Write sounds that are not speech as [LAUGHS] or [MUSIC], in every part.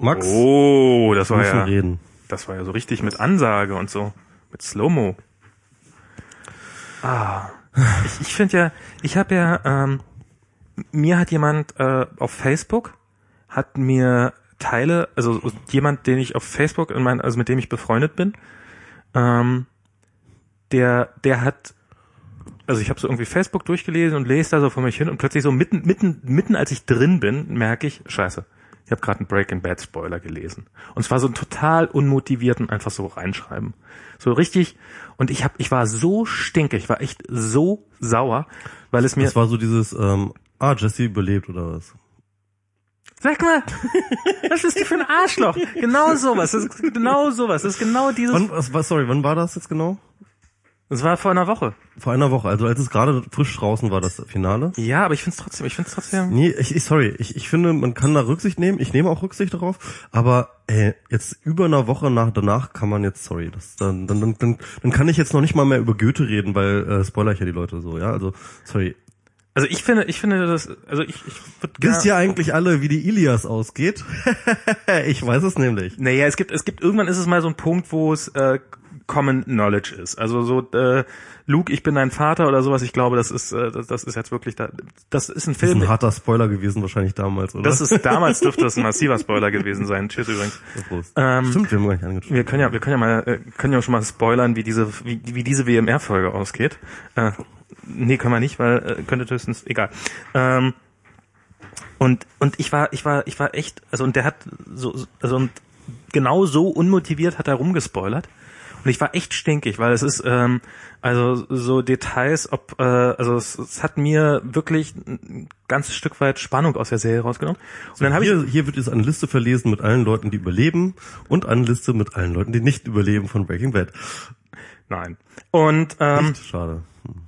Max, Oh, das war ja, reden. das war ja so richtig mit Ansage und so. Mit Slow-Mo. Ah. Ich, ich finde ja, ich habe ja, ähm, mir hat jemand äh, auf Facebook, hat mir Teile, also jemand, den ich auf Facebook, in mein, also mit dem ich befreundet bin, ähm, der, der hat, also ich habe so irgendwie Facebook durchgelesen und lese da so vor mich hin und plötzlich so mitten, mitten, mitten als ich drin bin, merke ich, scheiße, ich habe gerade einen Breaking Bad Spoiler gelesen. Und zwar so einen total unmotivierten einfach so reinschreiben. So richtig. Und ich hab, ich war so stinkig, ich war echt so sauer, weil es mir. Das war so dieses, ähm, ah, Jesse überlebt oder was? Sag mal, was ist das für ein Arschloch? Genau sowas, das ist genau sowas, das ist genau dieses. Wann, was, sorry, wann war das jetzt genau? Das war vor einer Woche. Vor einer Woche, also als es gerade frisch draußen war, das Finale. Ja, aber ich find's trotzdem, ich find's trotzdem. Nee, ich, ich sorry, ich, ich finde, man kann da Rücksicht nehmen. Ich nehme auch Rücksicht darauf, aber ey, jetzt über einer Woche nach danach kann man jetzt, sorry, das dann dann dann, dann, dann kann ich jetzt noch nicht mal mehr über Goethe reden, weil äh, spoiler ich ja die Leute so, ja, also sorry. Also ich finde, ich finde das, also ich, ich würde Wisst ihr eigentlich alle, wie die Ilias ausgeht? [LAUGHS] ich weiß es nämlich. Naja, es gibt, es gibt, irgendwann ist es mal so ein Punkt, wo es äh, Common Knowledge ist. Also so, äh, Luke, ich bin dein Vater oder sowas, ich glaube, das ist, äh, das, das ist jetzt wirklich da, das ist ein Das ist Film. ein harter Spoiler gewesen wahrscheinlich damals, oder? das ist [LAUGHS] damals dürfte das ein massiver Spoiler gewesen sein. Tschüss übrigens. Prost. Ähm, Stimmt, wir haben gar nicht angeschaut. Wir können ja, wir können ja mal, äh, können ja schon mal spoilern, wie diese, wie, wie diese WMR-Folge ausgeht. Äh, nee, können wir nicht, weil äh, könnte höchstens, egal. Ähm, und und ich war, ich war, ich war echt, also und der hat so, also und genau so unmotiviert hat er rumgespoilert. Und ich war echt stinkig, weil es ist ähm, also so Details, ob äh, also es, es hat mir wirklich ein ganzes Stück weit Spannung aus der Serie rausgenommen. Und dann habe ich hier, wird jetzt eine Liste verlesen mit allen Leuten, die überleben und eine Liste mit allen Leuten, die nicht überleben von Breaking Bad. nein. Und ähm, Echt? Schade.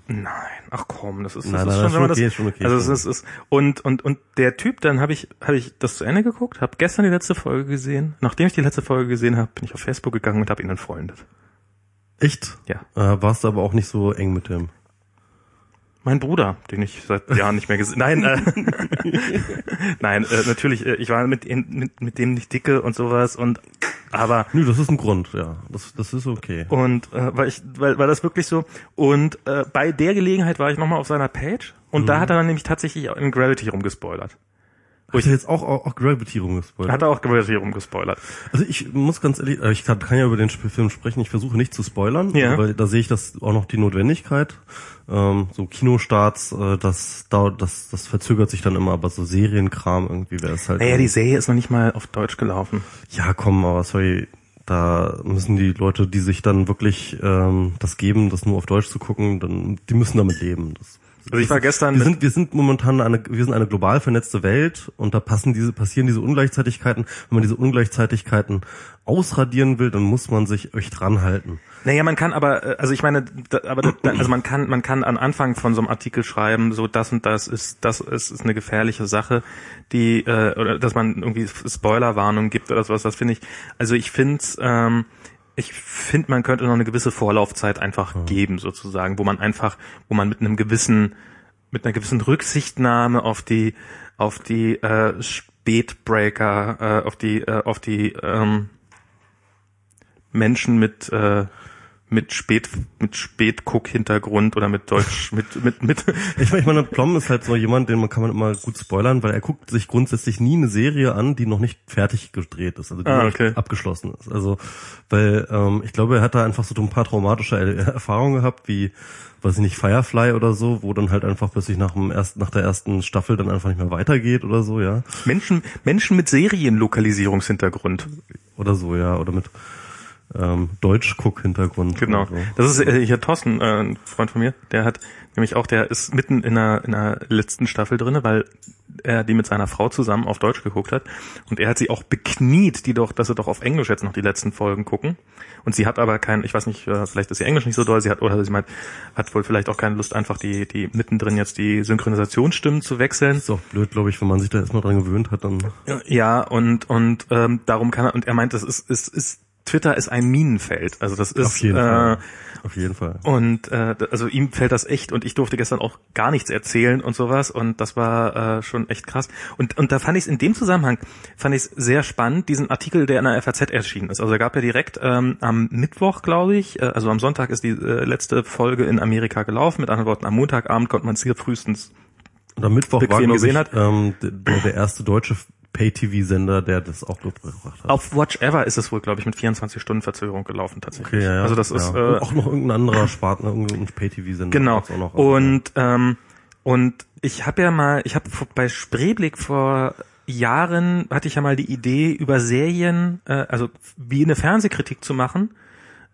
Nein, ach komm, das ist, das Nein, ist nein, schon, das wenn man okay, das, schon okay, also schon es ist, ist und und und der Typ, dann habe ich habe ich das zu Ende geguckt, habe gestern die letzte Folge gesehen. Nachdem ich die letzte Folge gesehen habe, bin ich auf Facebook gegangen und habe ihn entfreundet. Echt? Ja, Äh, warst du aber auch nicht so eng mit dem. mein Bruder, den ich seit [LAUGHS] Jahren nicht mehr gesehen. Nein, äh, [LAUGHS] nein, äh, natürlich. Äh, ich war mit, mit mit dem nicht dicke und sowas und aber Nö, das ist ein Grund, ja. Das, das ist okay. Und äh, weil ich, weil, weil das wirklich so. Und äh, bei der Gelegenheit war ich nochmal auf seiner Page und da hat er dann nämlich tatsächlich in Gravity rumgespoilert. Wo ich jetzt auch, auch, auch Gravity rumgespoilert. Hat er auch Gravity rumgespoilert. Also ich muss ganz ehrlich, äh, ich kann, kann ja über den Film sprechen, ich versuche nicht zu spoilern, Ja. weil da sehe ich das auch noch die Notwendigkeit. Ähm, so Kinostarts, äh, das dauert, das, das verzögert sich dann immer, aber so Serienkram irgendwie wäre es halt. Naja, die Serie ist noch nicht mal auf Deutsch gelaufen. Ja, komm, aber sorry, da müssen die Leute, die sich dann wirklich ähm, das geben, das nur auf Deutsch zu gucken, dann die müssen damit leben. Das, Also ich war gestern wir sind wir sind momentan eine wir sind eine global vernetzte Welt und da passen diese passieren diese Ungleichzeitigkeiten. Wenn man diese Ungleichzeitigkeiten ausradieren will, dann muss man sich euch dran halten. Naja, man kann aber, äh, also ich meine, da, aber da, also man kann, man kann an Anfang von so einem Artikel schreiben, so das und das ist, das ist, ist eine gefährliche Sache, die, äh, oder dass man irgendwie Spoilerwarnung gibt oder sowas, das finde ich, also ich finde ähm, ich finde, man könnte noch eine gewisse Vorlaufzeit einfach geben, sozusagen, wo man einfach, wo man mit einem gewissen, mit einer gewissen Rücksichtnahme auf die, auf die äh, Spätbreaker, äh, auf die, äh, auf die ähm, Menschen mit äh, mit Spät mit Spätguck-Hintergrund oder mit Deutsch [LAUGHS] mit mit mit Ich meine, ich meine, Plom ist halt so jemand, den man kann man immer gut spoilern, weil er guckt sich grundsätzlich nie eine Serie an, die noch nicht fertig gedreht ist, also die Ah, noch okay. nicht abgeschlossen ist. Also, weil ähm, ich glaube, er hat da einfach so ein paar traumatische Er- Erfahrungen gehabt, wie weiß ich nicht, Firefly oder so, wo dann halt einfach plötzlich nach dem ersten, nach der ersten Staffel dann einfach nicht mehr weitergeht oder so, ja. Menschen Menschen mit Serienlokalisierungshintergrund. Oder so, ja, oder mit ähm, Deutsch-Guck-Hintergrund. Genau. So. Das ist äh, hier Thorsten, äh, ein Freund von mir, der hat nämlich auch, der ist mitten in einer, in einer letzten Staffel drinne, weil er die mit seiner Frau zusammen auf Deutsch geguckt hat und er hat sie auch bekniet, die doch, dass sie doch auf Englisch jetzt noch die letzten Folgen gucken und sie hat aber kein, ich weiß nicht, äh, vielleicht ist ihr Englisch nicht so doll, sie hat oder sie meint, hat wohl vielleicht auch keine Lust einfach die die mittendrin jetzt die Synchronisationsstimmen zu wechseln. Ist auch blöd, glaube ich, wenn man sich da erstmal dran gewöhnt hat, dann. Ja, und und ähm, darum kann er und er meint, das ist ist ist Twitter ist ein Minenfeld. Also das ist Auf jeden äh, Fall. Auf jeden Fall. und äh, also ihm fällt das echt und ich durfte gestern auch gar nichts erzählen und sowas und das war äh, schon echt krass. Und und da fand ich es in dem Zusammenhang fand ich es sehr spannend diesen Artikel, der in der FAZ erschienen ist. Also er gab ja direkt ähm, am Mittwoch, glaube ich, äh, also am Sonntag ist die äh, letzte Folge in Amerika gelaufen. Mit anderen Worten, am Montagabend konnte man es hier frühestens am Mittwoch war, bequem glaube gesehen ich, hat. ähm, der, der erste deutsche Pay-TV-Sender, der das auch gebracht hat. auf Watch Ever ist es wohl, glaube ich, mit 24 Stunden Verzögerung gelaufen tatsächlich. Okay, ja, ja. Also das ist ja. äh, Und auch noch irgendein anderer Spartner, irgendein Pay-TV-Sender. Genau. Und ähm, und ich habe ja mal, ich habe bei Spreeblick vor Jahren hatte ich ja mal die Idee über Serien, äh, also wie eine Fernsehkritik zu machen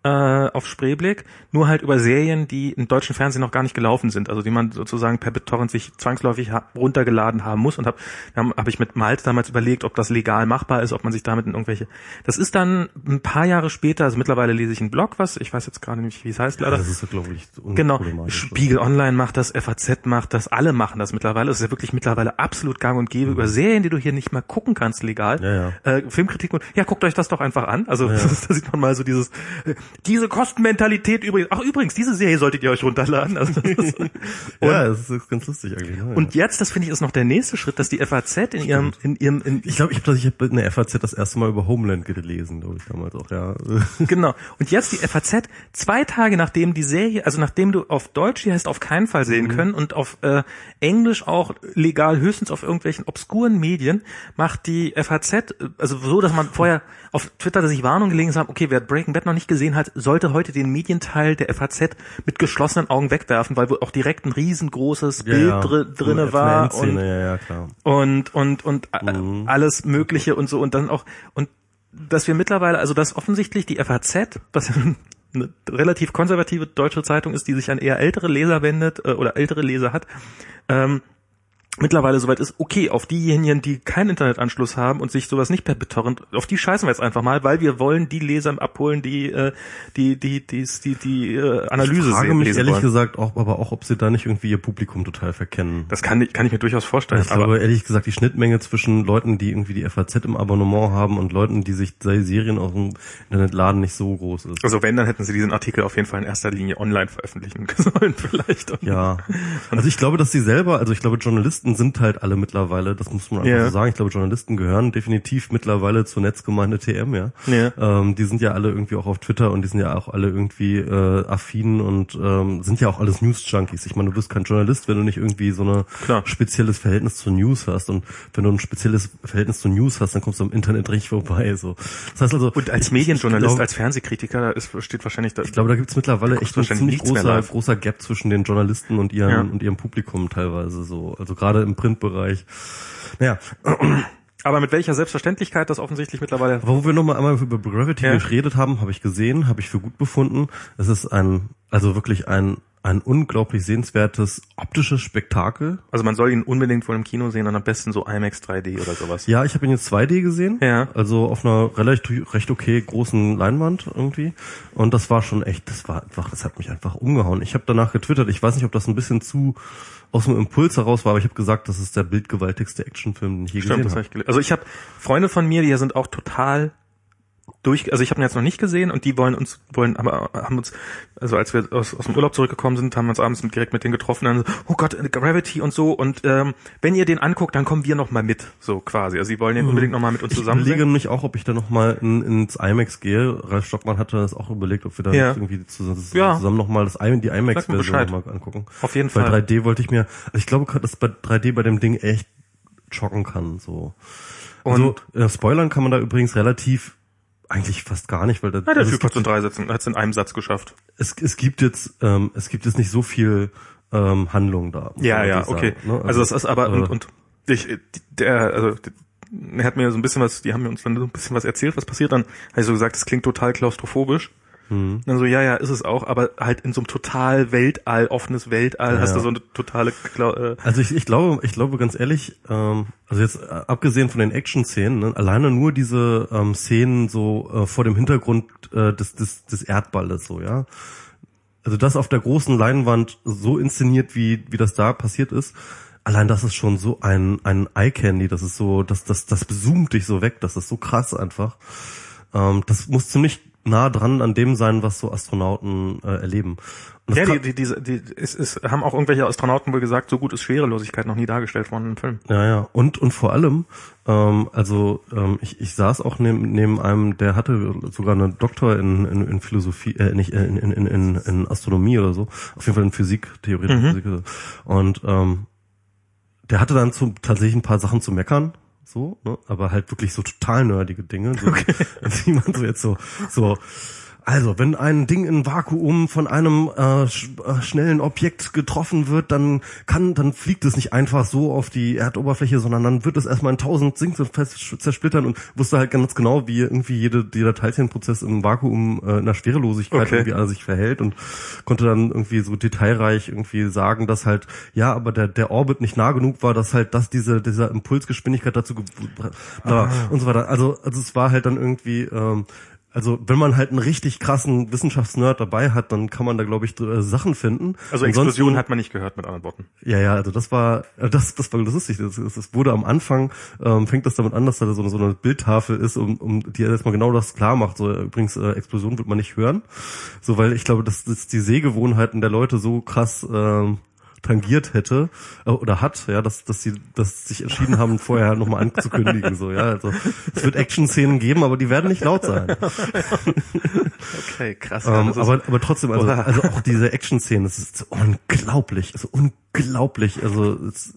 äh, auf Spreeblick, nur halt über Serien, die im deutschen Fernsehen noch gar nicht gelaufen sind, also die man sozusagen per BitTorrent sich zwangsläufig ha runtergeladen haben muss und habe habe hab ich mit Malte damals überlegt, ob das legal machbar ist, ob man sich damit in irgendwelche Das ist dann ein paar Jahre später, also mittlerweile lese ich einen Blog, was ich weiß jetzt gerade nicht, wie es heißt ja, leider. das ist, glaube ich, Genau. Spiegel Online macht das, FAZ macht das, alle machen das mittlerweile. Es ist ja wirklich mittlerweile absolut gang und gäbe über Serien, die du hier nicht mal gucken kannst legal. Ja, ja. Äh, Filmkritik und ja, guckt euch das doch einfach an. Also [LAUGHS] da sieht man mal so dieses äh, diese Kostenmentalität übrigens. Ach übrigens, diese Serie solltet ihr euch runterladen. Also, ist- [LAUGHS] ja, das ist ganz lustig eigentlich. Ne? und jetzt, das finde ich, ist noch der nächste Schritt, dass die FAZ in ihrem in ihrem in, ich glaube, ich habe ich hab in der FAZ das erste Mal über Homeland gelesen, glaube ich, damals auch, ja. [LAUGHS] Genau. Und jetzt die FAZ, zwei Tage nachdem die Serie, also nachdem du auf Deutsch, die heißt auf keinen Fall sehen können und auf äh, Englisch auch legal höchstens auf irgendwelchen obskuren Medien, macht die FAZ, äh, also so, dass man vorher auf Twitter sich Warnung gelegen hat, okay, wer Breaking Bad noch nicht gesehen hat, sollte heute den Medienteil der FAZ mit geschlossenen Augen wegwerfen, weil wohl auch direkt ein riesengroßes Bild dr drinne war und ja, ja, und und und Mhm. alles Mögliche und so. Und dann auch und dass wir mittlerweile, also dass offensichtlich die FAZ, was eine relativ konservative deutsche Zeitung ist, die sich an eher ältere Leser wendet äh, oder ältere Leser hat, ähm, mittlerweile soweit ist, okay, auf diejenigen, die keinen Internetanschluss haben und sich sowas nicht per BitTorrent, auf die scheißen wir jetzt einfach mal, weil wir wollen die Leser abholen, die äh, die die die die, die äh, Analyse Ich frage sehen, mich ehrlich wollen. gesagt auch, aber auch, ob sie da nicht irgendwie ihr Publikum total verkennen. Das kann ich kann ich mir durchaus vorstellen, Ich aber glaube ehrlich gesagt, die Schnittmenge zwischen Leuten, die irgendwie die FAZ im Abonnement haben und Leuten, die sich sei Serien aus dem Internet laden, nicht so groß ist. Also wenn, dann hätten sie diesen Artikel auf jeden Fall in erster Linie online veröffentlichen [LAUGHS] sollen vielleicht. Ja. Also ich glaube, dass sie selber, also ich glaube, Journalisten sind halt alle mittlerweile, das muss man einfach Ja. so sagen, ich glaube, Journalisten gehören definitiv mittlerweile zur Netzgemeinde TM, ja. Ja. Ähm, die sind ja alle irgendwie auch auf Twitter und die sind ja auch alle irgendwie äh, affin und ähm, sind ja auch alles News-Junkies. Ich meine, du bist kein Journalist, wenn du nicht irgendwie so ein spezielles Verhältnis zu News hast. Und wenn du ein spezielles Verhältnis zu News hast, dann kommst du am Internet richtig vorbei. So. Das heißt also, Und als ich- Medienjournalist, ich glaub- als Fernsehkritiker, da ist, steht wahrscheinlich da. ich glaube, da gibt's mittlerweile Guckst echt ein ziemlich großer, großer Gap zwischen den Journalisten und ihren, Ja. und ihrem Publikum teilweise so. Also gerade im Printbereich. Naja, aber mit welcher Selbstverständlichkeit das offensichtlich mittlerweile. aber wo wir nochmal einmal über Gravity Ja. geredet haben, habe ich gesehen, habe ich für gut befunden. Es ist ein, also wirklich ein, ein unglaublich sehenswertes optisches Spektakel. Also man soll ihn unbedingt wohl im Kino sehen und am besten so IMAX 3D oder sowas. Ja, ich habe ihn jetzt 2D gesehen. Ja. Also auf einer relativ recht okay großen Leinwand irgendwie. Und das war schon echt, das war einfach, das hat mich einfach umgehauen. Ich habe danach getwittert, ich weiß nicht, ob das ein bisschen zu aus dem Impuls heraus war, aber ich habe gesagt, das ist der bildgewaltigste Actionfilm, den ich je Stimmt, gesehen hab habe. Also ich habe Freunde von mir, die sind auch total durch, also ich habe ihn jetzt noch nicht gesehen und die wollen uns, wollen, aber haben uns, also als wir aus, aus dem Urlaub zurückgekommen sind, haben wir uns abends direkt mit denen getroffen, und dann so, oh Gott, Gravity und so und ähm, wenn ihr den anguckt, dann kommen wir noch mal mit, so quasi. Also sie wollen den unbedingt noch mal mit uns Ich zusammen überlege sehen. nämlich auch, ob ich da noch mal in, ins IMAX gehe. Ralf Stockmann hatte das auch überlegt, ob wir da Ja. irgendwie zusammen, Ja. zusammen noch mal das, die IMAX-Version Bescheid. noch mal angucken. Auf jeden Bei Fall. 3D wollte ich mir, also ich glaube, dass bei 3D bei dem Ding echt schocken kann, so. Und also, äh, spoilern kann man da übrigens relativ eigentlich fast gar nicht, weil da, ja, der also es in drei Sätzen, hat es in einem Satz geschafft. es, es gibt jetzt, ähm, es gibt jetzt nicht so viel ähm, Handlung da. Ja, ja, wirklich okay. sagen, ne? Also das ist aber äh, und, und ich, der, also er hat mir so ein bisschen was, die haben mir uns dann so ein bisschen was erzählt, was passiert. Dann habe ich so gesagt, das klingt total klaustrophobisch. Mhm. Dann so, ja, ja, ist es auch, aber halt in so einem total Weltall, offenes Weltall, Ja, hast du so eine totale, äh, Also ich, ich glaube, ich glaube ganz ehrlich, ähm, also jetzt äh, abgesehen von den Action-Szenen, ne, alleine nur diese ähm, Szenen so äh, vor dem Hintergrund äh, des, des, des Erdballes, so ja. Also das auf der großen Leinwand so inszeniert, wie wie das da passiert ist. Allein das ist schon so ein ein Eye Candy, das ist so, das das das bezoomt dich so weg, das ist so krass einfach. ähm, das muss ziemlich nah dran an dem sein, was so Astronauten äh, erleben. ja, die, die, die, die, es, es haben auch irgendwelche Astronauten wohl gesagt, so gut ist Schwerelosigkeit noch nie dargestellt worden im Film. Ja, ja. Und, und vor allem, ähm, also ähm, ich, ich saß auch neben, neben einem, der hatte sogar einen Doktor in, in, in Philosophie, äh, nicht äh, in, in, in, in Astronomie oder so, auf jeden Fall in Physik, theoretische mhm. Physik. Und ähm, der hatte dann zu, tatsächlich ein paar Sachen zu meckern, so, ne? aber halt wirklich so total nerdige Dinge, so, okay. [LAUGHS] wie man so jetzt so, so also, wenn ein Ding in Vakuum von einem äh, sch äh, schnellen Objekt getroffen wird, dann kann, dann fliegt es nicht einfach so auf die Erdoberfläche, sondern dann wird es erstmal in tausend Sinks zersplittern und wusste halt ganz genau, wie irgendwie jede, jeder Teilchenprozess im Vakuum äh, in der Schwerelosigkeit okay. irgendwie alles sich verhält und konnte dann irgendwie so detailreich irgendwie sagen, dass halt, ja, aber der, der Orbit nicht nah genug war, dass halt, dass diese, dieser Impulsgeschwindigkeit dazu ah. und so weiter. Also, also es war halt dann irgendwie, ähm, also wenn man halt einen richtig krassen Wissenschaftsnerd dabei hat, dann kann man da glaube ich äh, Sachen finden. Also Explosion hat man nicht gehört mit anderen Worten. Ja, ja, also das war äh, das das war das lustig. Das, das, das wurde am Anfang ähm, fängt das damit an, dass da so eine, so eine Bildtafel ist, um, um die erstmal genau das klar macht. So übrigens äh, Explosion wird man nicht hören, so weil ich glaube, dass, dass die Sehgewohnheiten der Leute so krass ähm, tangiert hätte äh, oder hat, ja, dass dass sie dass sich entschieden haben vorher nochmal anzukündigen so, ja, also es wird Action-Szenen geben, aber die werden nicht laut sein. okay, krass. Ähm, aber aber trotzdem, also also auch diese Action-Szenen, das ist unglaublich, also unglaublich, also es,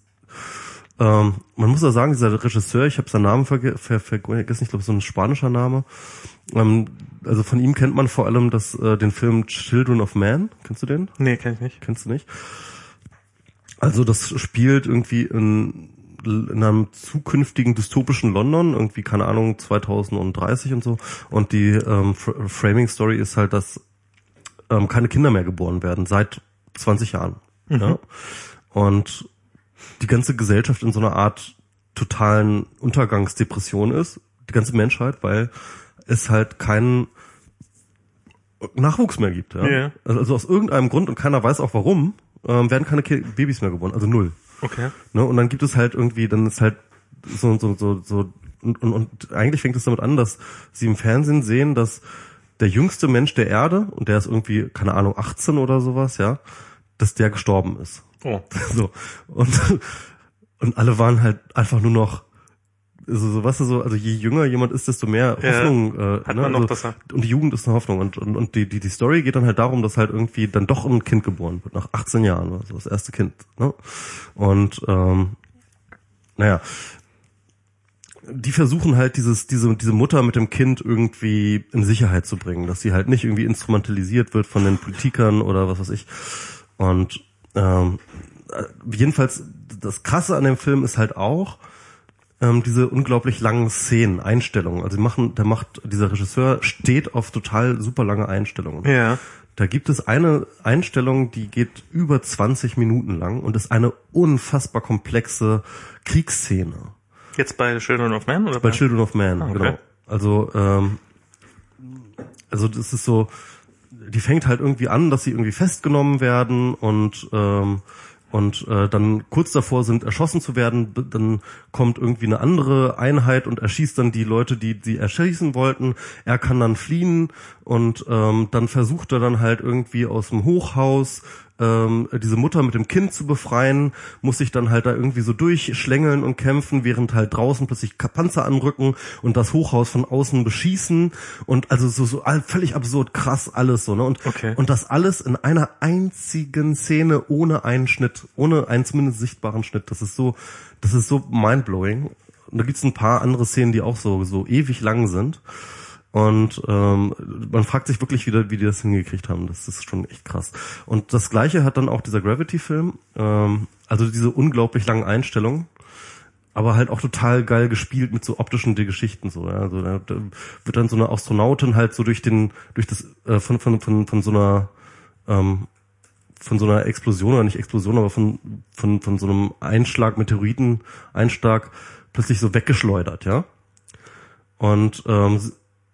ähm, man muss ja sagen, dieser Regisseur, ich habe seinen Namen verge ver vergessen, ich glaube so ein spanischer Name. Ähm, also von ihm kennt man vor allem das, äh, den Film Children of Man. Kennst du den? Nee, kenn ich nicht. Kennst du nicht? Also das spielt irgendwie in, in einem zukünftigen dystopischen London, irgendwie keine Ahnung 2030 und so. Und die ähm, Framing Story ist halt, dass ähm, keine Kinder mehr geboren werden seit 20 Jahren. Mhm. Ja? Und die ganze Gesellschaft in so einer Art totalen Untergangsdepression ist, die ganze Menschheit, weil es halt keinen Nachwuchs mehr gibt. Ja? Yeah. Also aus irgendeinem Grund und keiner weiß auch warum, ähm, werden keine Babys mehr geboren, also null. Okay. Ne? Und dann gibt es halt irgendwie, dann ist halt so so so so und, und, und eigentlich fängt es damit an, dass sie im Fernsehen sehen, dass der jüngste Mensch der Erde und der ist irgendwie keine Ahnung 18 oder sowas, ja, dass der gestorben ist. Oh. [LAUGHS] So und und alle waren halt einfach nur noch also so was so, also je jünger jemand ist, desto mehr Hoffnung ja, äh, hat ne? man noch also, und die Jugend ist eine Hoffnung und, und, und die, die, die Story geht dann halt darum, dass halt irgendwie dann doch ein Kind geboren wird, nach 18 Jahren oder so, das erste Kind. Ne? Und ähm, naja, die versuchen halt dieses, diese, diese Mutter mit dem Kind irgendwie in Sicherheit zu bringen, dass sie halt nicht irgendwie instrumentalisiert wird von den Politikern oder was weiß ich. Und ähm, jedenfalls das Krasse an dem Film ist halt auch, ähm, diese unglaublich langen Szenen, Einstellungen. Also machen, der macht, dieser Regisseur steht auf total super lange Einstellungen. Ja. Da gibt es eine Einstellung, die geht über 20 Minuten lang und ist eine unfassbar komplexe Kriegsszene. Jetzt bei Children of Man oder bei, bei Children of Man, ah, okay. genau. Also ähm, also das ist so, die fängt halt irgendwie an, dass sie irgendwie festgenommen werden und ähm, und äh, dann kurz davor sind, erschossen zu werden, dann kommt irgendwie eine andere Einheit und erschießt dann die Leute, die sie erschießen wollten. Er kann dann fliehen und ähm, dann versucht er dann halt irgendwie aus dem Hochhaus ähm, diese Mutter mit dem Kind zu befreien, muss sich dann halt da irgendwie so durchschlängeln und kämpfen, während halt draußen plötzlich Panzer anrücken und das Hochhaus von außen beschießen und also so, so völlig absurd krass alles so, ne? Und, okay. und das alles in einer einzigen Szene ohne einen Schnitt, ohne einen zumindest sichtbaren Schnitt. Das ist so, das ist so mindblowing. Und da gibt's ein paar andere Szenen, die auch so, so ewig lang sind. Und ähm, man fragt sich wirklich wieder, wie die das hingekriegt haben. Das ist schon echt krass. Und das gleiche hat dann auch dieser Gravity-Film. Ähm, also diese unglaublich langen Einstellungen, aber halt auch total geil gespielt mit so optischen Geschichten. So, ja. Also da, wird dann so eine Astronautin halt so durch den, durch das, äh, von, von, von, von so einer ähm, von so einer Explosion oder nicht Explosion, aber von, von, von so einem Einschlag, Meteoriten-Einschlag plötzlich so weggeschleudert, ja. Und ähm,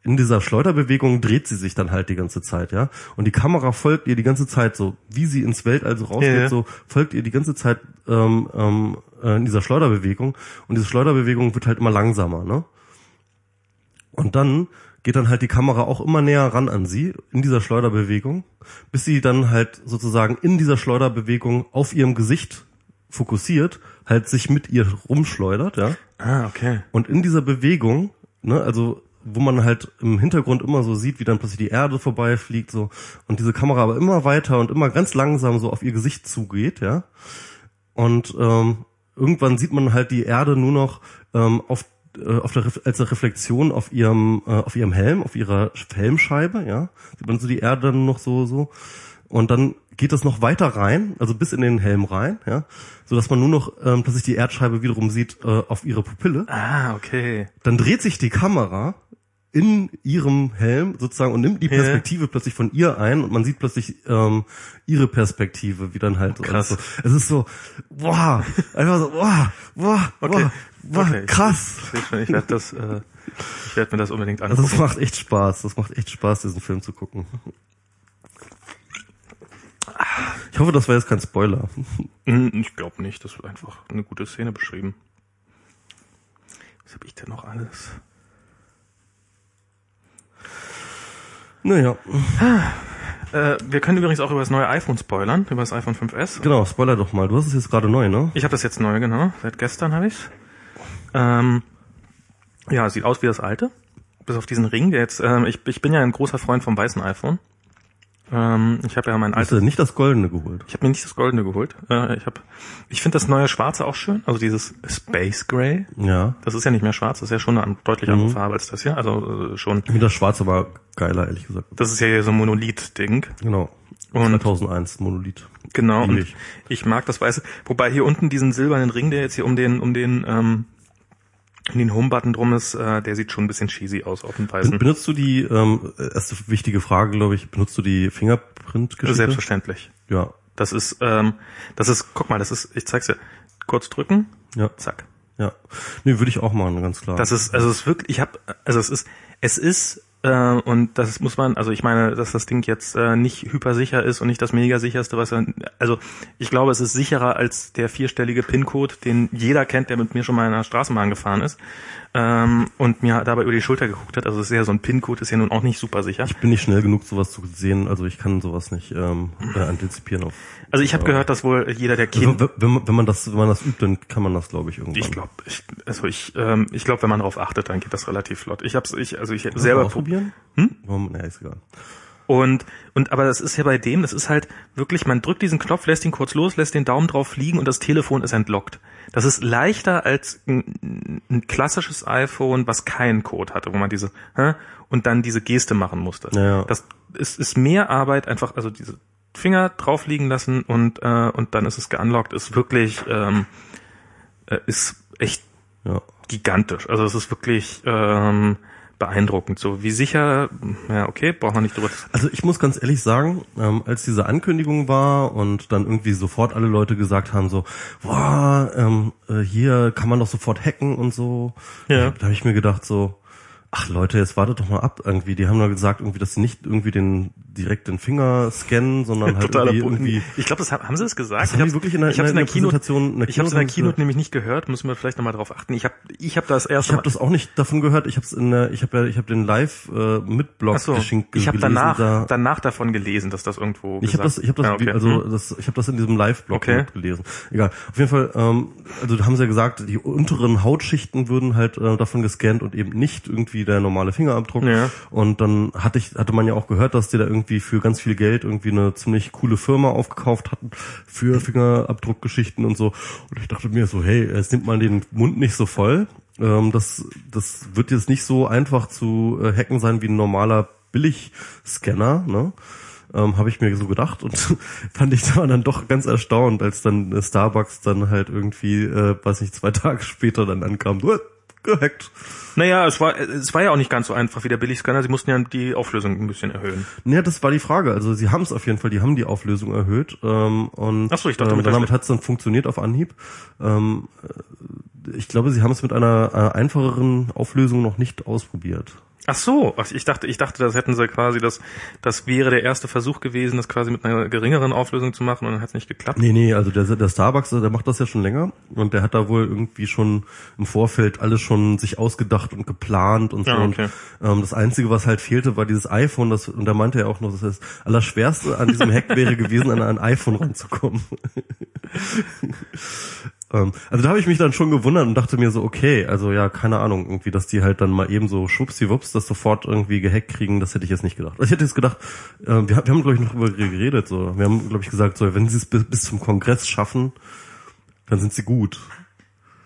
in dieser Schleuderbewegung dreht sie sich dann halt die ganze Zeit, ja. Und die Kamera folgt ihr die ganze Zeit so, wie sie ins Weltall so rausgeht, ja. so folgt ihr die ganze Zeit ähm, ähm, äh, in dieser Schleuderbewegung. Und diese Schleuderbewegung wird halt immer langsamer, ne? Und dann geht dann halt die Kamera auch immer näher ran an sie in dieser Schleuderbewegung, bis sie dann halt sozusagen in dieser Schleuderbewegung auf ihrem Gesicht fokussiert, halt sich mit ihr rumschleudert, ja. Ah, okay. Und in dieser Bewegung, ne, also wo man halt im Hintergrund immer so sieht, wie dann plötzlich die Erde vorbeifliegt, so, und diese Kamera aber immer weiter und immer ganz langsam so auf ihr Gesicht zugeht, ja. Und ähm, irgendwann sieht man halt die Erde nur noch ähm, auf äh, auf der, als eine Reflexion auf ihrem äh, auf ihrem Helm, auf ihrer Helmscheibe, ja, sieht man so die Erde dann noch so so und dann geht das noch weiter rein, also bis in den Helm rein, ja, so dass man nur noch ähm, sich die Erdscheibe wiederum sieht äh, auf ihre Pupille. Ah, okay. Dann dreht sich die Kamera in ihrem Helm sozusagen und nimmt die. Perspektive plötzlich von ihr ein und man sieht plötzlich ähm, ihre Perspektive, wie dann halt Krass. So, es ist so, boah, einfach so, boah, boah, Okay. boah, boah okay. krass. Ich, ich, ich werde das, äh, ich werde mir das unbedingt Also angucken. es macht echt Spaß. Das macht echt Spaß, diesen Film zu gucken. Ich hoffe, das war jetzt kein Spoiler. Hm, Ich glaube nicht, das wird einfach eine gute Szene beschrieben. Was habe ich denn noch alles? Naja, Äh, wir können übrigens auch über das neue iPhone spoilern, über das iPhone 5S. genau, Spoiler doch mal. Du hast es jetzt gerade neu, ne? Ich habe das jetzt neu, genau. Seit gestern habe ich's. Ähm, ja, sieht aus wie das alte. Bis auf diesen Ring, der jetzt, ähm, ich, ich bin ja ein großer Freund vom weißen iPhone. Ähm, ich habe ja mein Hast altes, du nicht das Goldene geholt? ich habe mir nicht das goldene geholt. Äh, ich habe, ich finde das neue schwarze auch schön, also dieses Space Gray. Ja. Das ist ja nicht mehr schwarz, das ist ja schon eine deutlich andere Farbe als das hier. Also äh, schon, Ich finde das Schwarze war geiler, ehrlich gesagt. das ist ja hier so ein Monolith-Ding. Genau. Und 2001 Monolith. Genau, und ich mag das Weiße. Wobei hier unten diesen silbernen Ring, der jetzt hier um den, um den, ähm, um den Home-Button drum ist, äh, der sieht schon ein bisschen cheesy aus auf dem Weißen. Benutzt du die, ähm, erste wichtige Frage, glaube ich, benutzt du die Fingerprint-Geschichte? Selbstverständlich. Ja. Das ist, ähm, das ist, guck mal, das ist, ich zeig's dir. Kurz drücken, Ja. zack. Ja. Nee, würde ich auch machen, ganz klar. Das ist, also es ist wirklich, ich habe, also es ist, es ist, äh, und das muss man, also ich meine, dass das Ding jetzt äh, nicht hypersicher ist und nicht das mega sicherste, was er, also ich glaube, es ist sicherer als der vierstellige PIN-Code, den jeder kennt, der mit mir schon mal in einer Straßenbahn gefahren ist ähm, und mir dabei über die Schulter geguckt hat. Also es ist ja so ein PIN-Code ist ja nun auch nicht super sicher. ich bin nicht schnell genug, sowas zu sehen, also ich kann sowas nicht ähm, äh, antizipieren auf. Also ich habe gehört, dass wohl jeder der Kind Also, wenn, man, wenn man das, wenn man das übt, dann kann man das, glaube ich, irgendwann. Ich glaube, ich, also ich, ähm, ich glaube, wenn man darauf achtet, dann geht das relativ flott. Ich hab's, ich, also ich selber ausprobieren? Hm? Warum? Nee, ist egal. Und und aber das ist ja bei dem, das ist halt wirklich, man drückt diesen Knopf, lässt ihn kurz los, lässt den Daumen drauf fliegen und das Telefon ist entlockt. Das ist leichter als ein, ein klassisches iPhone, was keinen Code hatte, wo man diese hä, und dann diese Geste machen musste. Ja. Das ist, ist mehr Arbeit, einfach also diese Finger drauf liegen lassen und äh, und dann ist es geunlockt, ist wirklich ähm, äh, ist echt Ja. gigantisch. Also es ist wirklich ähm, beeindruckend. So wie sicher, ja okay, braucht man nicht drüber. Also ich muss ganz ehrlich sagen, ähm, als diese Ankündigung war und dann irgendwie sofort alle Leute gesagt haben so, boah, ähm, äh, hier kann man doch sofort hacken und so, Ja. da habe ich mir gedacht so, ach Leute, jetzt wartet doch mal ab irgendwie. Die haben nur gesagt irgendwie, dass sie nicht irgendwie den direkt den Finger scannen, sondern [LAUGHS] halt irgendwie, irgendwie Ich glaube, das haben, haben sie es gesagt. Das die hab's- wirklich in der- ich in der Keynote- Präsentation- in der ich habe es in der Keynote nämlich nicht gehört. Müssen wir vielleicht nochmal drauf achten. Ich habe ich hab das erst Ich habe das auch nicht davon gehört. Ich habe es in der, ich habe ja, ich habe den Live äh, mit Blog so, geschenkt ich habe danach da, danach davon gelesen, dass das irgendwo. Ich habe das, ich habe das, ja, okay. also Hm. das, ich habe das in diesem Live-Blog Okay. gelesen. Egal. Auf jeden Fall, ähm, also da haben sie ja gesagt, die unteren Hautschichten würden halt äh, davon gescannt und eben nicht irgendwie der normale Fingerabdruck. Ja. Und dann hatte ich, hatte man ja auch gehört, dass die da irgendwie für ganz viel Geld irgendwie eine ziemlich coole Firma aufgekauft hatten für Fingerabdruckgeschichten und so. Und ich dachte mir so, hey, jetzt nimmt man den Mund nicht so voll. Ähm, das, das wird jetzt nicht so einfach zu äh, hacken sein wie ein normaler Billigscanner, ne? ähm, habe ich mir so gedacht und [LAUGHS] fand ich da dann doch ganz erstaunt, als dann Starbucks dann halt irgendwie, äh, weiß nicht, zwei Tage später dann ankam, äh, gehackt. Naja, es war es war ja auch nicht ganz so einfach wie der Billigscanner. Sie mussten ja die Auflösung ein bisschen erhöhen. Ja, das war die Frage. Also sie haben es auf jeden Fall, die haben die Auflösung erhöht ähm, und Ach so, ich dachte, ähm, damit hat es dann funktioniert auf Anhieb. Ähm, äh, ich glaube, sie haben es mit einer äh, einfacheren Auflösung noch nicht ausprobiert. Ach so, ich dachte, ich dachte, das hätten sie quasi, das, das wäre der erste Versuch gewesen, das quasi mit einer geringeren Auflösung zu machen und dann hat es nicht geklappt. Nee, nee, also der, der Starbucks, der macht das ja schon länger und der hat da wohl irgendwie schon im Vorfeld alles schon sich ausgedacht und geplant und so. Ja, okay. Und, ähm, das Einzige, was halt fehlte, war dieses iPhone, das, und da meinte er auch noch, dass das Allerschwerste an diesem Hack wäre gewesen, an ein iPhone ranzukommen. [LAUGHS] Ähm, also da habe ich mich dann schon gewundert und dachte mir so, okay, also ja, keine Ahnung, irgendwie, dass die halt dann mal eben so schwuppsiwupps das sofort irgendwie gehackt kriegen, das hätte ich jetzt nicht gedacht. Also ich hätte jetzt gedacht, äh, wir, wir haben, glaube ich, noch drüber geredet, so. Wir haben, glaube ich, gesagt, so, wenn sie es bis, bis zum Kongress schaffen, dann sind sie gut.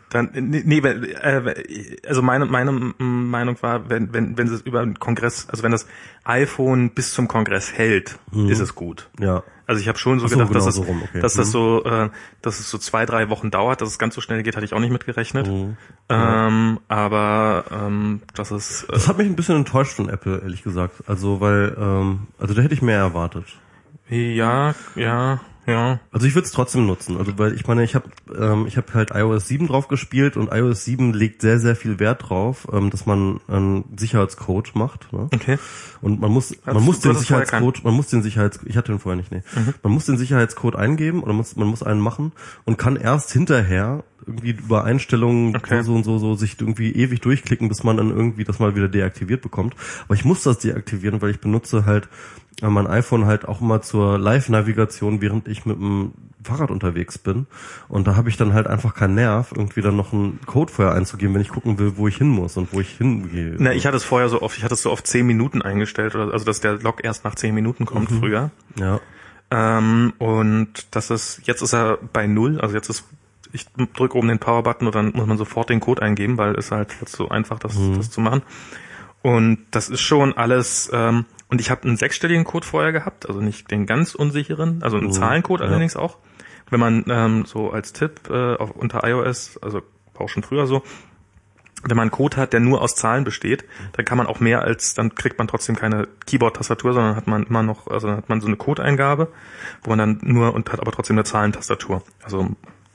Dann, nee, äh, also meine, meine Meinung war, wenn, wenn, wenn es über den Kongress, also wenn das iPhone bis zum Kongress hält, mhm. ist es gut. Ja. Also ich habe schon so, so gedacht, genau dass, so das, okay. dass mhm. das so, äh, dass es so zwei, drei Wochen dauert, dass es ganz so schnell geht, hatte ich auch nicht mitgerechnet. Mhm. Ähm, aber ähm, das ist. Äh, das hat mich ein bisschen enttäuscht von Apple, ehrlich gesagt. Also weil, ähm, also da hätte ich mehr erwartet. Ja, ja. Ja. Also ich würde es trotzdem nutzen. Also weil ich meine, ich habe ähm, ich habe halt iOS 7 drauf gespielt und iOS 7 legt sehr sehr viel Wert drauf, ähm, dass man einen Sicherheitscode macht. Ne? Okay. Und man muss man muss den Sicherheitscode, man muss den Sicherheits ich hatte den vorher nicht, nee. Mhm. Man muss den Sicherheitscode eingeben oder muss man muss einen machen und kann erst hinterher irgendwie über Einstellungen okay. so und so so sich irgendwie ewig durchklicken, bis man dann irgendwie das mal wieder deaktiviert bekommt. Aber ich muss das deaktivieren, weil ich benutze halt mein iPhone halt auch immer zur Live-Navigation, während ich mit dem Fahrrad unterwegs bin. Und da habe ich dann halt einfach keinen Nerv, irgendwie dann noch einen Code vorher einzugeben, wenn ich gucken will, wo ich hin muss und wo ich hingehe. Na, ich hatte es vorher so oft, ich hatte es so oft zehn Minuten eingestellt, also dass der Log erst nach zehn Minuten kommt mhm. früher. Ja. Ähm, und das ist, jetzt ist er bei null, also jetzt ist ich drücke oben den Power-Button und dann muss man sofort den Code eingeben, weil es halt so einfach, das, mhm. das zu machen. Und das ist schon alles, ähm, und ich habe einen sechsstelligen Code vorher gehabt, also nicht den ganz unsicheren, also einen mhm. Zahlencode ja. allerdings auch. Wenn man ähm, so als Tipp äh, auf, unter iOS, also auch schon früher so, wenn man einen Code hat, der nur aus Zahlen besteht, dann kann man auch mehr als, dann kriegt man trotzdem keine Keyboard-Tastatur, sondern hat man immer noch, also dann hat man so eine Codeingabe, wo man dann nur und hat aber trotzdem eine Zahlentastatur. Also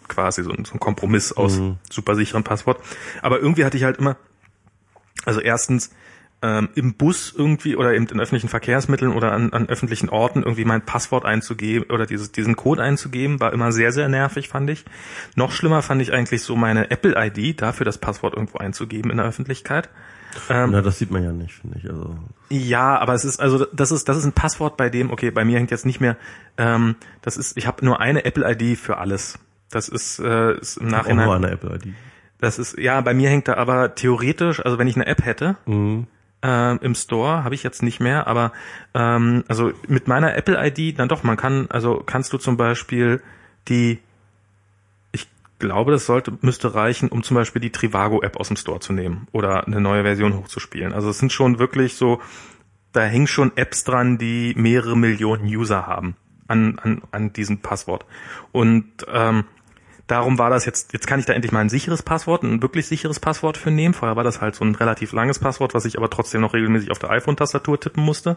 quasi so ein, so ein Kompromiss aus mhm. super sicheren Passwort. Aber irgendwie hatte ich halt immer, also erstens, ähm, im Bus irgendwie oder eben in öffentlichen Verkehrsmitteln oder an, an öffentlichen Orten irgendwie mein Passwort einzugeben oder dieses, diesen Code einzugeben, war immer sehr, sehr nervig, fand ich. Noch schlimmer fand ich eigentlich so meine Apple-ID, dafür das Passwort irgendwo einzugeben in der Öffentlichkeit. Ähm, Na, das sieht man ja nicht, finde ich. Also ja, aber es ist also das ist das ist ein Passwort, bei dem okay, bei mir hängt jetzt nicht mehr. Ähm, das ist, ich habe nur eine Apple-ID für alles. Das ist, äh, ist im Nachhinein. Auch nur eine Apple-ID. Das ist ja bei mir hängt da aber theoretisch, also wenn ich eine App hätte, mhm äh, im Store, habe ich jetzt nicht mehr, aber ähm, also mit meiner Apple-ID, dann doch, man kann, also kannst du zum Beispiel die, ich glaube, das sollte, müsste reichen, um zum Beispiel die Trivago-App aus dem Store zu nehmen oder eine neue Version hochzuspielen. Also es sind schon wirklich so, da hängen schon Apps dran, die mehrere Millionen User haben an, an, an diesem Passwort. Und ähm, Darum war das jetzt, jetzt kann ich da endlich mal ein sicheres Passwort, ein wirklich sicheres Passwort für nehmen. Vorher war das halt so ein relativ langes Passwort, was ich aber trotzdem noch regelmäßig auf der iPhone-Tastatur tippen musste.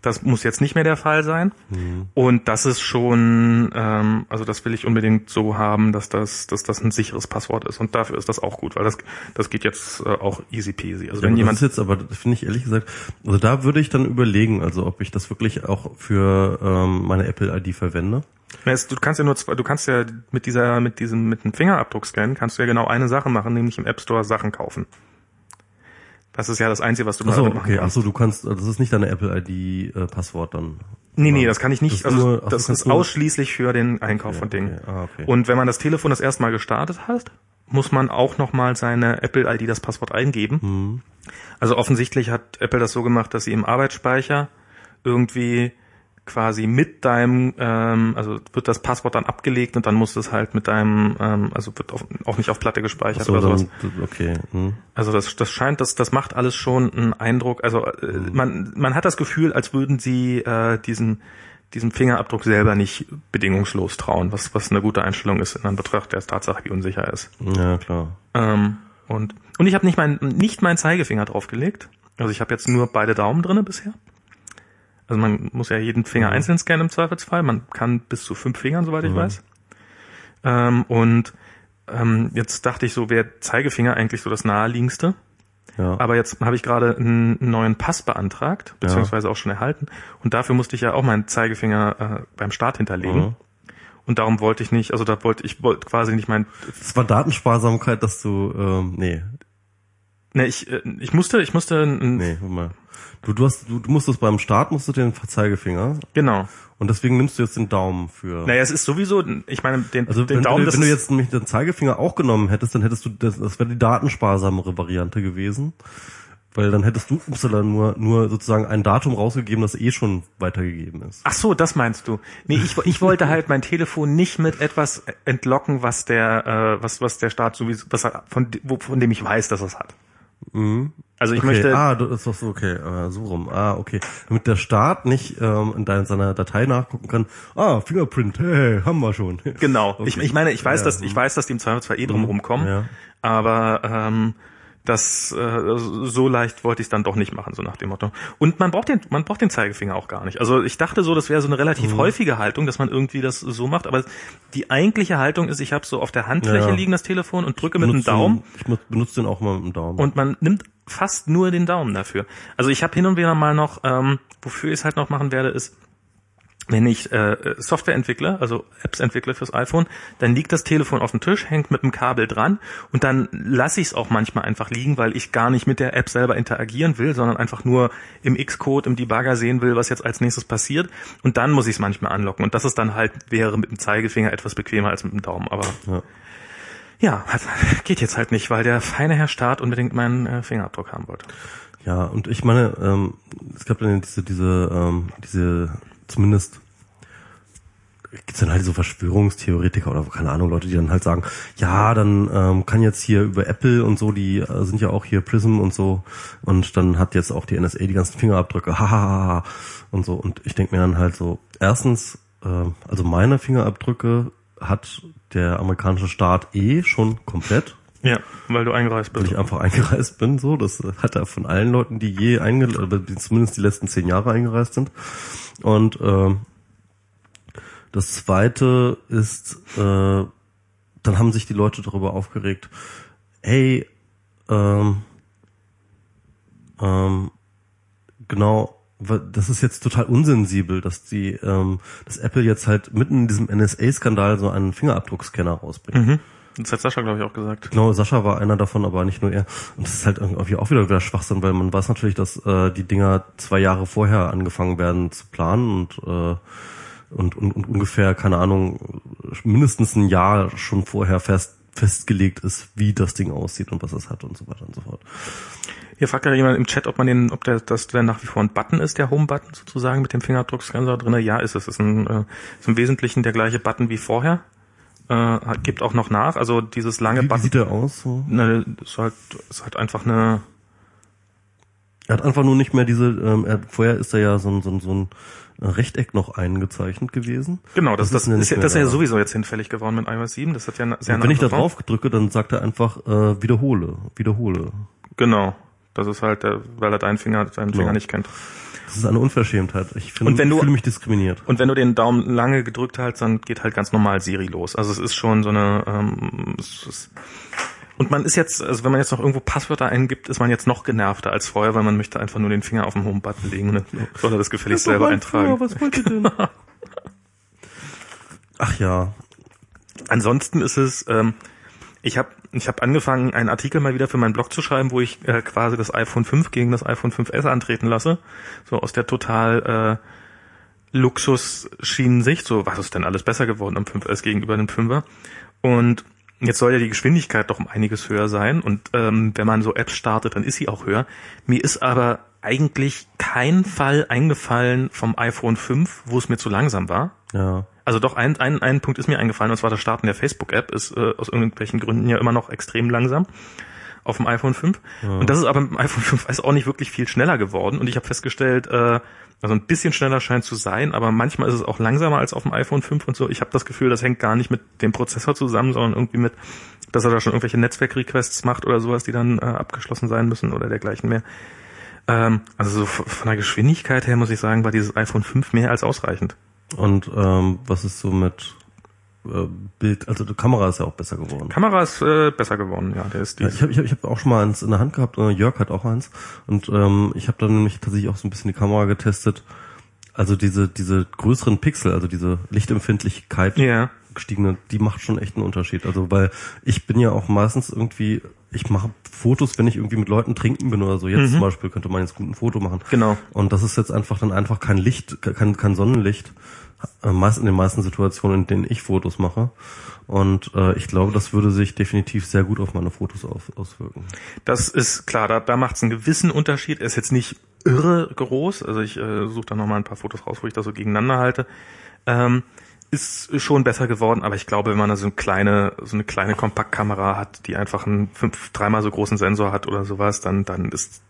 Das muss jetzt nicht mehr der Fall sein. Mhm. Und das ist schon, ähm, also das will ich unbedingt so haben, dass das, dass das ein sicheres Passwort ist. Und dafür ist das auch gut, weil das, das geht jetzt äh, auch easy peasy. Also ja, wenn jemand das jetzt, aber das finde ich ehrlich gesagt, also da würde ich dann überlegen, also ob ich das wirklich auch für ähm, meine Apple-ID verwende. Du kannst ja nur zwei, du kannst ja mit dieser, mit diesem, mit dem Fingerabdruck scannen, kannst du ja genau eine Sache machen, nämlich im App Store Sachen kaufen. Das ist ja das Einzige, was du Ach so, machen okay. kannst. Achso, du kannst, das ist nicht deine Apple ID äh, Passwort dann. Nee, nee, das kann ich nicht. Das also nur, das ist ausschließlich für den Einkauf okay, von Dingen. Okay. Ah, okay. Und wenn man das Telefon das erste Mal gestartet hat, muss man auch nochmal seine Apple ID das Passwort eingeben. Mhm. Also offensichtlich hat Apple das so gemacht, dass sie im Arbeitsspeicher irgendwie quasi mit deinem, ähm, also wird das Passwort dann abgelegt und dann muss es halt mit deinem, ähm, also wird auf, auch nicht auf Platte gespeichert so, oder sowas. okay. Hm. Also das, das scheint, das, das macht alles schon einen Eindruck. Also äh, hm. man, man hat das Gefühl, als würden sie äh, diesen diesem Fingerabdruck selber nicht bedingungslos trauen, was, was eine gute Einstellung ist in Anbetracht der Tatsache, wie unsicher ist. Ja, klar. Ähm, und, und ich habe nicht mein, nicht meinen Zeigefinger draufgelegt. Also ich habe jetzt nur beide Daumen drinne bisher. Also man muss ja jeden Finger mhm. einzeln scannen im Zweifelsfall. Man kann bis zu fünf Fingern, soweit ich mhm. weiß. Ähm, und ähm, jetzt dachte ich so, wäre Zeigefinger eigentlich so das naheliegendste. Ja. Aber jetzt habe ich gerade einen neuen Pass beantragt, beziehungsweise auch schon erhalten. Und dafür musste ich ja auch meinen Zeigefinger äh, beim Start hinterlegen. Mhm. Und darum wollte ich nicht, also da wollte ich wollte quasi nicht mein, Es war Datensparsamkeit, dass du, ähm, nee, ne, ich, äh, ich musste, ich musste, n- nee, warte mal. Du, du hast, du, du musstest beim Start, musst du den Zeigefinger. genau. Und deswegen nimmst du jetzt den Daumen für. Naja, es ist sowieso, ich meine, den, Also den wenn, Daumen, wenn, wenn du jetzt nämlich den Zeigefinger auch genommen hättest, dann hättest du das, das wäre die datensparsamere Variante gewesen. Weil dann hättest du upsala, nur, nur sozusagen ein Datum rausgegeben, das eh schon weitergegeben ist. Ach so, das meinst du. Nee, ich, ich wollte halt mein Telefon nicht mit etwas entlocken, was der, äh, was, was der Staat sowieso, was er, von, wo, von dem ich weiß, dass er es hat. Also ich Mhm. Okay, möchte, ah, das ist doch so, okay, äh, so rum. Ah, okay. Damit der Staat nicht ähm, in deiner, seiner Datei nachgucken kann, ah, Fingerprint, hey, haben wir schon. genau. [LAUGHS] Okay. Ich, ich meine, ich weiß, Ja, dass, ich weiß, dass die im Zweifelsfall eh drum rumkommen, Ja. aber ähm, das äh, so leicht wollte ich es dann doch nicht machen, so nach dem Motto. Und man braucht den, man braucht den Zeigefinger auch gar nicht. Also ich dachte so, das wäre so eine Mhm. relativ häufige Haltung, dass man irgendwie das so macht, aber die eigentliche Haltung ist, ich habe so auf der Handfläche Ja. liegen das Telefon und drücke mit dem Benutzt den- Daumen Ich benutze den auch mal mit dem Daumen. und man nimmt fast nur den Daumen dafür. Also ich habe hin und wieder mal noch, ähm, wofür ich es halt noch machen werde, ist, wenn ich äh, Software entwickle, also Apps entwickle fürs iPhone, dann liegt das Telefon auf dem Tisch, hängt mit dem Kabel dran und dann lasse ich es auch manchmal einfach liegen, weil ich gar nicht mit der App selber interagieren will, sondern einfach nur im Xcode, im Debugger sehen will, was jetzt als nächstes passiert und dann muss ich es manchmal anlocken und das ist dann halt, wäre mit dem Zeigefinger etwas bequemer als mit dem Daumen, aber Ja. ja, [LAUGHS] geht jetzt halt nicht, weil der feine Herr Staat unbedingt meinen äh, Fingerabdruck haben wollte. Ja, und ich meine, ähm, es gab dann diese, diese, ähm, diese, zumindest gibt's dann halt so Verschwörungstheoretiker oder keine Ahnung, Leute, die dann halt sagen, ja, dann ähm, kann jetzt hier über Apple und so, die äh, sind ja auch hier Prism und so, und dann hat jetzt auch die NSA die ganzen Fingerabdrücke, [LAUGHS] hahaha, und so. Und ich denke mir dann halt so, erstens, ähm, also meine Fingerabdrücke hat der amerikanische Staat eh schon komplett, Ja, weil du eingereist weil bist. ich einfach eingereist bin, so. Das hat er von allen Leuten, die je eingereist, zumindest die letzten zehn Jahre eingereist sind. Und ähm, das zweite ist, äh, dann haben sich die Leute darüber aufgeregt, hey, ähm, ähm, genau, das ist jetzt total unsensibel, dass die, ähm, dass Apple jetzt halt mitten in diesem NSA-Skandal so einen Fingerabdruckscanner rausbringt. Mhm. Das hat Sascha, glaube ich, auch gesagt. Genau, Sascha war einer davon, aber nicht nur er. Und das ist halt irgendwie auch wieder wieder Schwachsinn, weil man weiß natürlich, dass äh, die Dinger zwei Jahre vorher angefangen werden zu planen und, äh, und, und, und ungefähr, keine Ahnung, mindestens ein Jahr schon vorher fest festgelegt ist, wie das Ding aussieht und was es hat und so weiter und so fort. Hier fragt ja jemand im Chat, ob man den, ob der, das der nach wie vor ein Button ist, der Home-Button sozusagen mit dem Fingerabdrucksensor drinne. Ja, ist es. Ist ein, äh, ist im Wesentlichen der gleiche Button wie vorher. Äh, gibt auch noch nach. Also dieses lange Wie, wie Button. sieht der aus? So? Ne, ist halt, ist halt einfach eine, Er hat einfach nur nicht mehr diese, ähm, er, vorher ist er ja so ein, so ein, so ein Rechteck noch eingezeichnet gewesen. genau, das, das, ja ist, nicht ja, mehr das ist ja sowieso jetzt hinfällig geworden mit iOS 7. Das hat ja sehr Und wenn ich da drauf drücke, dann sagt er einfach, äh, wiederhole, wiederhole. Genau. Das ist halt, der, weil er deinen Finger, deinen Finger Genau. nicht kennt. Das ist eine Unverschämtheit. Ich, wenn ich du- fühle mich diskriminiert. Und wenn du den Daumen lange gedrückt hältst, dann geht halt ganz normal Siri los. Also es ist schon so eine ähm, es ist und man ist jetzt, also wenn man jetzt noch irgendwo Passwörter eingibt, ist man jetzt noch genervter als vorher, weil man möchte einfach nur den Finger auf den Home-Button legen und dann soll er das gefälligst selber eintragen. was wollt ihr denn? Ach ja. Ansonsten ist es, ähm, ich habe ich hab angefangen, einen Artikel mal wieder für meinen Blog zu schreiben, wo ich äh, quasi das iPhone 5 gegen das iPhone 5S antreten lasse. So aus der total äh, Luxus-Schienen-Sicht. So, was ist denn alles besser geworden am 5S gegenüber dem 5er? Und jetzt soll ja die Geschwindigkeit doch um einiges höher sein. Und ähm, wenn man so Apps startet, dann ist sie auch höher. Mir ist aber eigentlich kein Fall eingefallen vom iPhone 5, wo es mir zu langsam war. Ja. Also doch, ein, ein, ein Punkt ist mir eingefallen, und zwar das Starten der Facebook-App ist äh, aus irgendwelchen Gründen ja immer noch extrem langsam auf dem iPhone 5. Und das ist aber im iPhone 5 ist auch nicht wirklich viel schneller geworden. Und ich habe festgestellt, äh, also ein bisschen schneller scheint zu sein, aber manchmal ist es auch langsamer als auf dem iPhone 5 und so. Ich habe das Gefühl, das hängt gar nicht mit dem Prozessor zusammen, sondern irgendwie mit, dass er da schon irgendwelche Netzwerk-Requests macht oder sowas, die dann äh, abgeschlossen sein müssen oder dergleichen mehr. Ähm, also so von der Geschwindigkeit her muss ich sagen, war dieses iPhone 5 mehr als ausreichend. Und ähm, was ist so mit äh, Bild, also die Kamera ist ja auch besser geworden. Kamera ist äh, besser geworden, ja. Der ist die. Ja, ich habe ich hab, ich hab auch schon mal eins in der Hand gehabt, äh, Jörg hat auch eins. Und ähm, ich habe dann nämlich tatsächlich auch so ein bisschen die Kamera getestet. Also diese, diese größeren Pixel, also diese Lichtempfindlichkeit ja. gestiegene, die macht schon echt einen Unterschied. Also weil ich bin ja auch meistens irgendwie, ich mache Fotos, wenn ich irgendwie mit Leuten trinken bin oder so. Jetzt Mhm. zum Beispiel könnte man jetzt gut ein Foto machen. Genau. Und das ist jetzt einfach dann einfach kein Licht, kein, kein Sonnenlicht. Äh, in den meisten Situationen, in denen ich Fotos mache. Und äh, ich glaube, das würde sich definitiv sehr gut auf meine Fotos auf, auswirken. Das ist klar, da, da macht es einen gewissen Unterschied. Er ist jetzt nicht irre groß. Also ich äh, suche da nochmal ein paar Fotos raus, wo ich das so gegeneinander halte. Ähm, ist schon besser geworden, aber ich glaube, wenn man da so eine kleine, so eine kleine Kompaktkamera hat, die einfach einen fünf, dreimal so großen Sensor hat oder sowas, dann, dann ist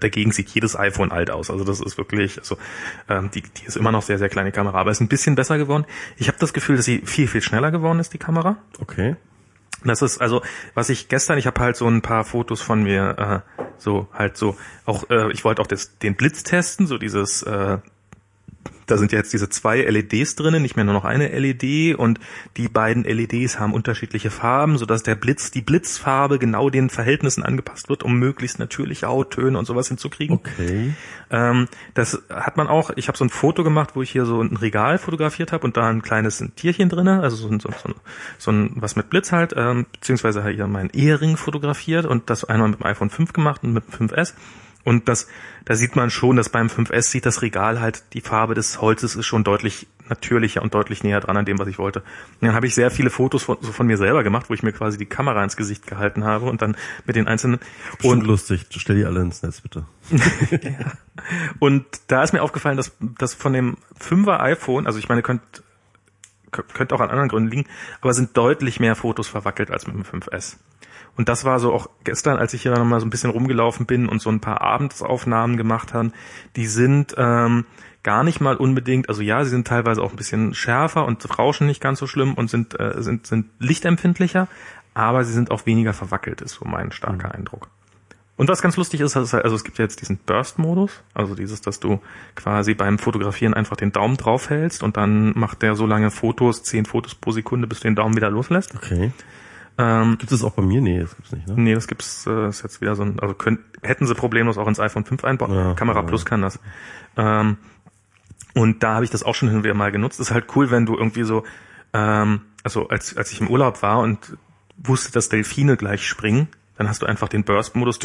dagegen sieht jedes iPhone alt aus. Also das ist wirklich, also ähm, die, die ist immer noch sehr, sehr kleine Kamera, aber ist ein bisschen besser geworden. Ich habe das Gefühl, dass sie viel, viel schneller geworden ist, die Kamera. Okay. Das ist also, was ich gestern, ich habe halt so ein paar Fotos von mir, äh, so halt so, auch äh, ich wollte auch das, den Blitz testen, so dieses, äh, da sind ja jetzt diese zwei LEDs drinnen, nicht mehr nur noch eine LED und die beiden LEDs haben unterschiedliche Farben, sodass der Blitz, die Blitzfarbe genau den Verhältnissen angepasst wird, um möglichst natürliche Hauttöne und sowas hinzukriegen. Okay. Ähm, das hat man auch, ich habe so ein Foto gemacht, wo ich hier so ein Regal fotografiert habe und da ein kleines Tierchen drinne, also so ein, so, ein- so ein was mit Blitz halt, ähm, beziehungsweise halt hier meinen Ehering fotografiert und das einmal mit dem iPhone 5 gemacht und mit dem 5S. Und das, da sieht man schon, dass beim 5S sieht das Regal halt, die Farbe des Holzes ist schon deutlich natürlicher und deutlich näher dran an dem, was ich wollte. Und dann habe ich sehr viele Fotos von, so von mir selber gemacht, wo ich mir quasi die Kamera ins Gesicht gehalten habe und dann mit den einzelnen Und lustig. Stell die alle ins Netz, bitte. [LAUGHS] Und da ist mir aufgefallen, dass das von dem 5er iPhone, also ich meine, könnt, könnte auch an anderen Gründen liegen, aber sind deutlich mehr Fotos verwackelt als mit dem 5S. Und das war so auch gestern, als ich hier nochmal so ein bisschen rumgelaufen bin und so ein paar Abendsaufnahmen gemacht haben, die sind ähm, gar nicht mal unbedingt, also ja, sie sind teilweise auch ein bisschen schärfer und rauschen nicht ganz so schlimm und sind, äh, sind, sind lichtempfindlicher, aber sie sind auch weniger verwackelt, ist so mein starker Eindruck. Und was ganz lustig ist, ist, also es gibt ja jetzt diesen Burst-Modus, also dieses, dass du quasi beim Fotografieren einfach den Daumen draufhältst und dann macht der so lange Fotos, zehn Fotos pro Sekunde, bis du den Daumen wieder loslässt. Okay. Ähm, Gibt es auch bei mir? Nee, das gibt's nicht, ne? nee, das gibt's, äh, ist jetzt wieder so ein, also könnt, hätten sie problemlos auch ins iPhone 5 einbauen. Ja, Kamera ja. Plus kann das. Ähm, und da habe ich das auch schon hin und wieder mal genutzt. Ist halt cool, wenn du irgendwie so, ähm, also als, als ich im Urlaub war und wusste, dass Delfine gleich springen, dann hast du einfach den Burst-Modus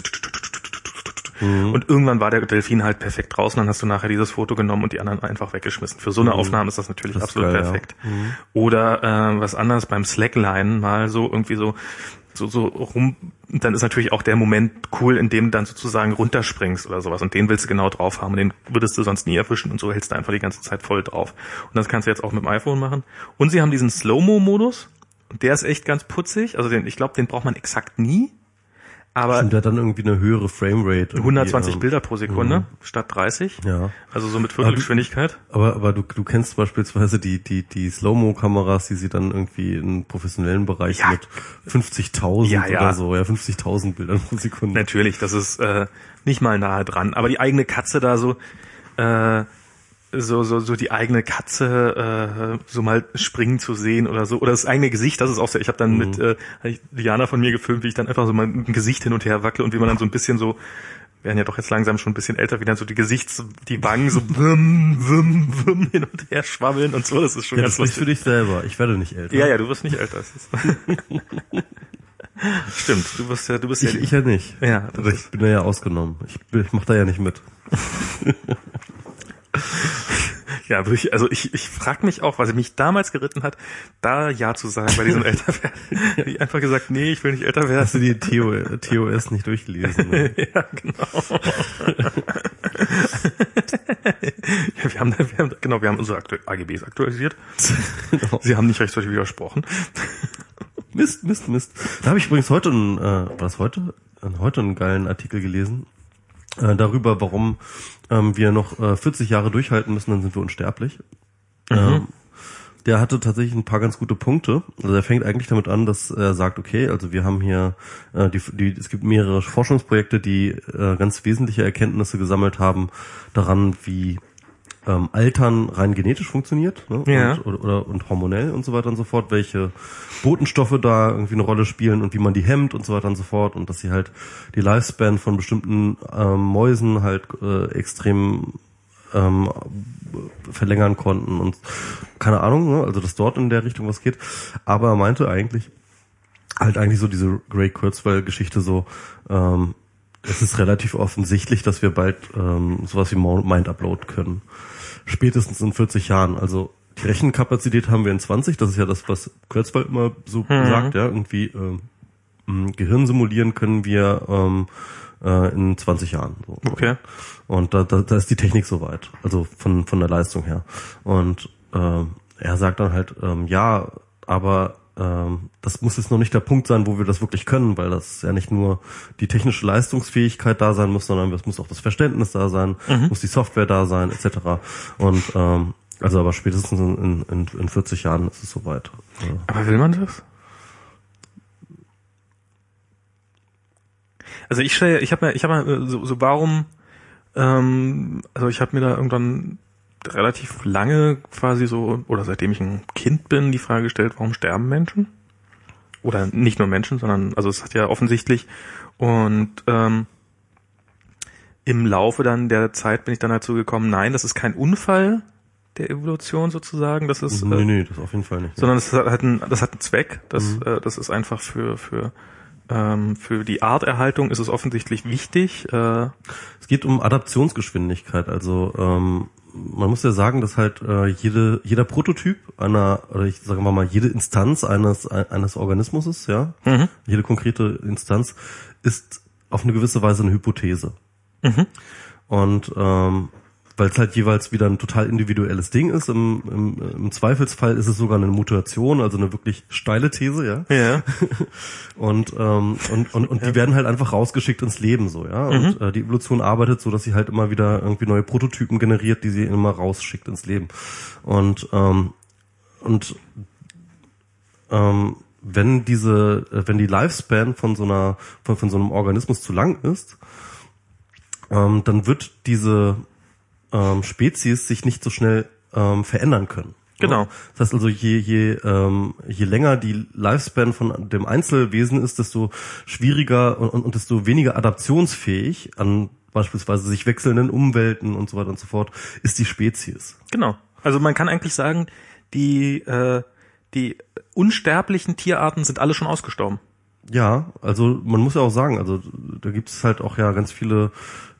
Mhm. und irgendwann war der Delfin halt perfekt draußen, dann hast du nachher dieses Foto genommen und die anderen einfach weggeschmissen. Für so eine Aufnahme ist das natürlich Mhm. Das absolut geil, ja. perfekt. Oder äh, was anderes beim Slackline mal so irgendwie so so so rum dann ist natürlich auch der Moment cool, in dem du dann sozusagen runterspringst oder sowas und den willst du genau drauf haben und den würdest du sonst nie erwischen und so hältst du einfach die ganze Zeit voll drauf. Und das kannst du jetzt auch mit dem iPhone machen. Und sie haben diesen Slow-Mo-Modus und der ist echt ganz putzig. Also den, ich glaube, den braucht man exakt nie. Aber Und der hat dann irgendwie eine höhere Framerate. irgendwie, 120 ähm, Bilder pro Sekunde statt 30. Ja. Also so mit Viertelgeschwindigkeit. Aber, aber du, du kennst beispielsweise die, die, die Slow-Mo-Kameras, die sie dann irgendwie in professionellen Bereich Ja. mit 50.000 Ja, ja. oder so, ja, 50.000 Bildern pro Sekunde. Natürlich, das ist äh, nicht mal nahe dran. Aber die eigene Katze da so, äh, so, so, so die eigene Katze äh, so mal springen zu sehen oder so. Oder das eigene Gesicht, das ist auch sehr. Ich habe dann mit äh, ich Diana von mir gefilmt, wie ich dann einfach so mein Gesicht hin und her wackle und wie man dann so ein bisschen so werden ja doch jetzt langsam schon ein bisschen älter, wie dann so die Gesichts, die Wangen so wum, wum, wum hin und her schwabbeln und so. Das ist schon Ja, ganz das ist für lustig. dich selber. Ich werde nicht älter. Ja, ja, du wirst nicht älter. [LAUGHS] Stimmt, du bist ja, du bist Ich, ja, ich ja nicht. ja, das Ich bin da ja ausgenommen. Ich, ich mach da ja nicht mit. [LAUGHS] [LAUGHS] Ja, aber ich, also ich, ich frage mich auch, was mich damals geritten hat, da Ja zu sagen bei diesem [LAUGHS] Älterwerden. Ich einfach gesagt, nee, ich will nicht älter werden. Hast du die TO, TOS nicht durchgelesen? Ne? [LAUGHS] Ja, genau. ja, wir haben, wir haben, genau, wir haben unsere Aktu AGBs aktualisiert. Genau. Sie haben nicht rechtzeitig widersprochen. Mist, Mist, Mist. Da habe ich übrigens heute, einen, äh, war das heute? Heute einen geilen Artikel gelesen äh, darüber, warum ähm, wir noch äh, 40 Jahre durchhalten müssen, dann sind wir unsterblich. Ähm, der hatte tatsächlich ein paar ganz gute Punkte. Also er fängt eigentlich damit an, dass er sagt, okay, also wir haben hier äh, die, die es gibt mehrere Forschungsprojekte, die äh, ganz wesentliche Erkenntnisse gesammelt haben daran, wie ähm, Altern rein genetisch funktioniert ne? Ja. und, oder, oder, und hormonell und so weiter und so fort, welche Botenstoffe da irgendwie eine Rolle spielen und wie man die hemmt und so weiter und so fort und dass sie halt die Lifespan von bestimmten ähm, Mäusen halt äh, extrem ähm, verlängern konnten und keine Ahnung, ne? also dass dort in der Richtung was geht. Aber er meinte eigentlich, halt eigentlich so diese Ray Kurzweil-Geschichte so, ähm, es ist relativ offensichtlich, dass wir bald ähm, sowas wie Mind Upload können. Spätestens in 40 Jahren. Also die Rechenkapazität haben wir in 20, das ist ja das, was Kurzweil immer so Mhm. sagt, ja, irgendwie ähm, Gehirn simulieren können wir ähm, äh, in 20 Jahren. So. Okay. Und da, da, da ist die Technik soweit, also von, von der Leistung her. Und ähm, er sagt dann halt, ähm, ja, aber ähm, das muss jetzt noch nicht der Punkt sein, wo wir das wirklich können, weil das ja nicht nur die technische Leistungsfähigkeit da sein muss, sondern es muss auch das Verständnis da sein, muss die Software da sein, etc. Und ähm, also aber spätestens in, in, in 40 Jahren ist es soweit. Ja. Aber will man das? Also ich stelle, ich habe mir, ich habe mir so, so warum, ähm, also ich habe mir da irgendwann relativ lange quasi so oder seitdem ich ein Kind bin die Frage gestellt, warum sterben Menschen? Oder nicht nur Menschen, sondern also es hat ja offensichtlich und ähm, im Laufe dann der Zeit bin ich dann dazu gekommen, nein, das ist kein Unfall der Evolution sozusagen, das ist Nee, äh, nee, das auf jeden Fall nicht. sondern das hat einen, das hat einen Zweck. Das, äh, das ist einfach für für ähm, für die Arterhaltung ist es offensichtlich wichtig. Äh, Es geht um Adaptionsgeschwindigkeit. Also ähm, man muss ja sagen, dass halt äh, jede, jeder Prototyp einer, oder ich sage mal, jede Instanz eines, eines Organismus ist, ja, Mhm. jede konkrete Instanz ist auf eine gewisse Weise eine Hypothese. Mhm. Und ähm, weil es halt jeweils wieder ein total individuelles Ding ist, im, im, im Zweifelsfall ist es sogar eine Mutation, also eine wirklich steile These, ja. ja. [LAUGHS] Und, ähm, und, und, und die werden halt einfach rausgeschickt ins Leben so, ja. Und äh, die Evolution arbeitet so, dass sie halt immer wieder irgendwie neue Prototypen generiert, die sie immer rausschickt ins Leben. Und, ähm, und ähm, wenn diese, äh, wenn die Lifespan von so einer, von, von so einem Organismus zu lang ist, ähm, dann wird diese ähm, Spezies sich nicht so schnell ähm, verändern können. Genau. Das heißt also, je, je, ähm, je länger die Lifespan von dem Einzelwesen ist, desto schwieriger und, und, und desto weniger adaptionsfähig an beispielsweise sich wechselnden Umwelten und so weiter und so fort ist die Spezies. Genau. Also man kann eigentlich sagen, die äh, die unsterblichen Tierarten sind alle schon ausgestorben. Ja, also man muss ja auch sagen, also da gibt es halt auch ja ganz viele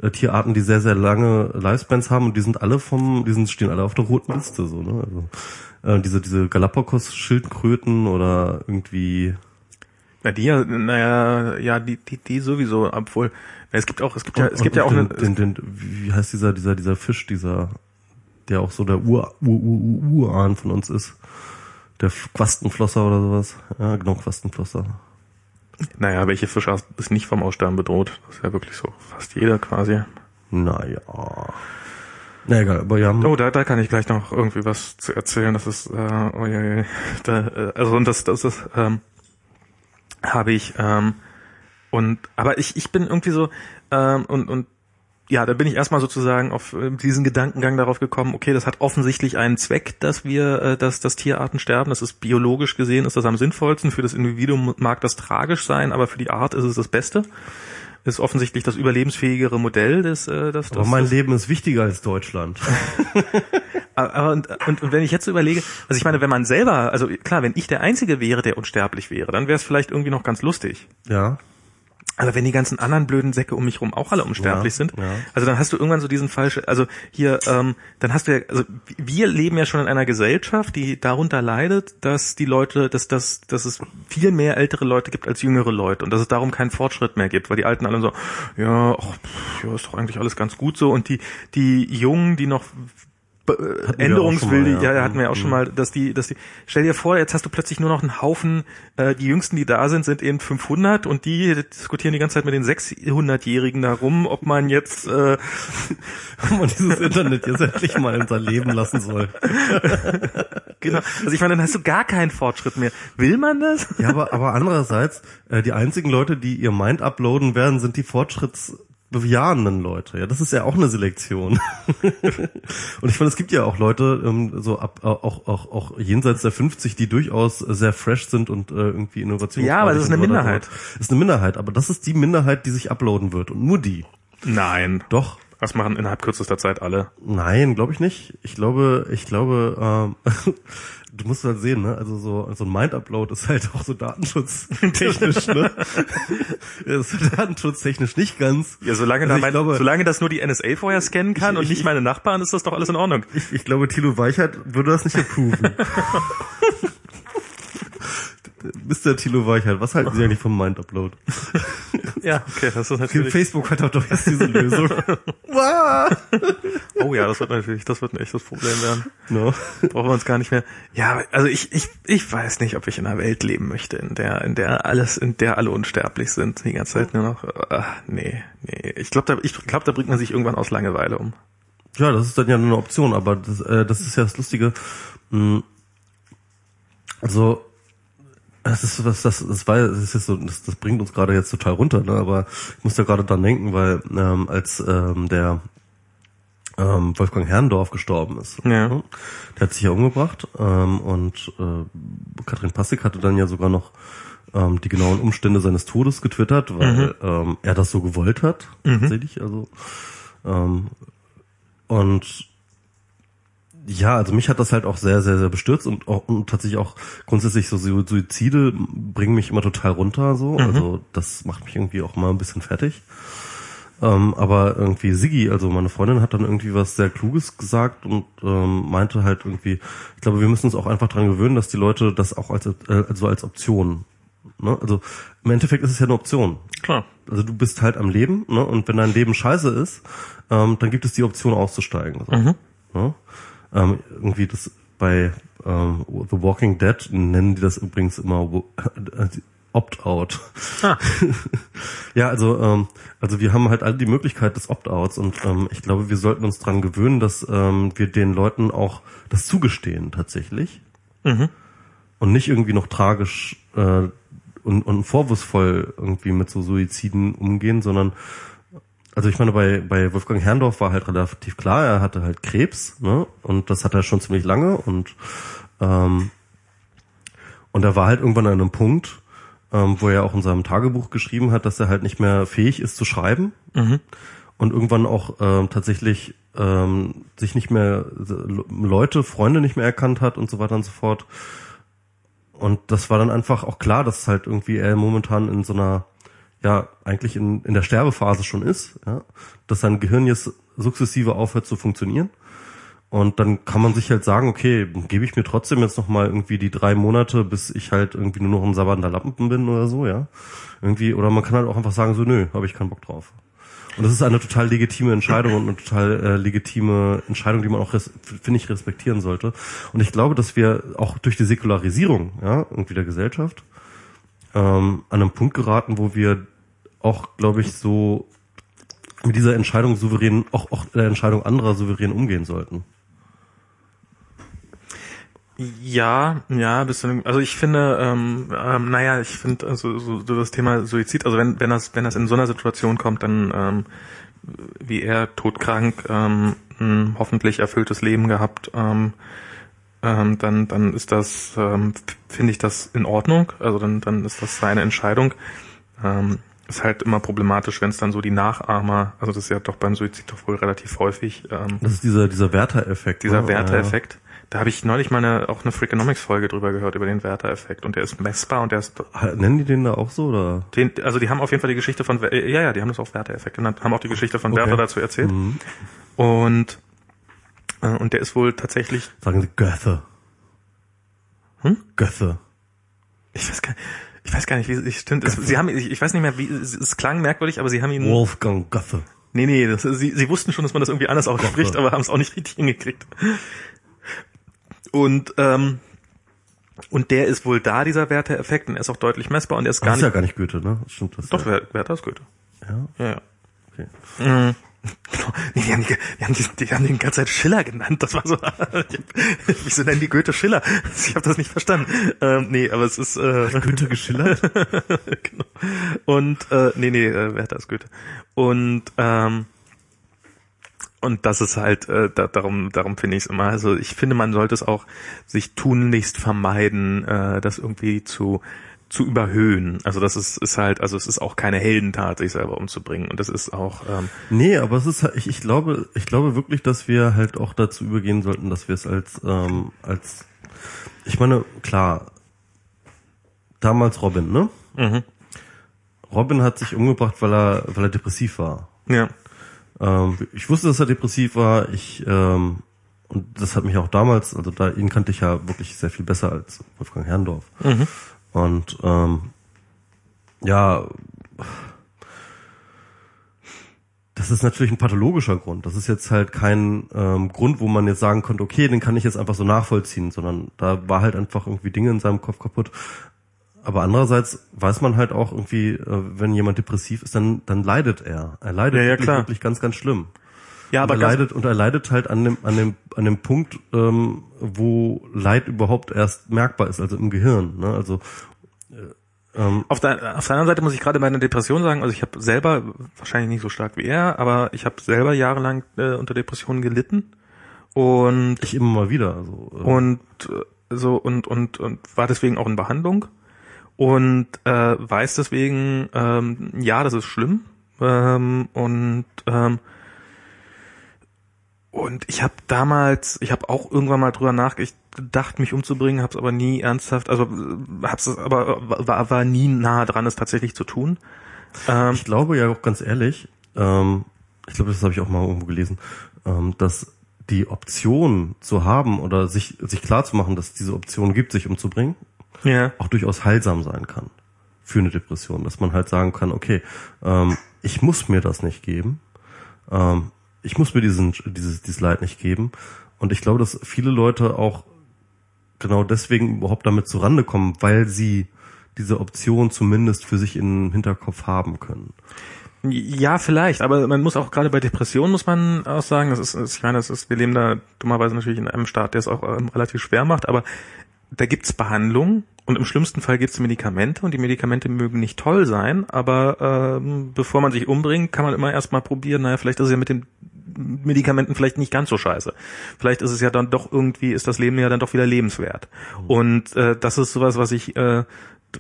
äh, Tierarten, die sehr, sehr lange Lifespans haben und die sind alle vom, die sind, stehen alle auf der roten Liste, so, ne? Also äh, diese, diese Galapagos-Schildkröten oder irgendwie Na die ja, naja, ja die die die sowieso, obwohl na, es gibt auch es gibt ja es gibt ja auch und eine den, den, den, wie heißt dieser, dieser, dieser Fisch, dieser, der auch so der Ur, Ur, Ur, Ur, Urahn von uns ist. Der Quastenflosser oder sowas. Ja, genau, Quastenflosser. Naja, welche Fischart ist nicht vom Aussterben bedroht? Das ist ja wirklich so fast jeder quasi. Naja. Na egal, aber ja. Oh, da, da kann ich gleich noch irgendwie was zu erzählen. Das ist, äh, oh je, je, da, äh, also und das, das ist, ähm, habe ich, ähm, und aber ich, ich bin irgendwie so, ähm, und, und ja, da bin ich erstmal sozusagen auf äh, diesen Gedankengang darauf gekommen, okay, das hat offensichtlich einen Zweck, dass wir, äh, dass, dass Tierarten sterben. Das ist biologisch gesehen, ist das am sinnvollsten. Für das Individuum mag das tragisch sein, aber für die Art ist es das Beste. Ist offensichtlich das überlebensfähigere Modell des, äh, das, aber das, mein das, Leben ist wichtiger als Deutschland. [LAUGHS] aber, aber und, und, und wenn ich jetzt so überlege, also ich meine, wenn man selber, also klar, wenn ich der Einzige wäre, der unsterblich wäre, dann wäre es vielleicht irgendwie noch ganz lustig. ja. Aber wenn die ganzen anderen blöden Säcke um mich rum auch alle unsterblich Ja, sind, ja. also dann hast du irgendwann so diesen falschen, also hier, ähm, dann hast du ja, also wir leben ja schon in einer Gesellschaft, die darunter leidet, dass die Leute, dass, dass, dass es viel mehr ältere Leute gibt als jüngere Leute und dass es darum keinen Fortschritt mehr gibt, weil die Alten alle so, ja, ach, ja, ist doch eigentlich alles ganz gut so und die, die Jungen, die noch Änderungswillig, mal, ja. ja. hatten wir auch schon mal, dass die, dass die, stell dir vor, jetzt hast du plötzlich nur noch einen Haufen, äh, die Jüngsten, die da sind, sind eben 500 und die diskutieren die ganze Zeit mit den 600-Jährigen darum, ob man jetzt, äh, [LAUGHS] Ob man dieses Internet jetzt endlich mal in sein Leben lassen soll. [LAUGHS] genau, also ich meine, dann hast du gar keinen Fortschritt mehr. Will man das? Ja, aber, aber andererseits, äh, die einzigen Leute, die ihr Mind uploaden werden, sind die Fortschritts bejahenden Leute. Ja, das ist ja auch eine Selektion. [LAUGHS] und ich finde, es gibt ja auch Leute, ähm, so ab, auch, auch, auch jenseits der 50, die durchaus sehr fresh sind und äh, irgendwie Innovation. Ja, aber das ist eine Minderheit. Das ist eine Minderheit, aber das ist die Minderheit, die sich uploaden wird und nur die. Nein. Doch. Das machen innerhalb kürzester Zeit alle. Nein, glaube ich nicht. Ich glaube, ich glaube, ähm, [LAUGHS] du musst halt sehen, ne? Also so, so ein Mind-Upload ist halt auch so datenschutztechnisch, ne? [LAUGHS] ist datenschutztechnisch nicht ganz. Ja, solange, Also da ich mein, glaube- solange das nur die NSA vorher scannen kann Ich- und ich- nicht meine Nachbarn, ist das doch alles in Ordnung. Ich, ich glaube, Thilo Weichert würde das nicht approven. [LAUGHS] Mr. Thilo Weichert, was halten Sie eigentlich vom Mind-Upload? [LAUGHS] Ja, okay, das ist natürlich. Facebook hat er doch jetzt diese Lösung. [LAUGHS] Oh ja, das wird natürlich, das wird ein echtes Problem werden. no. Brauchen wir uns gar nicht mehr. Ja, also ich, ich, ich weiß nicht, ob ich in einer Welt leben möchte, in der, in der alles, in der alle unsterblich sind, die ganze Zeit nur noch. Ach, nee, nee. Ich glaube, da, ich glaube, da bringt man sich irgendwann aus Langeweile um. Ja, das ist dann ja nur eine Option, aber das, äh, das ist ja das Lustige. Hm, Also, das ist was, das, das war, das ist jetzt so, das, das bringt uns gerade jetzt total runter, ne? Aber ich muss da gerade dran denken, weil ähm, als ähm, der ähm, Wolfgang Herrndorf gestorben ist, Ja. ne? der hat sich ja umgebracht ähm, und äh, Katrin Passig hatte dann ja sogar noch ähm, die genauen Umstände seines Todes getwittert, weil ähm, er das so gewollt hat, tatsächlich. Also ähm, und ja, also mich hat das halt auch sehr, sehr, sehr bestürzt und, auch, und tatsächlich auch grundsätzlich so Su- Suizide bringen mich immer total runter, so. Also das macht mich irgendwie auch mal ein bisschen fertig. Ähm, aber irgendwie Siggi, also meine Freundin, hat dann irgendwie was sehr Kluges gesagt und ähm, meinte halt irgendwie, ich glaube, wir müssen uns auch einfach dran gewöhnen, dass die Leute das auch als, äh, also als Option, ne? Also im Endeffekt ist es ja eine Option. Klar. Also du bist halt am Leben, ne? Und wenn dein Leben scheiße ist, ähm, dann gibt es die Option auszusteigen. So. Ne? Ähm, irgendwie das bei ähm, The Walking Dead nennen die das übrigens immer wo- Opt-out. Ah. [LAUGHS] ja, also ähm, also wir haben halt alle die Möglichkeit des Opt-outs und ähm, ich glaube, wir sollten uns dran gewöhnen, dass ähm, wir den Leuten auch das zugestehen tatsächlich und nicht irgendwie noch tragisch äh, und, und vorwurfsvoll irgendwie mit so Suiziden umgehen, sondern also ich meine, bei, bei Wolfgang Herrndorf war halt relativ klar, er hatte halt Krebs, ne? Und das hat er schon ziemlich lange und ähm, und er war halt irgendwann an einem Punkt, ähm, wo er auch in seinem Tagebuch geschrieben hat, dass er halt nicht mehr fähig ist zu schreiben und irgendwann auch ähm, tatsächlich ähm, sich nicht mehr Leute, Freunde nicht mehr erkannt hat und so weiter und so fort. Und das war dann einfach auch klar, dass halt irgendwie er momentan in so einer, ja, eigentlich in, in der Sterbephase schon ist, ja, dass sein Gehirn jetzt sukzessive aufhört zu funktionieren. Und dann kann man sich halt sagen, okay, gebe ich mir trotzdem jetzt noch mal irgendwie die drei Monate, bis ich halt irgendwie nur noch ein sabbernder Lampen bin oder so, ja. Irgendwie, oder man kann halt auch einfach sagen, so, nö, habe ich keinen Bock drauf. Und das ist eine total legitime Entscheidung und eine total äh, legitime Entscheidung, die man auch, finde ich, respektieren sollte. Und ich glaube, dass wir auch durch die Säkularisierung ja, irgendwie der Gesellschaft ähm, an einem Punkt geraten, wo wir auch, glaube ich, so mit dieser Entscheidung souverän, auch, auch der Entscheidung anderer souverän umgehen sollten. Ja, ja, bis zu also ich finde, ähm, ähm, naja, ich finde also so, so das Thema Suizid, also wenn wenn das wenn das in so einer Situation kommt, dann ähm, wie er todkrank, ähm, ein hoffentlich erfülltes Leben gehabt, ähm, ähm, dann dann ist das, ähm, finde ich das in Ordnung, also dann dann ist das seine Entscheidung. Ähm, ist halt immer problematisch, wenn es dann so die Nachahmer, also das ist ja doch beim Suizid doch wohl relativ häufig, ähm, Das ist dieser, dieser Werter-Effekt. dieser ne? Werter-Effekt. Da habe ich neulich mal eine, auch eine Freakonomics-Folge drüber gehört, über den Werter-Effekt. Und der ist messbar und der ist. Nennen die den da auch so, oder? den, also die haben auf jeden Fall die Geschichte von, äh, ja, ja, die haben das auch Werter-Effekt genannt, haben auch die Geschichte von Okay. Werther dazu erzählt. Und, äh, und der ist wohl tatsächlich, Sagen sie Göthe. Hm? Göthe. ich weiß gar, ich weiß gar nicht, wie es stimmt. Es, sie haben, ich, ich weiß nicht mehr, wie, es, es klang merkwürdig, aber sie haben ihn, Wolfgang Göthe. nee, nee, das, sie, sie wussten schon, dass man das irgendwie anders ausspricht, aber haben es auch nicht richtig hingekriegt. Und, ähm, und der ist wohl da, dieser Werter-Effekt, und er ist auch deutlich messbar und er ist Das gar ist nicht ja gar nicht Goethe, ne? Stimmt das? Doch, ja. Wer- Werther ist Goethe. Ja, Ja, ja. okay. Genau. Die haben, die, die, haben, die, die haben den ganze Zeit Schiller genannt. Das war so, [LAUGHS] wieso nennen die Goethe Schiller? Ich habe das nicht verstanden. Ähm, nee, aber es ist äh, Goethe geschillert? [LAUGHS] genau. Und äh, nee, nee, äh, Werther ist Goethe. Und ähm, und das ist halt äh, da, darum darum finde ich es immer also ich finde man sollte es auch sich tunlichst vermeiden äh, das irgendwie zu zu überhöhen also das ist ist halt also es ist auch keine Heldentat sich selber umzubringen und das ist auch ähm, Nee, aber es ist halt, ich, ich glaube, ich glaube wirklich, dass wir halt auch dazu übergehen sollten, dass wir es als, ähm, als, ich meine, klar, damals Robin, ne? mhm. Robin hat sich umgebracht, weil er, weil er depressiv war. ja Ähm, ich wusste, dass er depressiv war. Ich ähm, und das hat mich auch damals, also da ihn kannte ich ja wirklich sehr viel besser als Wolfgang Herrndorf. mhm. Und ähm, ja, das ist natürlich ein pathologischer Grund. Das ist jetzt halt kein ähm, Grund, wo man jetzt sagen konnte, okay, den kann ich jetzt einfach so nachvollziehen, sondern da war halt einfach irgendwie Dinge in seinem Kopf kaputt. Aber andererseits weiß man halt auch irgendwie, äh, wenn jemand depressiv ist, dann, dann leidet er. Er leidet Ja, ja, wirklich, wirklich ganz, ganz schlimm. Ja Und aber er leidet und er leidet halt an dem an dem an dem Punkt, ähm, wo Leid überhaupt erst merkbar ist, also im Gehirn. Ne? Also ähm, Auf der, auf der anderen Seite muss ich gerade bei einer Depression sagen, also ich habe selber, wahrscheinlich nicht so stark wie er, aber ich habe selber jahrelang äh, unter Depressionen gelitten und ich immer mal wieder. Also, äh, und äh, so und und und war deswegen auch in Behandlung und äh, weiß deswegen, ähm, ja, das ist schlimm ähm, und ähm, und ich habe damals, ich habe auch irgendwann mal drüber nachgedacht, mich umzubringen, habe es aber nie ernsthaft, also äh, hab's aber war, war nie nahe dran, es tatsächlich zu tun. Ähm, ich glaube ja auch ganz ehrlich, ähm, ich glaube, das habe ich auch mal irgendwo gelesen, ähm, dass die Option zu haben oder sich sich klar zu machen, dass es diese Option gibt, sich umzubringen, ja, auch durchaus heilsam sein kann für eine Depression, dass man halt sagen kann, okay, ähm, ich muss mir das nicht geben, ähm, ich muss mir diesen dieses dieses Leid nicht geben und ich glaube, dass viele Leute auch genau deswegen überhaupt damit zurande kommen, weil sie diese Option zumindest für sich den Hinterkopf haben können. Ja, vielleicht, aber man muss auch gerade bei Depressionen muss man auch sagen, das ist, ich meine, das ist, wir leben da dummerweise natürlich in einem Staat, der es auch ähm, relativ schwer macht, aber da gibt's Behandlung und im schlimmsten Fall gibt's Medikamente und die Medikamente mögen nicht toll sein, aber ähm, bevor man sich umbringt, kann man immer erstmal probieren, naja, vielleicht ist es ja mit den Medikamenten vielleicht nicht ganz so scheiße. Vielleicht ist es ja dann doch irgendwie, ist das Leben ja dann doch wieder lebenswert. Und äh, das ist sowas, was ich, äh,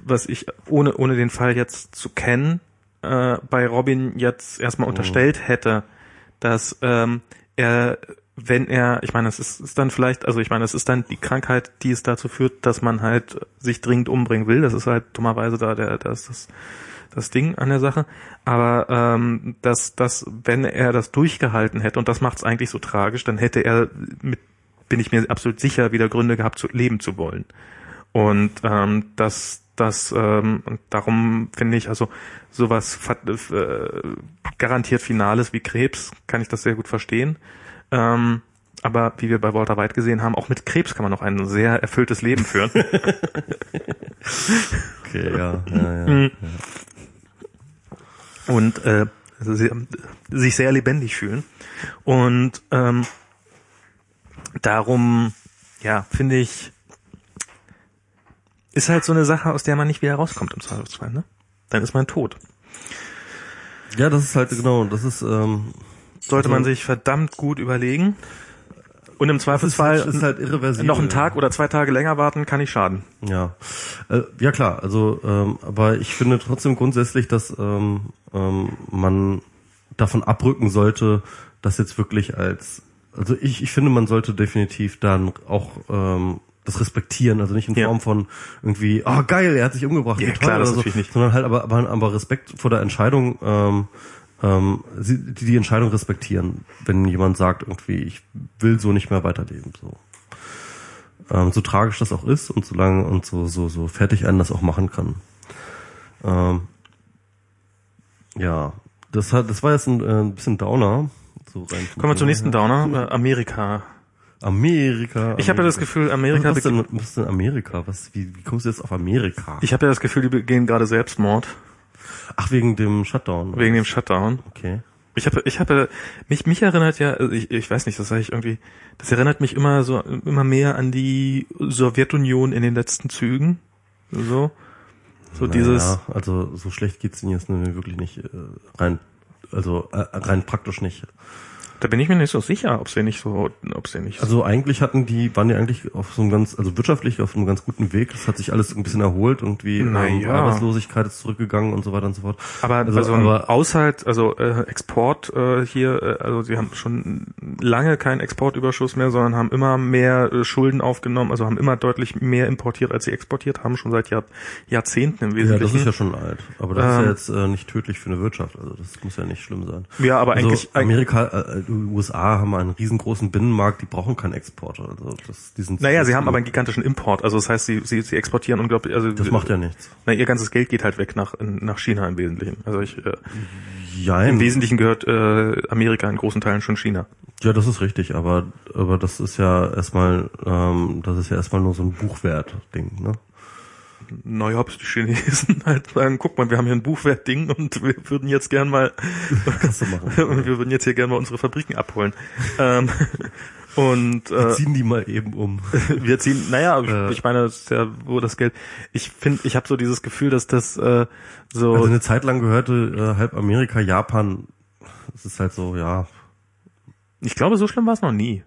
was ich ohne, ohne den Fall jetzt zu kennen, äh, bei Robin jetzt erstmal unterstellt hätte, dass ähm, er, wenn er, ich meine, es ist, ist dann vielleicht, also ich meine, es ist dann die Krankheit, die es dazu führt, dass man halt sich dringend umbringen will. Das ist halt dummerweise da der, das, das, das Ding an der Sache. Aber ähm, dass, dass, wenn er das durchgehalten hätte, und das macht es eigentlich so tragisch, dann hätte er mit, bin ich mir absolut sicher, wieder Gründe gehabt, zu leben zu wollen. Und ähm, das, das ähm, und darum finde ich also sowas äh, garantiert Finales wie Krebs kann ich das sehr gut verstehen. Ähm, aber wie wir bei Walter White gesehen haben, auch mit Krebs kann man noch ein sehr erfülltes Leben führen. [LAUGHS] Okay, ja, ja, ja. Mhm. Und äh, sich sehr lebendig fühlen. Und ähm, darum, ja, finde ich, ist halt so eine Sache, aus der man nicht wieder rauskommt im Zweifelsfall, ne? Dann ist man tot. Ja, das ist halt genau, das ist ähm, Sollte Also- man sich verdammt gut überlegen. Und im Zweifelsfall ist, ist halt noch einen Tag oder zwei Tage länger warten, kann nicht schaden. Ja, äh, ja klar. Also, ähm, aber ich finde trotzdem grundsätzlich, dass ähm, ähm, man davon abrücken sollte, das jetzt wirklich als, also ich, ich finde, man sollte definitiv dann auch ähm, das respektieren, also nicht in Ja. Form von irgendwie, ah geil, er hat sich umgebracht, Ja, klar, das so, natürlich nicht. sondern halt aber, aber, aber Respekt vor der Entscheidung, ähm, ähm, sie, die die Entscheidung respektieren, wenn jemand sagt irgendwie, ich will so nicht mehr weiterleben, so. Ähm, so tragisch das auch ist und so lange und so, so, so fertig einen das auch machen kann. Ähm, ja, das hat, das war jetzt ein, äh, ein bisschen Downer. So rein Kommen wir zum nächsten. Downer, äh, Amerika. Amerika. Ich habe ja das Gefühl, Amerika was, bege- denn, was ist denn Amerika? Was, wie, wie kommst du jetzt auf Amerika? Ich habe ja das Gefühl, die begehen gerade Selbstmord Ach, wegen dem Shutdown. wegen dem Shutdown. Okay. Ich habe, ich habe, mich, mich erinnert ja, also ich, ich weiß nicht, das sage ich irgendwie, das erinnert mich immer so, immer mehr an die Sowjetunion in den letzten Zügen. So. So naja, dieses. Also so schlecht geht's ihnen jetzt wirklich nicht äh, rein, also äh, rein praktisch nicht. Da bin ich mir nicht so sicher, ob sie nicht so, ob sie nicht. Also eigentlich hatten die, waren die eigentlich auf so einem ganz, also wirtschaftlich auf einem ganz guten Weg. Es hat sich alles ein bisschen erholt, irgendwie Na ähm, ja. Arbeitslosigkeit ist zurückgegangen und so weiter und so fort. aber also, also, aber Aushalt, also äh, Export äh, hier, äh, also sie haben schon lange keinen Exportüberschuss mehr, sondern haben immer mehr äh, Schulden aufgenommen, also haben immer deutlich mehr importiert, als sie exportiert haben, schon seit Jahr, Jahrzehnten im ja, Wesentlichen. das ist ja schon alt. Aber das ist Ähm, ja jetzt äh, nicht tödlich für eine Wirtschaft. Also das muss ja nicht schlimm sein. Ja, aber Also eigentlich, Amerika, äh, die USA haben einen riesengroßen Binnenmarkt, die brauchen keinen Exporter. Also das, die sind naja, sie haben aber einen gigantischen Import, also das heißt, sie, sie, sie exportieren unglaublich, also das macht ja nichts. na, ihr ganzes Geld geht halt weg nach, nach China im Wesentlichen. Also ich, äh, im Wesentlichen gehört äh, Amerika in großen Teilen schon China. ja, das ist richtig, aber aber das ist ja erstmal, ähm, das ist ja erstmal nur so ein Buchwert-Ding, ne? Es die Chinesen [LAUGHS] halt sagen, guck mal, wir haben hier ein Buchwertding und wir würden jetzt gern mal, [LAUGHS] machen. [LAUGHS] wir würden jetzt hier gern mal unsere Fabriken abholen. ähm, und äh, Ziehen die mal eben um. wir ziehen, naja, Äh. ich meine, das ist ja wo das Geld. Ich finde, ich habe so dieses Gefühl, dass das äh, so Also eine Zeit lang gehörte äh, halb Amerika Japan. Das ist halt so, ja. Ich glaube, so schlimm war es noch nie.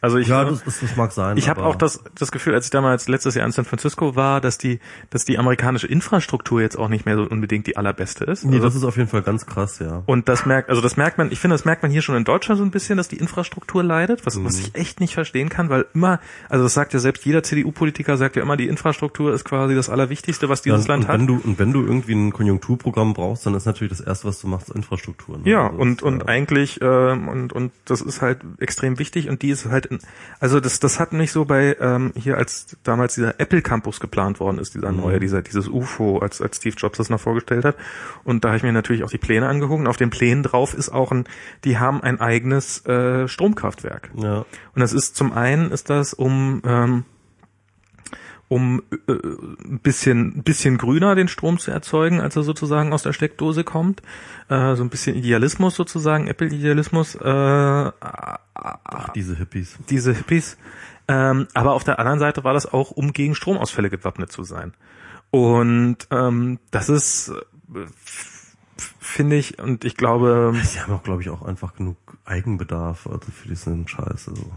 Also ich, Ja, das, das, das mag sein. ich habe auch das, das Gefühl, als ich damals letztes Jahr in San Francisco war, dass die, dass die amerikanische Infrastruktur jetzt auch nicht mehr so unbedingt die allerbeste ist. Nee, also, das ist auf jeden Fall ganz krass, ja. und das merkt, also das merkt man, ich finde, das merkt man hier schon in Deutschland so ein bisschen, dass die Infrastruktur leidet, was, Mhm. was ich echt nicht verstehen kann, weil immer, also das sagt ja selbst jeder CDU-Politiker, sagt ja immer, die Infrastruktur ist quasi das Allerwichtigste, was dieses und, Land und hat. wenn du und wenn du irgendwie ein Konjunkturprogramm brauchst, dann ist natürlich das erste, was du machst, Infrastruktur. Ne? Ja, Also und und äh, eigentlich ähm, und und das ist halt extrem wichtig und die ist halt in, also das das hat nicht so bei ähm, hier als damals dieser Apple Campus geplant worden ist, dieser neue, dieser dieses UFO, als als Steve Jobs das noch vorgestellt hat und da habe ich mir natürlich auch die Pläne angeguckt und auf den Plänen drauf ist auch ein die haben ein eigenes äh, Stromkraftwerk. ja. Und das ist zum einen ist das um ähm, um äh, ein bisschen bisschen grüner den Strom zu erzeugen, als er sozusagen aus der Steckdose kommt, äh, so ein bisschen Idealismus sozusagen, Apple Idealismus, äh, Ach, diese Hippies. diese Hippies. Ähm, aber auf der anderen Seite war das auch, um gegen Stromausfälle gewappnet zu sein. Und ähm, das ist, äh, finde ich, und ich glaube, Sie haben auch, glaube ich, auch einfach genug Eigenbedarf also für diesen Scheiß. Also.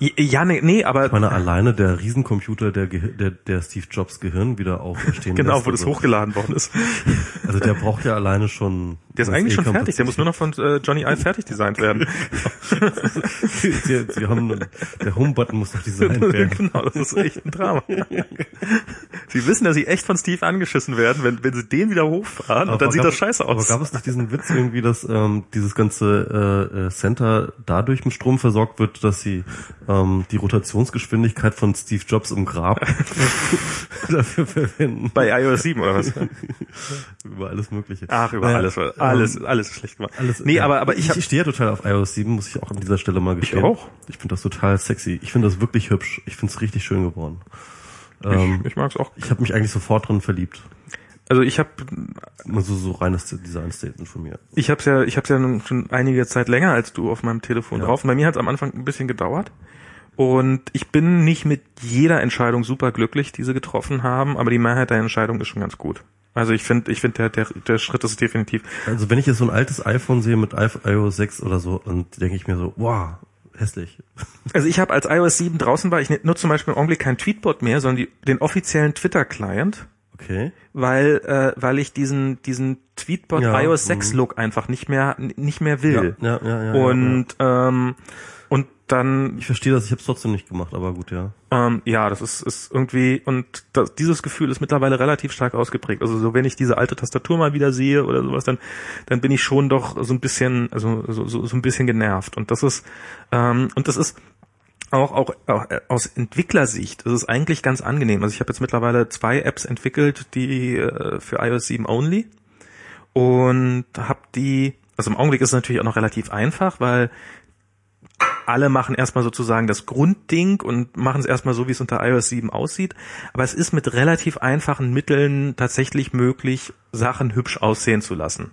Ja, nee, nee aber Ich meine, alleine der Riesencomputer, der, Gehir- der, der Steve Jobs Gehirn wieder auferstehen [LAUGHS] genau, lässt, wo das also, hochgeladen worden ist. Also der braucht ja alleine schon... Der ist eigentlich schon E-Campus- fertig, der muss nur noch von äh, Johnny Ive fertig designt werden. [LAUGHS] sie, sie haben, der Home-Button muss doch designt [LAUGHS] werden. genau, das ist echt ein Drama. sie wissen, dass sie echt von Steve angeschissen werden, wenn, wenn sie den wieder hochfahren und dann Aber sieht das scheiße Aber aus. gab es nicht diesen Witz irgendwie, dass ähm, dieses ganze äh, äh, Center dadurch mit Strom versorgt wird, dass sie ähm, die Rotationsgeschwindigkeit von Steve Jobs im Grab [LAUGHS] [LAUGHS] dafür verwenden? Bei iOS 7 oder was? [LAUGHS] Über alles Mögliche. Ach, über Naja, alles, ähm, alles, alles ist schlecht gemacht. Alles, nee, ja. aber, aber ich, ich, ich stehe ja total auf iOS 7, muss ich auch an dieser Stelle mal gestehen. auch. Ich finde das total sexy. Ich finde das wirklich hübsch. Ich finde es richtig schön geworden. Ähm, ich, ich mag's auch. ich habe mich eigentlich sofort drin verliebt. Also ich habe Also so reines Design-Statement von mir. ich hab's ja, ich hab's ja nun schon einige Zeit länger als du auf meinem Telefon Ja. drauf. Bei mir hat's am Anfang ein bisschen gedauert. Und ich bin nicht mit jeder Entscheidung super glücklich, die sie getroffen haben, aber die Mehrheit der Entscheidung ist schon ganz gut. Also ich finde, ich finde der, der, der Schritt ist definitiv. Also wenn ich jetzt so ein altes iPhone sehe mit iOS 6 oder so, dann denke ich mir so, wow, hässlich. [LAUGHS] Also ich habe als iOS 7 draußen war, ich nutze zum Beispiel im Augenblick kein Tweetbot mehr, sondern die, den offiziellen Twitter-Client, Okay. weil, äh, weil ich diesen, diesen Tweetbot Ja, iOS 6 mhm. Look einfach nicht mehr, nicht mehr will. Ja, ja, ja. ja Und, ähm, und dann ich verstehe das, ich habe es trotzdem nicht gemacht, aber gut, ja. Ähm, ja, das ist, ist irgendwie, und das, dieses Gefühl ist mittlerweile relativ stark ausgeprägt. Also so, wenn ich diese alte Tastatur mal wieder sehe oder sowas, dann, dann bin ich schon doch so ein bisschen, also so, so, so ein bisschen genervt. Und das ist, ähm, und das ist auch, auch, auch aus Entwicklersicht ist es eigentlich ganz angenehm. Also ich habe jetzt mittlerweile zwei Apps entwickelt, die äh, für iOS 7 only und habe die, also im Augenblick ist es natürlich auch noch relativ einfach, weil alle machen erstmal sozusagen das Grundding und machen es erstmal so, wie es unter iOS 7 aussieht. Aber es ist mit relativ einfachen Mitteln tatsächlich möglich, Sachen hübsch aussehen zu lassen.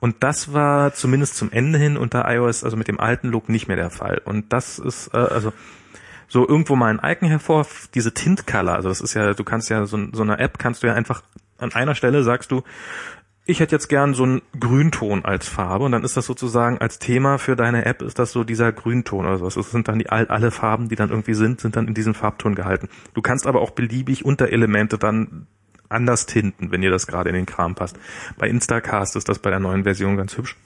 Und das war zumindest zum Ende hin unter iOS, also mit dem alten Look, nicht mehr der Fall. Und das ist, äh, also so irgendwo mal ein Icon hervor, diese Tint Color, also das ist ja, du kannst ja so, so eine App kannst du ja einfach an einer Stelle sagst du, ich hätte jetzt gern so einen Grünton als Farbe und dann ist das sozusagen als Thema für deine App ist das so dieser Grünton oder sowas. Das sind dann die alle Farben, die dann irgendwie sind, sind dann in diesem Farbton gehalten. Du kannst aber auch beliebig Unterelemente dann anders tinten, wenn dir das gerade in den Kram passt. Bei Instacast ist das bei der neuen Version ganz hübsch.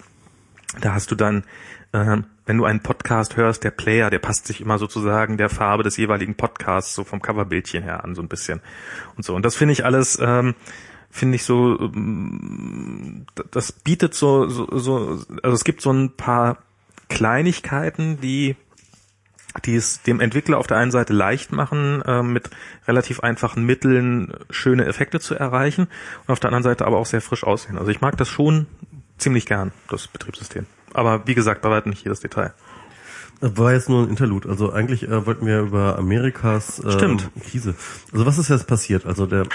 Da hast du dann, ähm, wenn du einen Podcast hörst, der Player, der passt sich immer sozusagen der Farbe des jeweiligen Podcasts so vom Coverbildchen her an so ein bisschen und so. Und das finde ich alles ähm, finde ich so, ähm, das bietet so, so, so, also es gibt so ein paar Kleinigkeiten, die die es dem Entwickler auf der einen Seite leicht machen, äh, mit relativ einfachen Mitteln schöne Effekte zu erreichen und auf der anderen Seite aber auch sehr frisch aussehen. Also ich mag das schon ziemlich gern, das Betriebssystem. Aber wie gesagt, bei weitem nicht jedes Detail. War jetzt nur ein Interlude. Also eigentlich äh, wollten wir über Amerikas äh, Stimmt. Krise. Also was ist jetzt passiert? Also der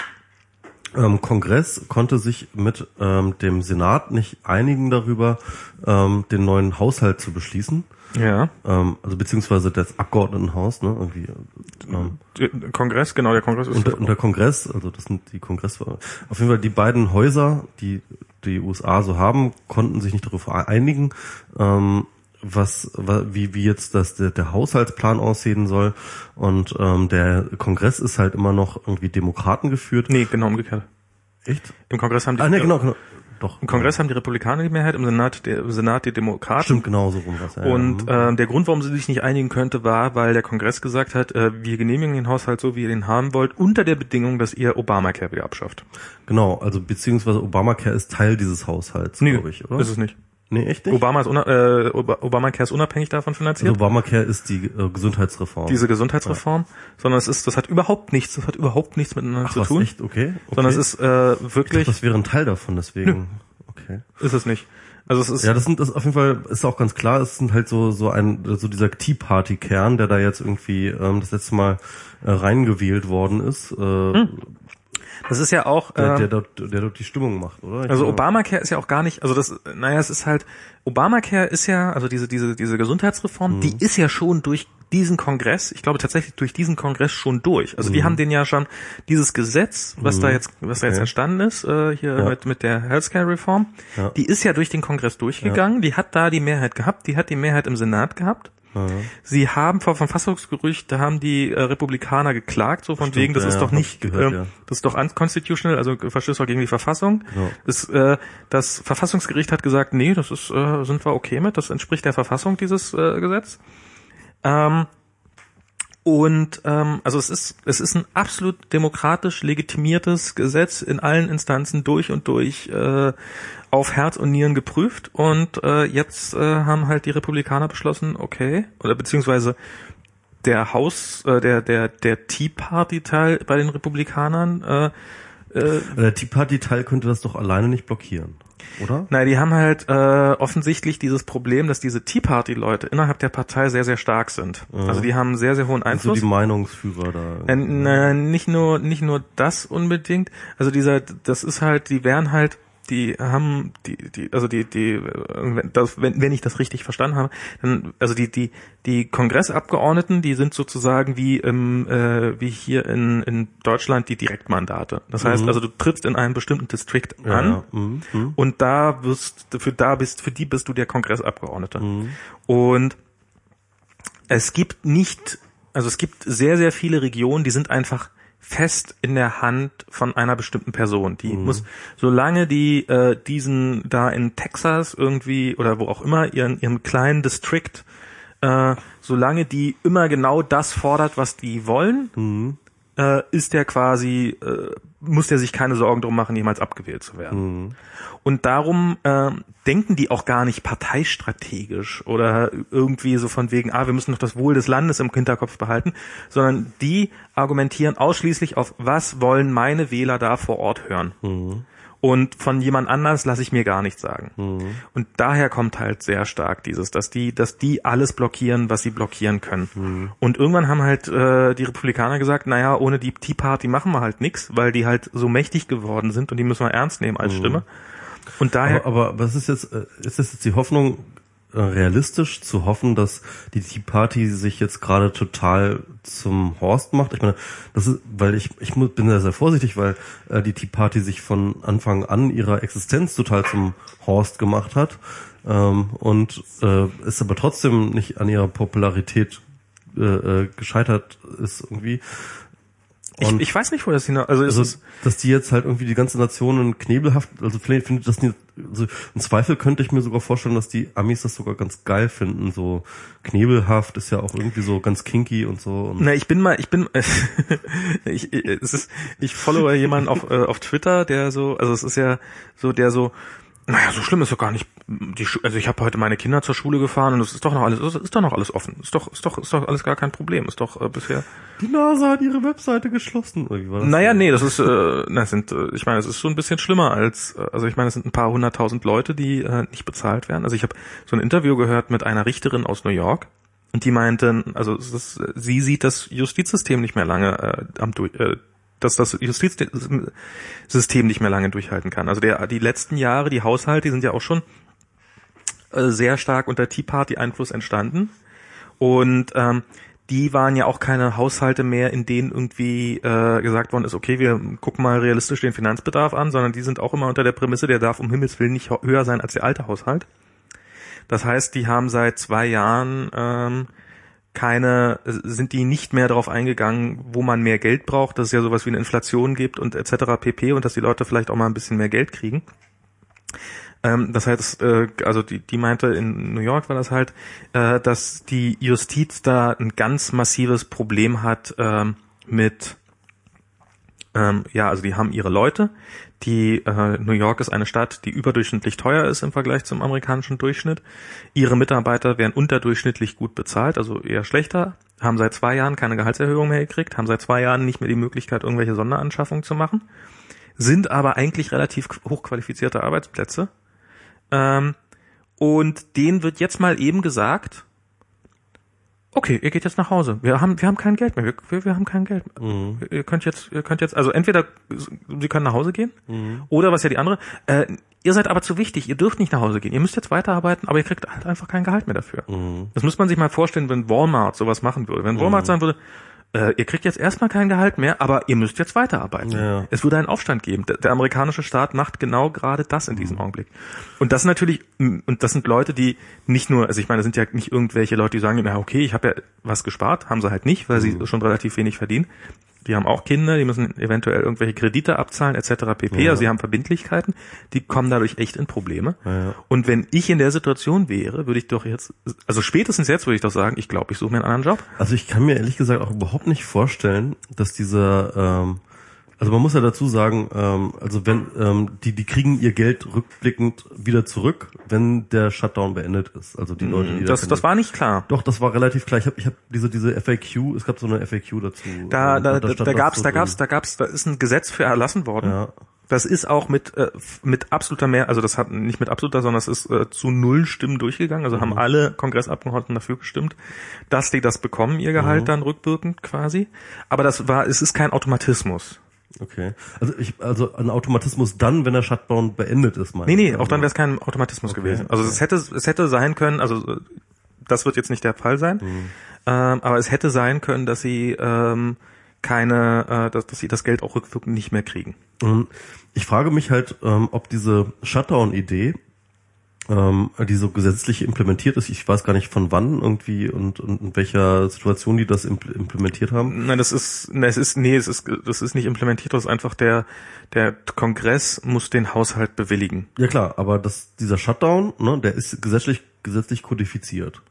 ähm, Kongress konnte sich mit ähm, dem Senat nicht einigen darüber, ähm, den neuen Haushalt zu beschließen. Ja. Ähm, also beziehungsweise das Abgeordnetenhaus, ne? Irgendwie. Ähm, Der Kongress, genau, der Kongress ist und, der, und der Kongress, also das sind die Kongress. Auf jeden Fall die beiden Häuser, die die USA so haben, konnten sich nicht darauf einigen, ähm, was, wie, wie jetzt das, der, der Haushaltsplan aussehen soll. Und ähm, der Kongress ist halt immer noch irgendwie Demokraten geführt. Nee, genau umgekehrt. Echt? Im Kongress haben die Ah, nee, genau, genau. Doch. Im Kongress haben die Republikaner die Mehrheit, im Senat, der, im Senat die Demokraten. Stimmt, genau so rum was. Ja, Und äh, der Grund, warum sie sich nicht einigen könnte, war, weil der Kongress gesagt hat, äh, wir genehmigen den Haushalt so, wie ihr den haben wollt, unter der Bedingung, dass ihr Obamacare wieder abschafft. Genau, also beziehungsweise Obamacare ist Teil dieses Haushalts, Nee, glaube ich, oder? ist es nicht. Nee, echt nicht? Obama ist äh, Ob- Obamacare ist unabhängig davon finanziert. also Obamacare ist die äh, Gesundheitsreform. diese Gesundheitsreform, sondern es ist, das hat überhaupt nichts, das hat überhaupt nichts miteinander Ach, zu was, tun, echt? Okay. okay. sondern es ist äh, ich dachte, wirklich, das wäre ein Teil davon, deswegen. Okay. ist es nicht. Also es ist, Ja, das sind das auf jeden Fall ist auch ganz klar. Es sind halt so so ein so dieser Tea Party Kern, der da jetzt irgendwie ähm, das letzte Mal äh, reingewählt worden ist, äh, das ist ja auch, der, ähm, der dort der dort die Stimmung macht, oder? Ich Also Obamacare ist ja auch gar nicht, also das, naja, es ist halt, Obamacare ist ja, also diese, diese, diese Gesundheitsreform, die ist ja schon durch diesen Kongress, ich glaube tatsächlich durch diesen Kongress schon durch. Also die haben den ja schon, dieses Gesetz, was da jetzt, was da jetzt entstanden ist, äh, hier Ja. mit, mit der Healthcare-Reform, Ja. die ist ja durch den Kongress durchgegangen, die hat da die Mehrheit gehabt, die hat die Mehrheit im Senat gehabt. Sie haben vor Verfassungsgerücht, da haben die äh, Republikaner geklagt, so von Stimmt, wegen, das ja, ist doch nicht, ich gehört, ähm, ja. das ist doch unconstitutional, also verstößt doch gegen die Verfassung. Ja. Das, äh, das Verfassungsgericht hat gesagt, nee, das ist, äh, sind wir okay mit, das entspricht der Verfassung, dieses äh, Gesetz. Ähm, und ähm, also es ist es ist ein absolut demokratisch legitimiertes Gesetz in allen Instanzen durch und durch äh, auf Herz und Nieren geprüft und äh, jetzt äh, haben halt die Republikaner beschlossen, okay oder beziehungsweise der Haus äh, der der der Tea Party Teil bei den Republikanern äh, äh, Der Tea Party Teil könnte das doch alleine nicht blockieren, oder? Nein, die haben halt äh, offensichtlich dieses Problem, dass diese Tea Party Leute innerhalb der Partei sehr sehr stark sind. Also die haben sehr sehr hohen So Einfluss. die Meinungsführer da. Äh, na, nicht nur nicht nur das unbedingt. Also dieser, das ist halt, die wären halt, die haben die die also die die wenn, das, wenn, wenn ich das richtig verstanden habe, dann also die die die Kongressabgeordneten, die sind sozusagen wie im äh, wie hier in in Deutschland die Direktmandate. Das heißt, also du trittst in einem bestimmten Distrikt Ja, an ja. Mhm. Mhm. und da wirst für da bist für die bist du der Kongressabgeordnete. Mhm. Und es gibt nicht, also es gibt sehr sehr viele Regionen, die sind einfach fest in der Hand von einer bestimmten Person. Die Mhm. muss, solange die äh, diesen da in Texas irgendwie oder wo auch immer ihren ihrem kleinen District, äh, solange die immer genau das fordert, was die wollen, Mhm. Äh, ist der quasi, äh, muss der sich keine Sorgen drum machen, jemals abgewählt zu werden. Mhm. Und darum äh, denken die auch gar nicht parteistrategisch oder irgendwie so von wegen, ah, wir müssen noch das Wohl des Landes im Hinterkopf behalten, sondern die argumentieren ausschließlich auf, was wollen meine Wähler da vor Ort hören. Und von jemand anders lasse ich mir gar nichts sagen. Und daher kommt halt sehr stark dieses, dass die, dass die alles blockieren, was sie blockieren können. Und irgendwann haben halt äh, die Republikaner gesagt, naja, ohne die Tea Party machen wir halt nix, weil die halt so mächtig geworden sind und die müssen wir ernst nehmen als Stimme. Und daher, Aber, aber was ist jetzt, äh, ist das jetzt die Hoffnung, realistisch zu hoffen, dass die Tea Party sich jetzt gerade total zum Horst macht? Ich meine, das ist, weil ich, ich bin da sehr vorsichtig, weil äh, die Tea Party sich von Anfang an ihrer Existenz total zum Horst gemacht hat ähm, und äh, ist aber trotzdem nicht an ihrer Popularität äh, äh, gescheitert ist irgendwie. Ich, ich weiß nicht, wo das hinaus, also, es also, ist, dass die jetzt halt irgendwie die ganze Nation knebelhaft, also vielleicht findet das nie, also im Zweifel könnte ich mir sogar vorstellen, dass die Amis das sogar ganz geil finden, so knebelhaft ist ja auch irgendwie so ganz kinky und so. Und Na, ich bin mal, ich bin, ich, [LAUGHS] ich- es ist, ich followe jemanden auf, äh, auf Twitter, der so, also es ist ja so, der so, naja, so schlimm ist doch gar nicht. Die, Schu- also ich habe heute meine Kinder zur Schule gefahren und es ist doch noch alles, es ist doch noch alles offen. Ist doch, ist doch, ist doch alles gar kein Problem. Ist doch äh, bisher. die NASA hat ihre Webseite geschlossen. Oder wie war das? Naja, nee, das ist, äh, das sind, äh, ich meine, es ist schon ein bisschen schlimmer als, äh, also ich meine, es sind ein paar hunderttausend Leute, die äh, nicht bezahlt werden. Also ich habe so ein Interview gehört mit einer Richterin aus New York und die meinte, also ist, sie sieht das Justizsystem nicht mehr lange äh, am äh, dass das Justizsystem nicht mehr lange durchhalten kann. Also der, die letzten Jahre, die Haushalte, die sind ja auch schon äh, sehr stark unter Tea Party Einfluss entstanden und ähm, die waren ja auch keine Haushalte mehr, in denen irgendwie äh, gesagt worden ist, okay, wir gucken mal realistisch den Finanzbedarf an, sondern die sind auch immer unter der Prämisse, der darf um Himmels Willen nicht höher sein als der alte Haushalt. Das heißt, die haben seit zwei Jahren ähm, keine, sind die nicht mehr darauf eingegangen, wo man mehr Geld braucht, dass es ja sowas wie eine Inflation gibt und etc. pp. und dass die Leute vielleicht auch mal ein bisschen mehr Geld kriegen. Ähm, das heißt, äh, also die, die meinte, in New York war das halt, äh, dass die Justiz da ein ganz massives Problem hat ähm, mit, ähm, ja, also die haben ihre Leute. Die äh, New York ist eine Stadt, die überdurchschnittlich teuer ist im Vergleich zum amerikanischen Durchschnitt. Ihre Mitarbeiter werden unterdurchschnittlich gut bezahlt, also eher schlechter, haben seit zwei Jahren keine Gehaltserhöhung mehr gekriegt, haben seit zwei Jahren nicht mehr die Möglichkeit, irgendwelche Sonderanschaffungen zu machen, sind aber eigentlich relativ hochqualifizierte Arbeitsplätze. Ähm, und denen wird jetzt mal eben gesagt, okay, ihr geht jetzt nach Hause. Wir haben, wir haben kein Geld mehr. Wir, wir, wir haben kein Geld mehr. Ihr könnt jetzt, ihr könnt jetzt, also entweder sie können nach Hause gehen oder was ja die andere. Äh, ihr seid aber zu wichtig. Ihr dürft nicht nach Hause gehen. Ihr müsst jetzt weiterarbeiten, aber ihr kriegt halt einfach kein Gehalt mehr dafür. Das muss man sich mal vorstellen, wenn Walmart sowas machen würde. Wenn Walmart sagen würde, äh, ihr kriegt jetzt erstmal kein Gehalt mehr, aber ihr müsst jetzt weiterarbeiten. Ja. Es würde einen Aufstand geben. Der, der amerikanische Staat macht genau gerade das in diesem Augenblick. Und das natürlich, und das sind Leute, die nicht nur, also ich meine, das sind ja nicht irgendwelche Leute, die sagen, na okay, ich habe ja was gespart, haben sie halt nicht, weil sie schon relativ wenig verdienen. Die haben auch Kinder, die müssen eventuell irgendwelche Kredite abzahlen, etc. pp. Ja. Also sie haben Verbindlichkeiten, die kommen dadurch echt in Probleme. Ja. Und wenn ich in der Situation wäre, würde ich doch jetzt, also spätestens jetzt würde ich doch sagen, ich glaube, ich suche mir einen anderen Job. Also ich kann mir ehrlich gesagt auch überhaupt nicht vorstellen, dass dieser, ähm, also man muss ja dazu sagen, ähm, also wenn ähm, die die kriegen ihr Geld rückblickend wieder zurück, wenn der Shutdown beendet ist. Also die Leute, die Mm, Das, das war nicht klar. doch, das war relativ klar. Ich habe ich hab diese diese FAQ, es gab so eine FAQ dazu. Da, Ähm, da, da, da das gab's, da gab's, da gab's, da ist ein Gesetz für erlassen worden. Ja. Das ist auch mit äh, mit absoluter mehr, also das hat nicht mit absoluter, sondern es ist äh, zu null Stimmen durchgegangen. Also haben alle Kongressabgeordneten dafür gestimmt, dass die das bekommen, ihr Gehalt dann rückwirkend quasi. Aber das war, es ist kein Automatismus. Okay. Also ich also ein Automatismus dann, wenn der Shutdown beendet ist, meine Nee, nee, auch dann wäre es kein Automatismus Okay, gewesen. Also es hätte es hätte sein können, also äh, das wird jetzt nicht der Fall sein, ähm, aber es hätte sein können, dass sie ähm, keine, äh, dass, dass sie das Geld auch rückwirkend nicht mehr kriegen. Ähm, Ich frage mich halt, ähm, ob diese Shutdown-Idee, ähm, die so gesetzlich implementiert ist, ich weiß gar nicht von wann irgendwie und, und in welcher Situation die das impl implementiert haben. Nein, das ist, ne, es ist, nee, es ist, das ist nicht implementiert, das ist einfach der, der Kongress muss den Haushalt bewilligen. Ja klar, aber das, dieser Shutdown, ne, der ist gesetzlich, gesetzlich kodifiziert.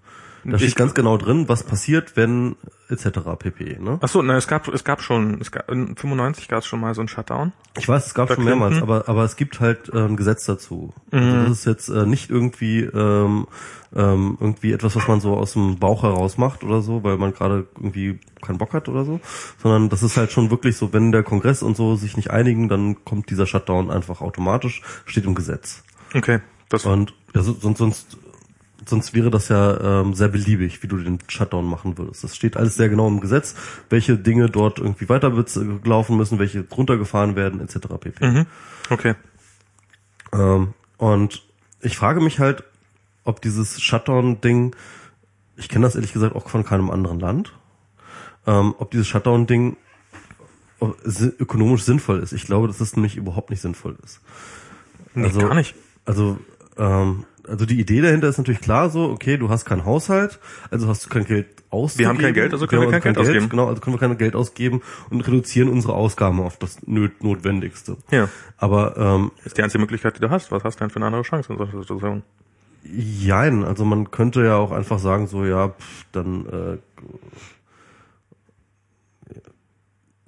Da Ich- steht ganz genau drin, was passiert, wenn etc. pp. Ne? Ach so, nein, es gab, es gab schon, es gab, in 95 gab es schon mal so einen Shutdown. Ich weiß, es gab schon mehrmals, Clinton? aber aber es gibt halt äh, ein Gesetz dazu. Mhm. Also das ist jetzt äh, nicht irgendwie ähm, ähm, irgendwie etwas, was man so aus dem Bauch heraus macht oder so, weil man gerade irgendwie keinen Bock hat oder so, sondern das ist halt schon wirklich so, wenn der Kongress und so sich nicht einigen, dann kommt dieser Shutdown einfach automatisch, steht im Gesetz. Okay, das Und ja, so- sonst sonst sonst wäre das ja ähm, sehr beliebig, wie du den Shutdown machen würdest. Das steht alles sehr genau im Gesetz, welche Dinge dort irgendwie weiter laufen müssen, welche runtergefahren werden, etc. pp. mhm. okay. Ähm, Und ich frage mich halt, ob dieses Shutdown-Ding, ich kenne das ehrlich gesagt auch von keinem anderen Land, ähm, ob dieses Shutdown-Ding ökonomisch sinnvoll ist. Ich glaube, dass das nämlich überhaupt nicht sinnvoll ist. Nee, also, gar nicht. Also, ähm, also die Idee dahinter ist natürlich klar so, okay, du hast keinen Haushalt, also hast du kein Geld auszugeben. Wir haben kein Geld, also können wir, wir kein, kein, Geld, ausgeben. Genau, also können wir kein Geld ausgeben und reduzieren unsere Ausgaben auf das Notwendigste. Ja. Aber ähm, ist die einzige Möglichkeit, die du hast. Was hast du denn für eine andere Chance in solcher Situation? Jein, also man könnte ja auch einfach sagen, so ja, pff, dann äh,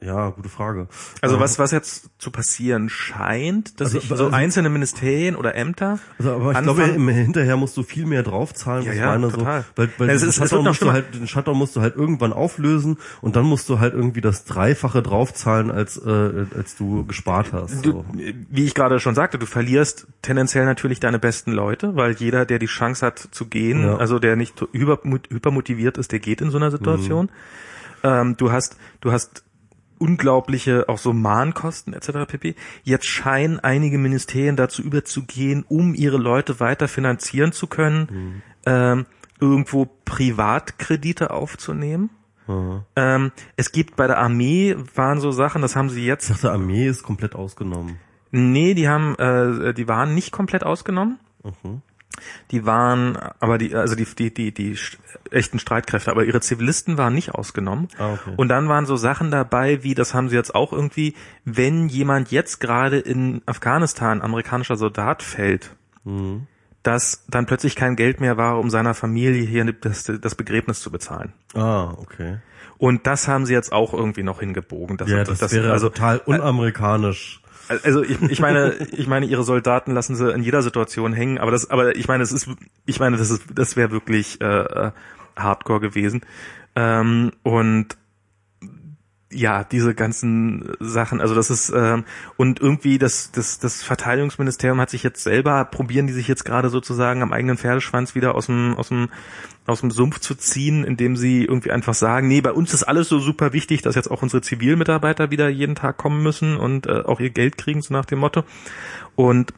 Ja, gute Frage. Also was was jetzt zu passieren scheint, dass also, sich so also, einzelne Ministerien oder Ämter. Also aber ich glaube, hinterher musst du viel mehr draufzahlen. Ja, ja, total. So, weil, weil ja, es ist, Shutdown musst du halt, den Shutdown musst du halt irgendwann auflösen und dann musst du halt irgendwie das Dreifache draufzahlen, als äh, als du gespart hast. So. Du, wie ich gerade schon sagte, du verlierst tendenziell natürlich deine besten Leute, weil jeder, der die Chance hat zu gehen, ja. also der nicht hyper, hypermotiviert ist, der geht in so einer Situation. Mhm. Ähm, du hast, du hast unglaubliche auch so Mahnkosten etc. pp. Jetzt scheinen einige Ministerien dazu überzugehen, um ihre Leute weiter finanzieren zu können, mhm. ähm, irgendwo Privatkredite aufzunehmen. Mhm. Ähm, es gibt bei der Armee waren so Sachen, das haben sie jetzt. Ich dachte, Armee ist komplett ausgenommen. Nee, die haben, äh, die waren nicht komplett ausgenommen. Mhm. Die waren, aber die, also die, die, die, die echten Streitkräfte, aber ihre Zivilisten waren nicht ausgenommen. Ah, okay. Und dann waren so Sachen dabei, wie, das haben sie jetzt auch irgendwie, wenn jemand jetzt gerade in Afghanistan amerikanischer Soldat fällt, mhm. dass dann plötzlich kein Geld mehr war, um seiner Familie hier das, das Begräbnis zu bezahlen. Ah, okay. Und das haben sie jetzt auch irgendwie noch hingebogen. Das, ja, das, das wäre also total unamerikanisch. Also ich, ich meine, ich meine, ihre Soldaten lassen sie in jeder Situation hängen, aber das, aber ich meine, es ist, ich meine, das ist, das wäre wirklich äh, Hardcore gewesen. Ähm, und ja, diese ganzen Sachen, also das ist ähm, und irgendwie das das das Verteidigungsministerium hat sich jetzt selber probieren die sich jetzt gerade sozusagen am eigenen Pferdeschwanz wieder aus dem aus dem aus dem Sumpf zu ziehen, indem sie irgendwie einfach sagen, nee, bei uns ist alles so super wichtig, dass jetzt auch unsere Zivilmitarbeiter wieder jeden Tag kommen müssen und äh, auch ihr Geld kriegen so nach dem Motto. Und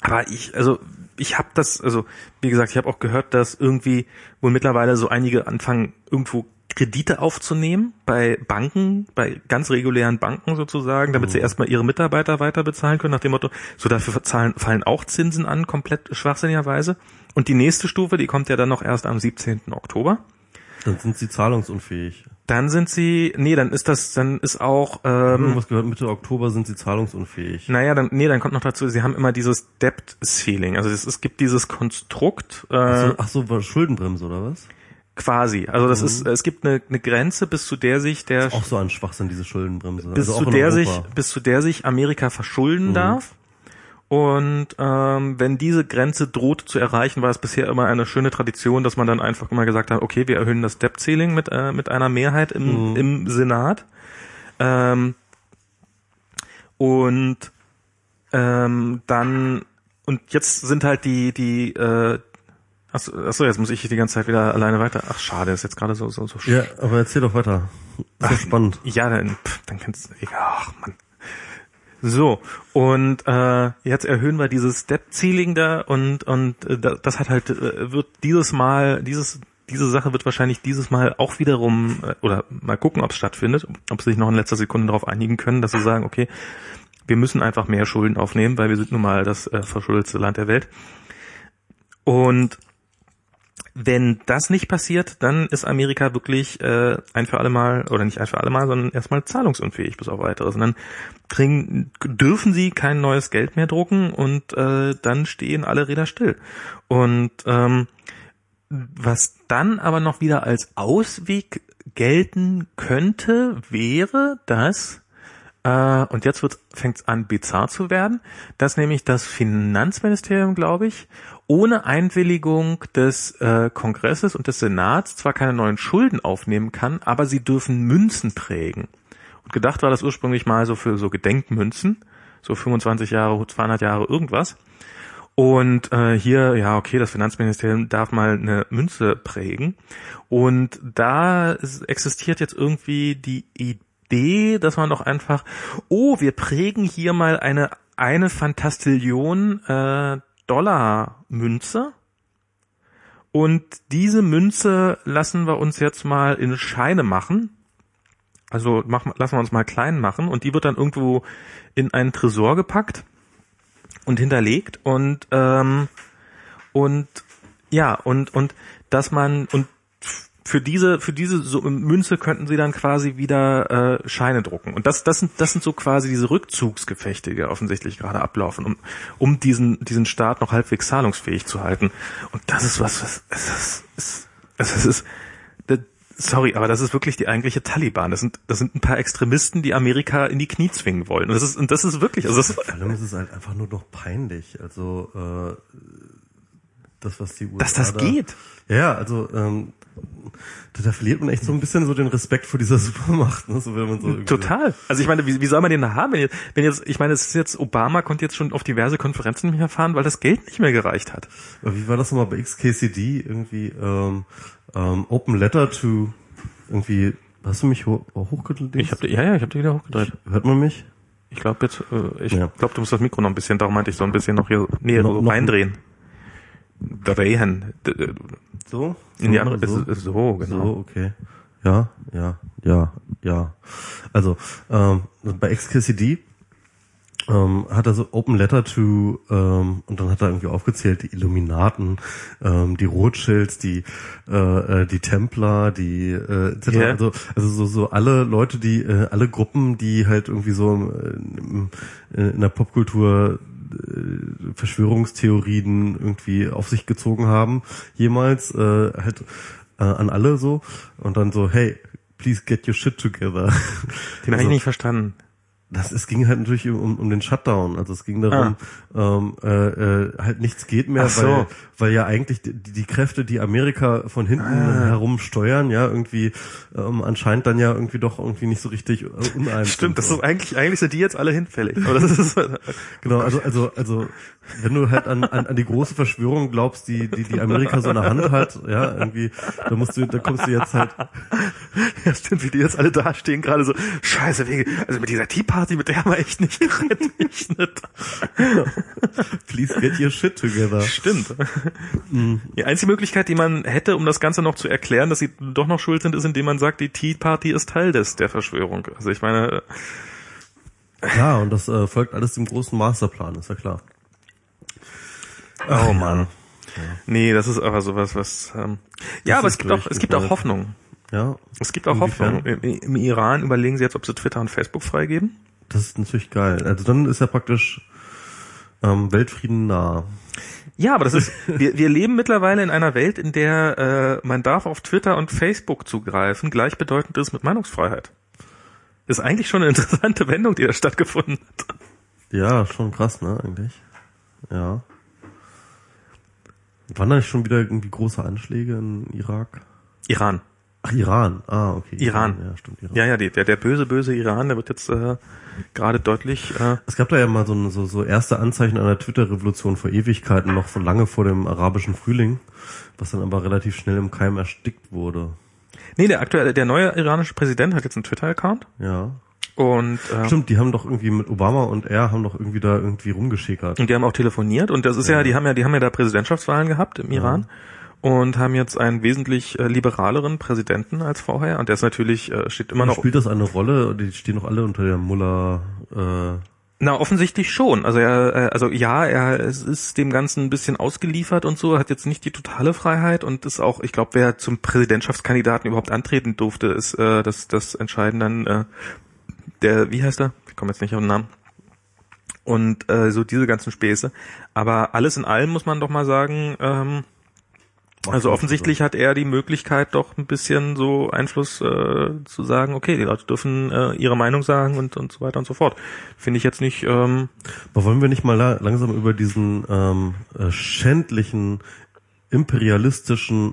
aber ich also ich habe das also wie gesagt, ich habe auch gehört, dass irgendwie wohl mittlerweile so einige anfangen irgendwo Kredite aufzunehmen bei Banken, bei ganz regulären Banken sozusagen, damit mhm. sie erstmal ihre Mitarbeiter weiter bezahlen können, nach dem Motto, so dafür zahlen, fallen auch Zinsen an, komplett schwachsinnigerweise. Und die nächste Stufe, die kommt ja dann noch erst am 17. Oktober. Dann sind sie zahlungsunfähig. Dann sind sie, nee, dann ist das, dann ist auch, ähm, Irgendwas gehört, Mitte Oktober sind sie zahlungsunfähig. Naja, dann, nee, dann kommt noch dazu, sie haben immer dieses Debt Ceiling. Also es, es gibt dieses Konstrukt. Äh, ach so, ach so Schuldenbremse oder was? Quasi. Also das mhm. ist, es gibt eine, eine Grenze, bis zu der sich der auch so ein Schwachsinn diese Schuldenbremse. Bis also zu der sich, bis zu der sich Amerika verschulden mhm. darf. Und ähm, wenn diese Grenze droht zu erreichen, war es bisher immer eine schöne Tradition, dass man dann einfach immer gesagt hat, okay, wir erhöhen das Debt Ceiling mit äh, mit einer Mehrheit im, mhm. im Senat. Ähm, und ähm, dann und jetzt sind halt die die äh, Achso, achso, jetzt muss ich die ganze Zeit wieder alleine weiter. Ach, schade, ist jetzt gerade so, so, so Ja, aber erzähl doch weiter. Ist spannend. Ja, dann, pff, dann kannst du, ach, Mann. So, und äh, jetzt erhöhen wir dieses Step-Ceiling da und, und äh, das hat halt, äh, wird dieses Mal, dieses, diese Sache wird wahrscheinlich dieses Mal auch wiederum, äh, oder mal gucken, ob es stattfindet, ob sie sich noch in letzter Sekunde darauf einigen können, dass sie sagen, okay, wir müssen einfach mehr Schulden aufnehmen, weil wir sind nun mal das äh, verschuldetste Land der Welt. Und wenn das nicht passiert, dann ist Amerika wirklich äh, ein für alle Mal, oder nicht ein für alle Mal, sondern erstmal zahlungsunfähig bis auf weiteres. Und dann kriegen, dürfen sie kein neues Geld mehr drucken und äh, dann stehen alle Räder still. Und ähm, was dann aber noch wieder als Ausweg gelten könnte, wäre, dass äh, und jetzt fängt es an bizarr zu werden, dass nämlich das Finanzministerium, glaube ich, ohne Einwilligung des äh, Kongresses und des Senats zwar keine neuen Schulden aufnehmen kann, aber sie dürfen Münzen prägen. Und gedacht war das ursprünglich mal so für so Gedenkmünzen, so 25 Jahre, 200 Jahre irgendwas. Und äh, hier, ja, okay, das Finanzministerium darf mal eine Münze prägen. Und da existiert jetzt irgendwie die Idee, dass man doch einfach, oh, wir prägen hier mal eine eine Fantastillion äh, Dollar Münze und diese Münze lassen wir uns jetzt mal in Scheine machen. Also machen, lassen wir uns mal klein machen. Und die wird dann irgendwo in einen Tresor gepackt und hinterlegt. Und ähm, und ja und und dass man und für diese für diese so Münze könnten sie dann quasi wieder äh, Scheine drucken und das das sind das sind so quasi diese Rückzugsgefechte, die offensichtlich gerade ablaufen, um um diesen diesen Staat noch halbwegs zahlungsfähig zu halten und das ist was was es ist, es ist, ist sorry, aber das ist wirklich die eigentliche Taliban. Das sind, das sind ein paar Extremisten, die Amerika in die Knie zwingen wollen. Und das ist, und das ist wirklich, also das Vor allem ist es halt einfach nur noch peinlich. Also, äh, das, was die USA dass das da, geht. Ja, also, ähm, da, verliert man echt so ein bisschen so den Respekt vor dieser [LAUGHS] Supermacht, ne? so wenn man so Total. Also ich meine, wie, wie soll man den da haben, wenn jetzt, wenn jetzt, ich meine, es ist jetzt, Obama konnte jetzt schon auf diverse Konferenzen nicht mehr fahren, weil das Geld nicht mehr gereicht hat. Aber Wie war das nochmal bei XKCD? Irgendwie ähm, ähm, Open Letter to irgendwie. Hast du mich ho hochgedreht? Ich habe, ja, ja, ich habe die wieder hochgedreht. Hört man mich? Ich glaube jetzt, äh, ich Ja. glaube, du musst das Mikro noch ein bisschen, darum meinte ich so ein bisschen noch hier näher Noch- so reindrehen. Drehen. D- So? In die andere, so, ist, so, genau. so, okay. Ja, ja, ja, ja. Also ähm, bei XKCD ähm, hat er so Open Letter to ähm, und dann hat er irgendwie aufgezählt die Illuminaten, ähm, die Rothschilds, die äh, äh, die Templer, die äh, etc. Ja. Also also so so alle Leute, die äh, alle Gruppen, die halt irgendwie so äh, im, äh, in der Popkultur äh, Verschwörungstheorien irgendwie auf sich gezogen haben, jemals äh, halt äh, an alle so und dann so hey please get your shit together. Den habe Also- ich nicht verstanden. Das, es ging halt natürlich um, um den Shutdown. Also es ging darum, ähm, äh, äh, halt nichts geht mehr, Ah. So. weil, weil ja eigentlich die, die Kräfte, die Amerika von hinten Ah. herum steuern, ja, irgendwie ähm, anscheinend dann ja irgendwie doch irgendwie nicht so richtig äh, uneins. Stimmt, das so. ist eigentlich, eigentlich sind die jetzt alle hinfällig. Aber das ist, [LAUGHS] Genau, also, also, also, wenn du halt an, an, an die große Verschwörung glaubst, die, die, die Amerika so in der Hand hat, ja, irgendwie, da musst du, da kommst du jetzt halt, [LAUGHS] ja, stimmt, wie die jetzt alle dastehen, gerade so, scheiße, wegen, also mit dieser Tea Party, mit der haben wir echt nicht gerechnet. [LAUGHS] please get your shit together. Stimmt. Die einzige Möglichkeit, die man hätte, um das Ganze noch zu erklären, dass sie doch noch schuld sind, ist, indem man sagt, die Tea Party ist Teil des, der Verschwörung. Also ich meine, Ja, und das äh, folgt alles dem großen Masterplan, ist ja klar. oh Mann. Nee, das ist aber sowas, was, ähm, ja, aber es gibt auch, es gibt auch Hoffnung. Ja, Es gibt auch? Hoffnung. Im, Im Iran überlegen sie jetzt, ob sie Twitter und Facebook freigeben. Das ist natürlich geil. Also dann ist ja praktisch ähm, Weltfrieden nah. Ja, aber das ist, wir, wir leben mittlerweile in einer Welt, in der äh, man darf auf Twitter und Facebook zugreifen, gleichbedeutend ist mit Meinungsfreiheit. Ist eigentlich schon eine interessante Wendung, die da stattgefunden hat. Ja, schon krass, ne, eigentlich. Ja. Waren da nicht schon wieder irgendwie große Anschläge in Irak? Iran. Ach, Iran. Ah, okay. Iran. Ja, stimmt, Iran. Ja, ja, die, der, der böse, böse Iran, der wird jetzt äh, gerade deutlich. Äh, Es gab da ja mal so, eine- so, so erste Anzeichen einer Twitter-Revolution vor Ewigkeiten, noch von lange vor dem arabischen Frühling, was dann aber relativ schnell im Keim erstickt wurde. nee, der aktuelle, der neue iranische Präsident hat jetzt einen Twitter-Account Ja. und äh, Stimmt, die haben doch irgendwie mit Obama und er haben doch irgendwie da irgendwie rumgeschickert. Und die haben auch telefoniert und das ist ja, die haben ja, die haben ja da Präsidentschaftswahlen gehabt im Iran und haben jetzt einen wesentlich äh, liberaleren Präsidenten als vorher und der ist natürlich äh, steht immer noch Spielt das eine Rolle? Die stehen doch alle unter der Mullah. Äh, na offensichtlich schon. Also er äh, also ja, er es ist dem ganzen ein bisschen ausgeliefert und so, hat jetzt nicht die totale Freiheit und ist auch, ich glaube, wer zum Präsidentschaftskandidaten überhaupt antreten durfte, ist äh, das das entscheiden dann äh, der wie heißt er? Ich komme jetzt nicht auf den Namen. Und äh, so diese ganzen Späße. Aber alles in allem muss man doch mal sagen, ähm, also offensichtlich hat er die Möglichkeit, doch ein bisschen so Einfluss äh, zu sagen, okay, die Leute dürfen äh, ihre Meinung sagen und, und so weiter und so fort. Finde ich jetzt nicht, ähm, Aber wollen wir nicht mal la langsam über diesen ähm, äh, schändlichen, imperialistischen,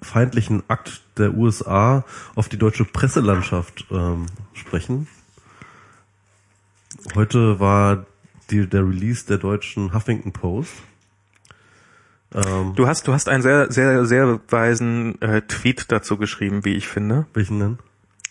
feindlichen Akt der USA auf die deutsche Presselandschaft ähm, sprechen? Heute war die, der Release der deutschen Huffington Post. Ähm, du hast, du hast einen sehr, sehr, sehr weisen äh, Tweet dazu geschrieben, wie ich finde. welchen denn?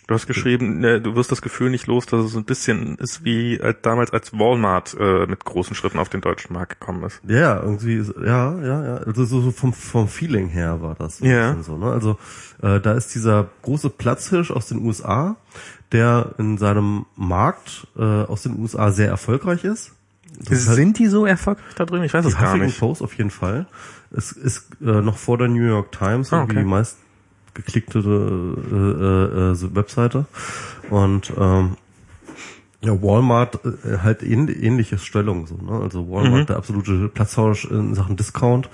Du hast geschrieben, ne, du wirst das Gefühl nicht los, dass es so ein bisschen ist wie als, damals als Walmart äh, mit großen Schritten auf den deutschen Markt gekommen ist. Ja, irgendwie, ja, ja, ja. Also so, so vom, vom Feeling her war das so. Ja. So, ne? Also äh, da ist dieser große Platzhirsch aus den USA, der in seinem Markt äh, aus den USA sehr erfolgreich ist. Sind die so erfolgreich da drüben? Ich weiß es gar nicht. Post auf jeden Fall. Es ist äh, noch vor der New York Times Ah, irgendwie okay. die meist geklickte äh, äh, äh, Webseite. Und ähm, ja, Walmart äh, halt ähn, ähnliches Stellung so, ne? Also Walmart Mhm. der absolute Platzhausch in Sachen Discount,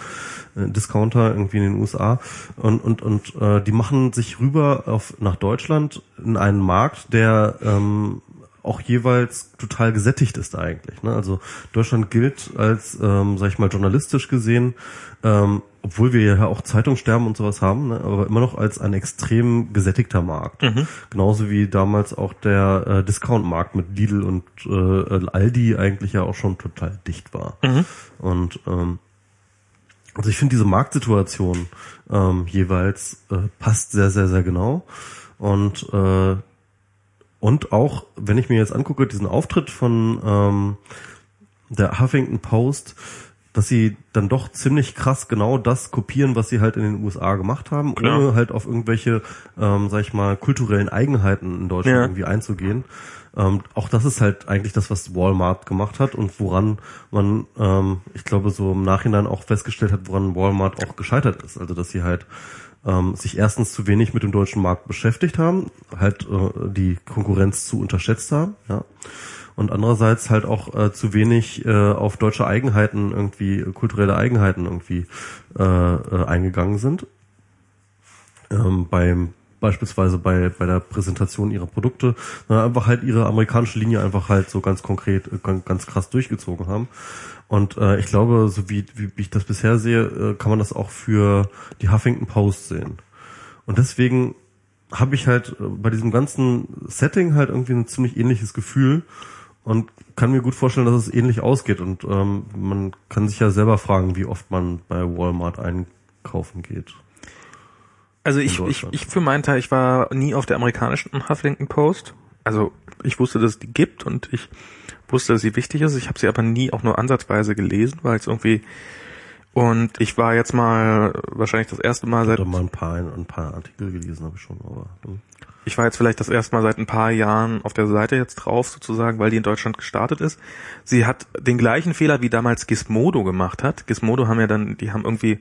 äh, Discounter irgendwie in den USA und und und äh, die machen sich rüber auf nach Deutschland in einen Markt, der ähm, auch jeweils total gesättigt ist eigentlich. Ne? Also Deutschland gilt als, ähm, sag ich mal, journalistisch gesehen, ähm, obwohl wir ja auch Zeitungssterben und sowas haben, ne? aber immer noch als ein extrem gesättigter Markt. Genauso wie damals auch der äh, Discount-Markt mit Lidl und äh, Aldi eigentlich ja auch schon total dicht war. Und ähm, also ich finde diese Marktsituation ähm, jeweils äh, passt sehr, sehr, sehr genau. Und äh, und auch, wenn ich mir jetzt angucke, diesen Auftritt von ähm, der Huffington Post, dass sie dann doch ziemlich krass genau das kopieren, was sie halt in den USA gemacht haben, Klar. ohne halt auf irgendwelche, ähm, sag ich mal, kulturellen Eigenheiten in Deutschland Ja. irgendwie einzugehen. Ähm, auch das ist halt eigentlich das, was Walmart gemacht hat und woran man, ähm, ich glaube, so im Nachhinein auch festgestellt hat, woran Walmart auch gescheitert ist. Also, dass sie halt ähm, sich erstens zu wenig mit dem deutschen Markt beschäftigt haben, halt äh, die Konkurrenz zu unterschätzt haben, ja. Und andererseits halt auch äh, zu wenig äh, auf deutsche Eigenheiten irgendwie, kulturelle Eigenheiten irgendwie äh, äh, eingegangen sind. Ähm, beim beispielsweise bei, bei der Präsentation ihrer Produkte, sondern einfach halt ihre amerikanische Linie einfach halt so ganz konkret, äh, ganz, ganz krass durchgezogen haben. Und äh, ich glaube, so wie, wie ich das bisher sehe, äh, kann man das auch für die Huffington Post sehen. Und deswegen habe ich halt äh, bei diesem ganzen Setting halt irgendwie ein ziemlich ähnliches Gefühl und kann mir gut vorstellen, dass es ähnlich ausgeht. Und ähm, man kann sich ja selber fragen, wie oft man bei Walmart einkaufen geht. Also ich, ich, ich für meinen Teil, ich war nie auf der amerikanischen Huffington Post. Also ich wusste, dass es die gibt und ich wusste, dass sie wichtig ist. Ich habe sie aber nie auch nur ansatzweise gelesen, weil es irgendwie und ich war jetzt mal wahrscheinlich das erste Mal seit Oder mal ein paar, ein paar Artikel gelesen habe ich schon, aber hm. ich war jetzt vielleicht das erste Mal seit ein paar Jahren auf der Seite jetzt drauf sozusagen, weil die in Deutschland gestartet ist. Sie hat den gleichen Fehler wie damals Gizmodo gemacht hat. Gizmodo haben ja dann, die haben irgendwie,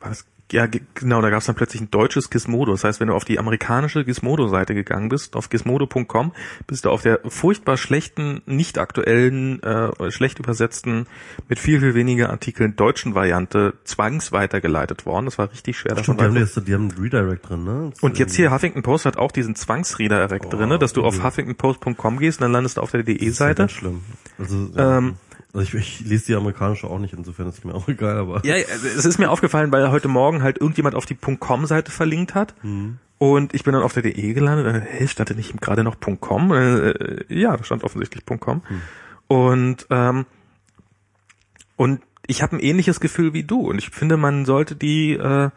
war das, ja ge- genau, da gab es dann plötzlich ein deutsches Gizmodo. Das heißt, wenn du auf die amerikanische Gizmodo-Seite gegangen bist, auf gizmodo.com, bist du auf der furchtbar schlechten, nicht aktuellen, äh, schlecht übersetzten, mit viel, viel weniger Artikeln deutschen Variante zwangsweitergeleitet worden. Das war richtig schwer. davon Stimmt, die haben, jetzt, die haben einen Redirect drin, ne? Das und jetzt ist hier Huffington Post hat auch diesen Zwangsredirect Oh, drinne, dass du auf übel. huffingtonpost.com gehst und dann landest du auf der DE-Seite. Ganz schlimm. Also, ja. Ähm, also ich, ich lese die amerikanische auch nicht, insofern ist es mir auch [LAUGHS] egal, aber Ja, es ist mir aufgefallen, weil heute Morgen halt irgendjemand auf die .com-Seite verlinkt hat. Mhm. Und ich bin dann auf der DE gelandet. Äh, Hey, stand da nicht gerade noch .com? Äh, äh, ja, da stand offensichtlich .com. Hm. Und ähm, und ich habe ein ähnliches Gefühl wie du. Und ich finde, man sollte die, äh,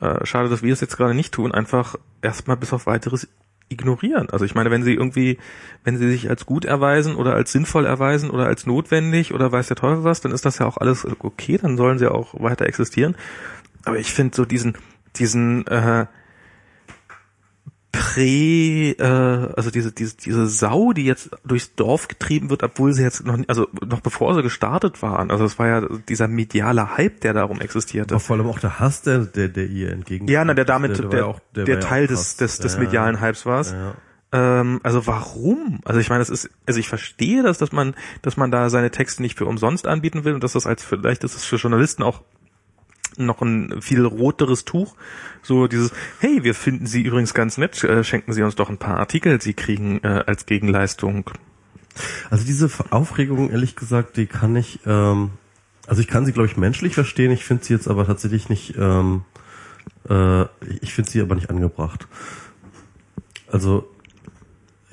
äh, schade, dass wir es jetzt gerade nicht tun, einfach erstmal bis auf weiteres ignorieren. Also ich meine, wenn sie irgendwie, wenn sie sich als gut erweisen oder als sinnvoll erweisen oder als notwendig oder weiß der Teufel was, dann ist das ja auch alles okay, dann sollen sie auch weiter existieren. Aber ich finde so diesen, diesen äh, Prä, äh, also diese, diese, diese Sau, die jetzt durchs Dorf getrieben wird, obwohl sie jetzt noch, also noch bevor sie gestartet waren. Also es war ja dieser mediale Hype, der darum existierte. aber vor allem auch der Hass, der, der, der ihr entgegen. Ja, na, der damit, der, der, ja auch- der ja Teil des, des, des Ja, medialen Hypes war ja. Ähm, also warum? Also ich meine, es ist, also ich verstehe das, dass man, dass man da seine Texte nicht für umsonst anbieten will und dass das als vielleicht ist es für Journalisten auch noch ein viel roteres Tuch. So dieses, hey, wir finden Sie übrigens ganz nett, äh, schenken Sie uns doch ein paar Artikel, Sie kriegen äh, als Gegenleistung. Also diese Aufregung, ehrlich gesagt, die kann ich, ähm, also ich kann sie, glaube ich, menschlich verstehen. Ich finde sie jetzt aber tatsächlich nicht, ähm, äh, ich finde sie aber nicht angebracht. Also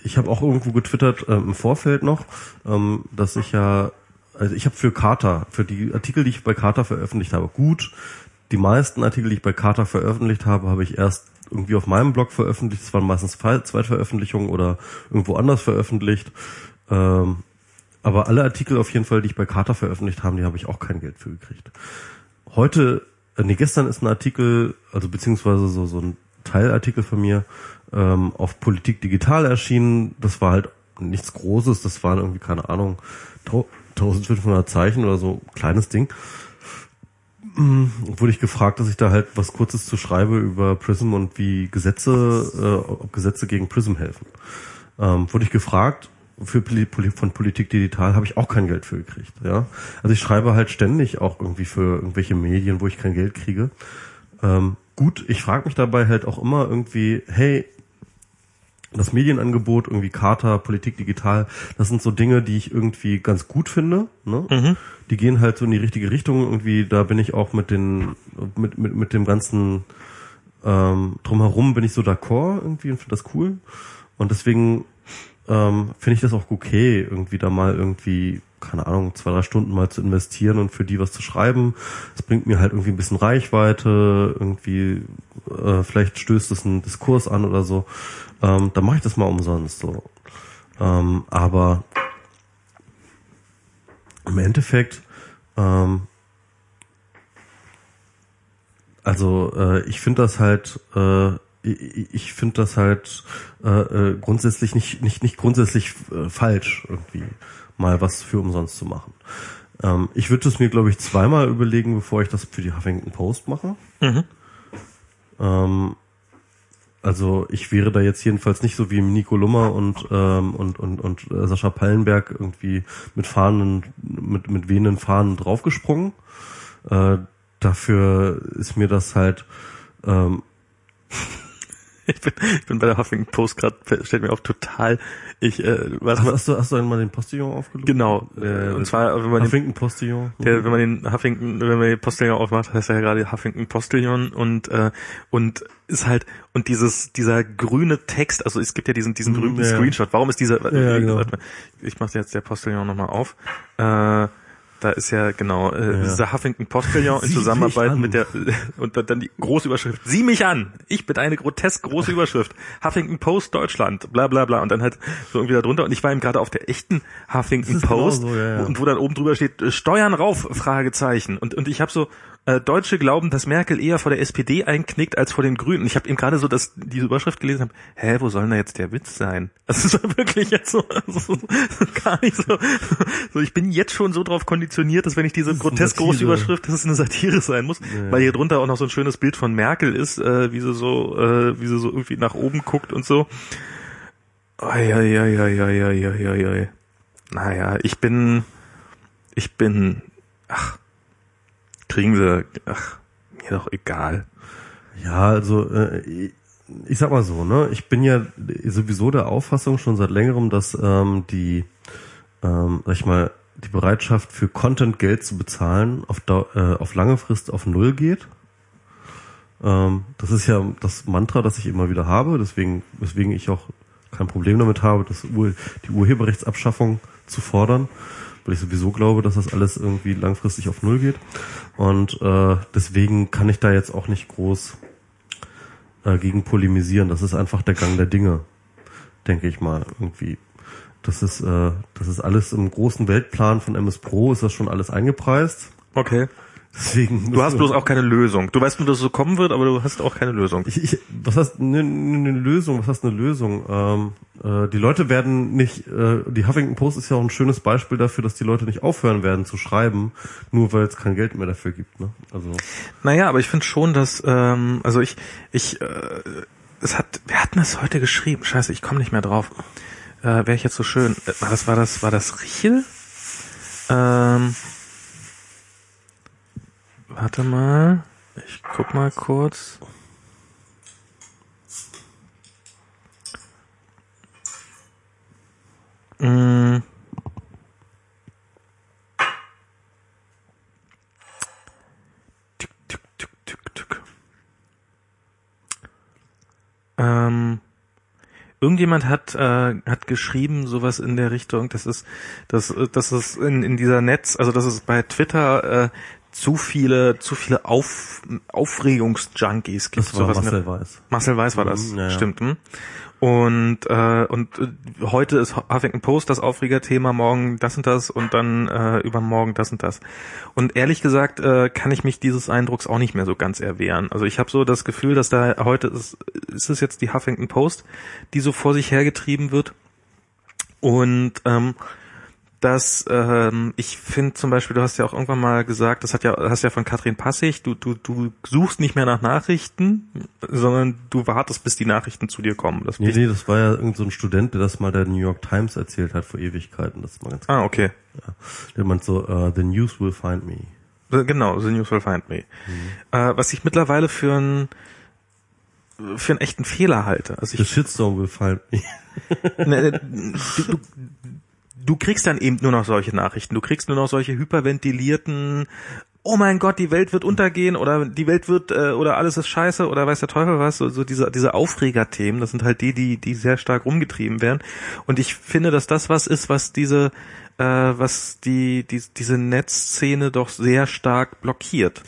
ich habe auch irgendwo getwittert ähm, im Vorfeld noch, ähm, dass ich ja, also ich habe für Carter, für die Artikel, die ich bei Carter veröffentlicht habe, gut, die meisten Artikel, die ich bei Carter veröffentlicht habe, habe ich erst irgendwie auf meinem Blog veröffentlicht. Das waren meistens Zweitveröffentlichungen oder irgendwo anders veröffentlicht. Ähm, aber alle Artikel auf jeden Fall, die ich bei Carter veröffentlicht habe, die habe ich auch kein Geld für gekriegt. Heute, äh, nee, gestern ist ein Artikel, also beziehungsweise so, so ein Teilartikel von mir ähm, auf Politik Digital erschienen. Das war halt nichts Großes, das waren irgendwie, keine Ahnung, 1500 Zeichen oder so, kleines Ding. Mhm, wurde ich gefragt, dass ich da halt was Kurzes zu schreibe über Prism und wie Gesetze, äh, ob Gesetze gegen Prism helfen. Ähm, wurde ich gefragt, für von Politik Digital habe ich auch kein Geld für gekriegt. Ja, also ich schreibe halt ständig auch irgendwie für irgendwelche Medien, wo ich kein Geld kriege. Ähm, gut, ich frage mich dabei halt auch immer irgendwie, hey, das Medienangebot, irgendwie Charta, Politik digital, das sind so Dinge, die ich irgendwie ganz gut finde. Ne? Mhm. Die gehen halt so in die richtige Richtung. Irgendwie, da bin ich auch mit den, mit, mit, mit dem ganzen ähm, drumherum bin ich so d'accord irgendwie und finde das cool. Und deswegen ähm, finde ich das auch okay, irgendwie da mal irgendwie, keine Ahnung, zwei, drei Stunden mal zu investieren und für die was zu schreiben. Es bringt mir halt irgendwie ein bisschen Reichweite, irgendwie, äh, vielleicht stößt es einen Diskurs an oder so ähm, dann mache ich das mal umsonst so. Ähm, aber im Endeffekt, ähm, also äh, ich finde das halt, äh, ich, ich finde das halt äh, äh, grundsätzlich nicht nicht nicht grundsätzlich äh, falsch irgendwie mal was für umsonst zu machen. Ähm, ich würde es mir glaube ich zweimal überlegen, bevor ich das für die Huffington Post mache. Mhm. Ähm, also ich wäre da jetzt jedenfalls nicht so wie Nico Lummer und ähm, und und und äh, Sascha Pallenberg irgendwie mit Fahnen mit mit wehenden Fahnen draufgesprungen. Äh, dafür ist mir das halt ähm, ich bin, ich bin bei der Huffington Post gerade, stellt mir auf total, ich, äh, was Ach, hast du, hast du einmal den Postillon aufgelogen? Genau, äh, und zwar, wenn man Huffington den, Postillon. Der, wenn man den Huffington, wenn man den Postillon aufmacht, heißt er ja gerade Huffington Postillon und, äh, und ist halt, und dieses, dieser grüne Text, also es gibt ja diesen, diesen berühmten ja. Screenshot, warum ist dieser, ja, genau. ich mache jetzt der Postillon nochmal auf, äh, da ist ja genau äh, ja. dieser Huffington Postillon in Zusammenarbeit mit der [LAUGHS] und dann die große Überschrift. Sieh mich an! Ich bin eine grotesk große Überschrift. Huffington Post Deutschland, bla bla bla. Und dann halt so irgendwie da drunter. Und ich war eben gerade auf der echten Huffington Post genau so, ja, ja. und wo dann oben drüber steht, äh, Steuern rauf, Fragezeichen. Und, und ich habe so, äh, Deutsche glauben, dass Merkel eher vor der SPD einknickt als vor den Grünen. Ich habe eben gerade so dass diese Überschrift gelesen habe, hä, wo soll denn da jetzt der Witz sein? Das ist wirklich jetzt so, [LAUGHS] so, so gar nicht so, so. Ich bin jetzt schon so drauf konditioniert, dass wenn ich diese grotesk große Überschrift, dass es eine Satire sein muss, ja. weil hier drunter auch noch so ein schönes Bild von Merkel ist, äh, wie sie so, äh, wie sie so irgendwie nach oben guckt und so. Ai. Naja, ich bin, ich bin, ach, kriegen sie, ach, mir doch egal. Ja, also äh, ich sag mal so, ne, ich bin ja sowieso der Auffassung schon seit längerem, dass ähm, die, ähm, sag ich mal, die Bereitschaft für Content Geld zu bezahlen auf, äh, auf lange Frist auf Null geht. Ähm, das ist ja das Mantra, das ich immer wieder habe, deswegen, weswegen ich auch kein Problem damit habe, das Ur die Urheberrechtsabschaffung zu fordern weil ich sowieso glaube, dass das alles irgendwie langfristig auf Null geht. Und äh, deswegen kann ich da jetzt auch nicht groß äh, gegen polemisieren. Das ist einfach der Gang der Dinge, denke ich mal irgendwie. Das ist, äh, das ist alles im großen Weltplan von MS Pro, ist das schon alles eingepreist. Okay. Deswegen du hast bloß auch keine Lösung. Du weißt nur, dass es so kommen wird, aber du hast auch keine Lösung. Ich, ich, was heißt eine ne Lösung? Was heißt eine Lösung? Ähm, äh, die Leute werden nicht. Äh, die Huffington Post ist ja auch ein schönes Beispiel dafür, dass die Leute nicht aufhören werden zu schreiben, nur weil es kein Geld mehr dafür gibt. Ne? Also. Naja, aber ich finde schon, dass ähm, also ich ich äh, es hat wer hat denn das heute geschrieben? Scheiße, ich komme nicht mehr drauf. Äh, Wäre ich jetzt so schön? Äh, war das war das war das Richel? Ähm, Warte mal. Ich guck mal kurz. Mm. Tück, tück, tück, tück, tück. Ähm, irgendjemand hat äh, hat geschrieben sowas in der Richtung, dass es dass dass es in, in dieser Netz, also dass es bei Twitter äh, zu viele, zu viele Auf, Aufregungsjunkies gibt. Das war sowas Marcel mit- Weiß. Marcel Weiß war das, Mhm, ja, ja. stimmt. Hm? Und äh, und äh, heute ist Huffington Post das Aufregerthema, morgen das und das und dann äh, übermorgen das und das. Und ehrlich gesagt äh, kann ich mich dieses Eindrucks auch nicht mehr so ganz erwehren. Also ich habe so das Gefühl, dass da heute ist, ist es jetzt die Huffington Post, die so vor sich hergetrieben wird. Und ähm, dass ähm, ich finde zum Beispiel, du hast ja auch irgendwann mal gesagt, das hat ja, hast ja von Katrin Passig, du, du, du suchst nicht mehr nach Nachrichten, sondern du wartest, bis die Nachrichten zu dir kommen. Das Nee, nee, das war ja irgend so ein Student, der das mal der New York Times erzählt hat vor Ewigkeiten. Das ist mal ganz ah, okay. Der meint so, uh, the news will find me. Genau, The News Will Find Me. Äh, was ich mittlerweile für einen für einen echten Fehler halte. Also The ich, shitstorm will find me. ne, du, du, kriegst dann eben nur noch solche Nachrichten. Du kriegst nur noch solche hyperventilierten, oh mein Gott, die Welt wird untergehen oder die Welt wird äh, oder alles ist scheiße oder weiß der Teufel was. So, so diese diese Aufregerthemen, das sind halt die, die die sehr stark rumgetrieben werden. Und ich finde, dass das was ist, was diese äh, was die, die diese Netzszene doch sehr stark blockiert.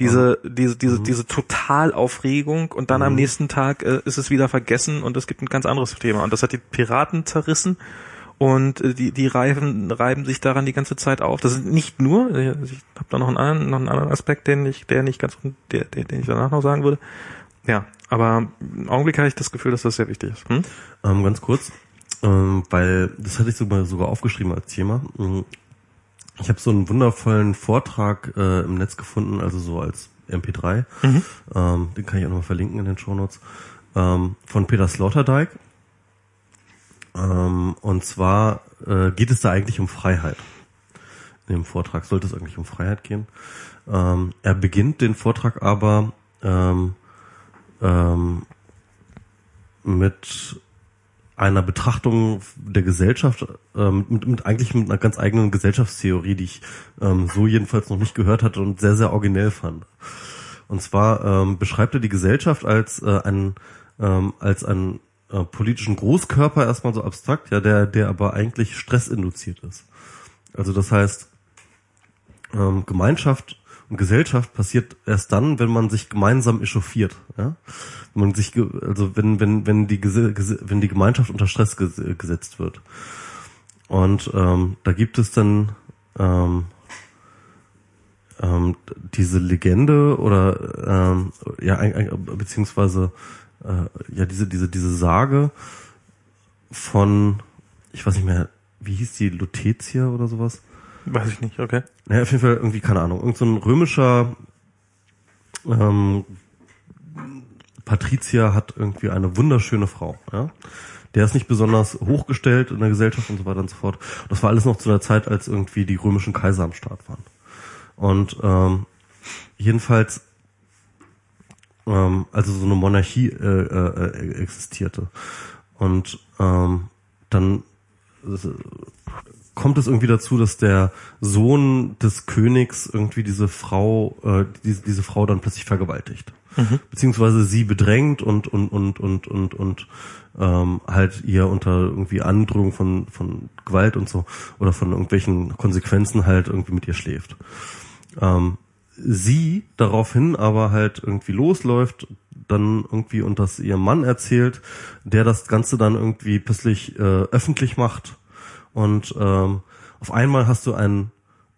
Diese, diese, diese, diese Totalaufregung und dann am nächsten Tag äh, ist es wieder vergessen und es gibt ein ganz anderes Thema. Und das hat die Piraten zerrissen und äh, die, die reiben, reiben sich daran die ganze Zeit auf. Das ist nicht nur, äh, ich habe da noch einen anderen, noch einen anderen Aspekt, den ich, der nicht ganz, der, der, den ich danach noch sagen würde. Ja, aber im Augenblick habe ich das Gefühl, dass das sehr wichtig ist. Hm? Ähm, ganz kurz, ähm, weil das hatte ich sogar, sogar aufgeschrieben als Thema. Mhm. Ich habe so einen wundervollen Vortrag äh, im Netz gefunden, also so als MP3. Ähm, den kann ich auch nochmal verlinken in den Shownotes. Ähm, von Peter Sloterdijk. Ähm, und zwar äh, geht es da eigentlich um Freiheit. In dem Vortrag sollte es eigentlich um Freiheit gehen. Ähm, er beginnt den Vortrag aber ähm, ähm, mit einer Betrachtung der Gesellschaft, ähm, mit, mit eigentlich mit einer ganz eigenen Gesellschaftstheorie, die ich ähm, so jedenfalls noch nicht gehört hatte und sehr, sehr originell fand. Und zwar ähm, beschreibt er die Gesellschaft als äh, ein ähm, als einen äh, politischen Großkörper erstmal so abstrakt, ja, der der aber eigentlich stressinduziert ist. Also das heißt, ähm, Gemeinschaft und Gesellschaft passiert erst dann, wenn man sich gemeinsam echauffiert. Ja? Wenn man sich, also wenn wenn wenn die wenn die Gemeinschaft unter Stress ges gesetzt wird. Und ähm, da gibt es dann ähm, ähm, diese Legende oder ähm, ja beziehungsweise äh, ja diese diese diese Sage von ich weiß nicht mehr wie hieß die Lutetia oder sowas Weiß ich nicht, okay. naja, auf jeden Fall irgendwie, keine Ahnung, irgend so ein römischer ähm, Patrizier hat irgendwie eine wunderschöne Frau, ja. Der ist nicht besonders hochgestellt in der Gesellschaft und so weiter und so fort. Das war alles noch zu der Zeit, als irgendwie die römischen Kaiser am Start waren. Und ähm, jedenfalls, ähm, also so eine Monarchie äh, äh, existierte. Und ähm, dann äh, kommt es irgendwie dazu, dass der Sohn des Königs irgendwie diese Frau, äh, diese, diese Frau dann plötzlich vergewaltigt. Beziehungsweise sie bedrängt und und und und und und ähm, halt ihr unter irgendwie Androhung von von Gewalt und so oder von irgendwelchen Konsequenzen halt irgendwie mit ihr schläft. Ähm, sie daraufhin aber halt irgendwie losläuft, dann irgendwie und das ihrem Mann erzählt, der das Ganze dann irgendwie plötzlich äh, öffentlich macht. Und ähm, auf einmal hast du ein,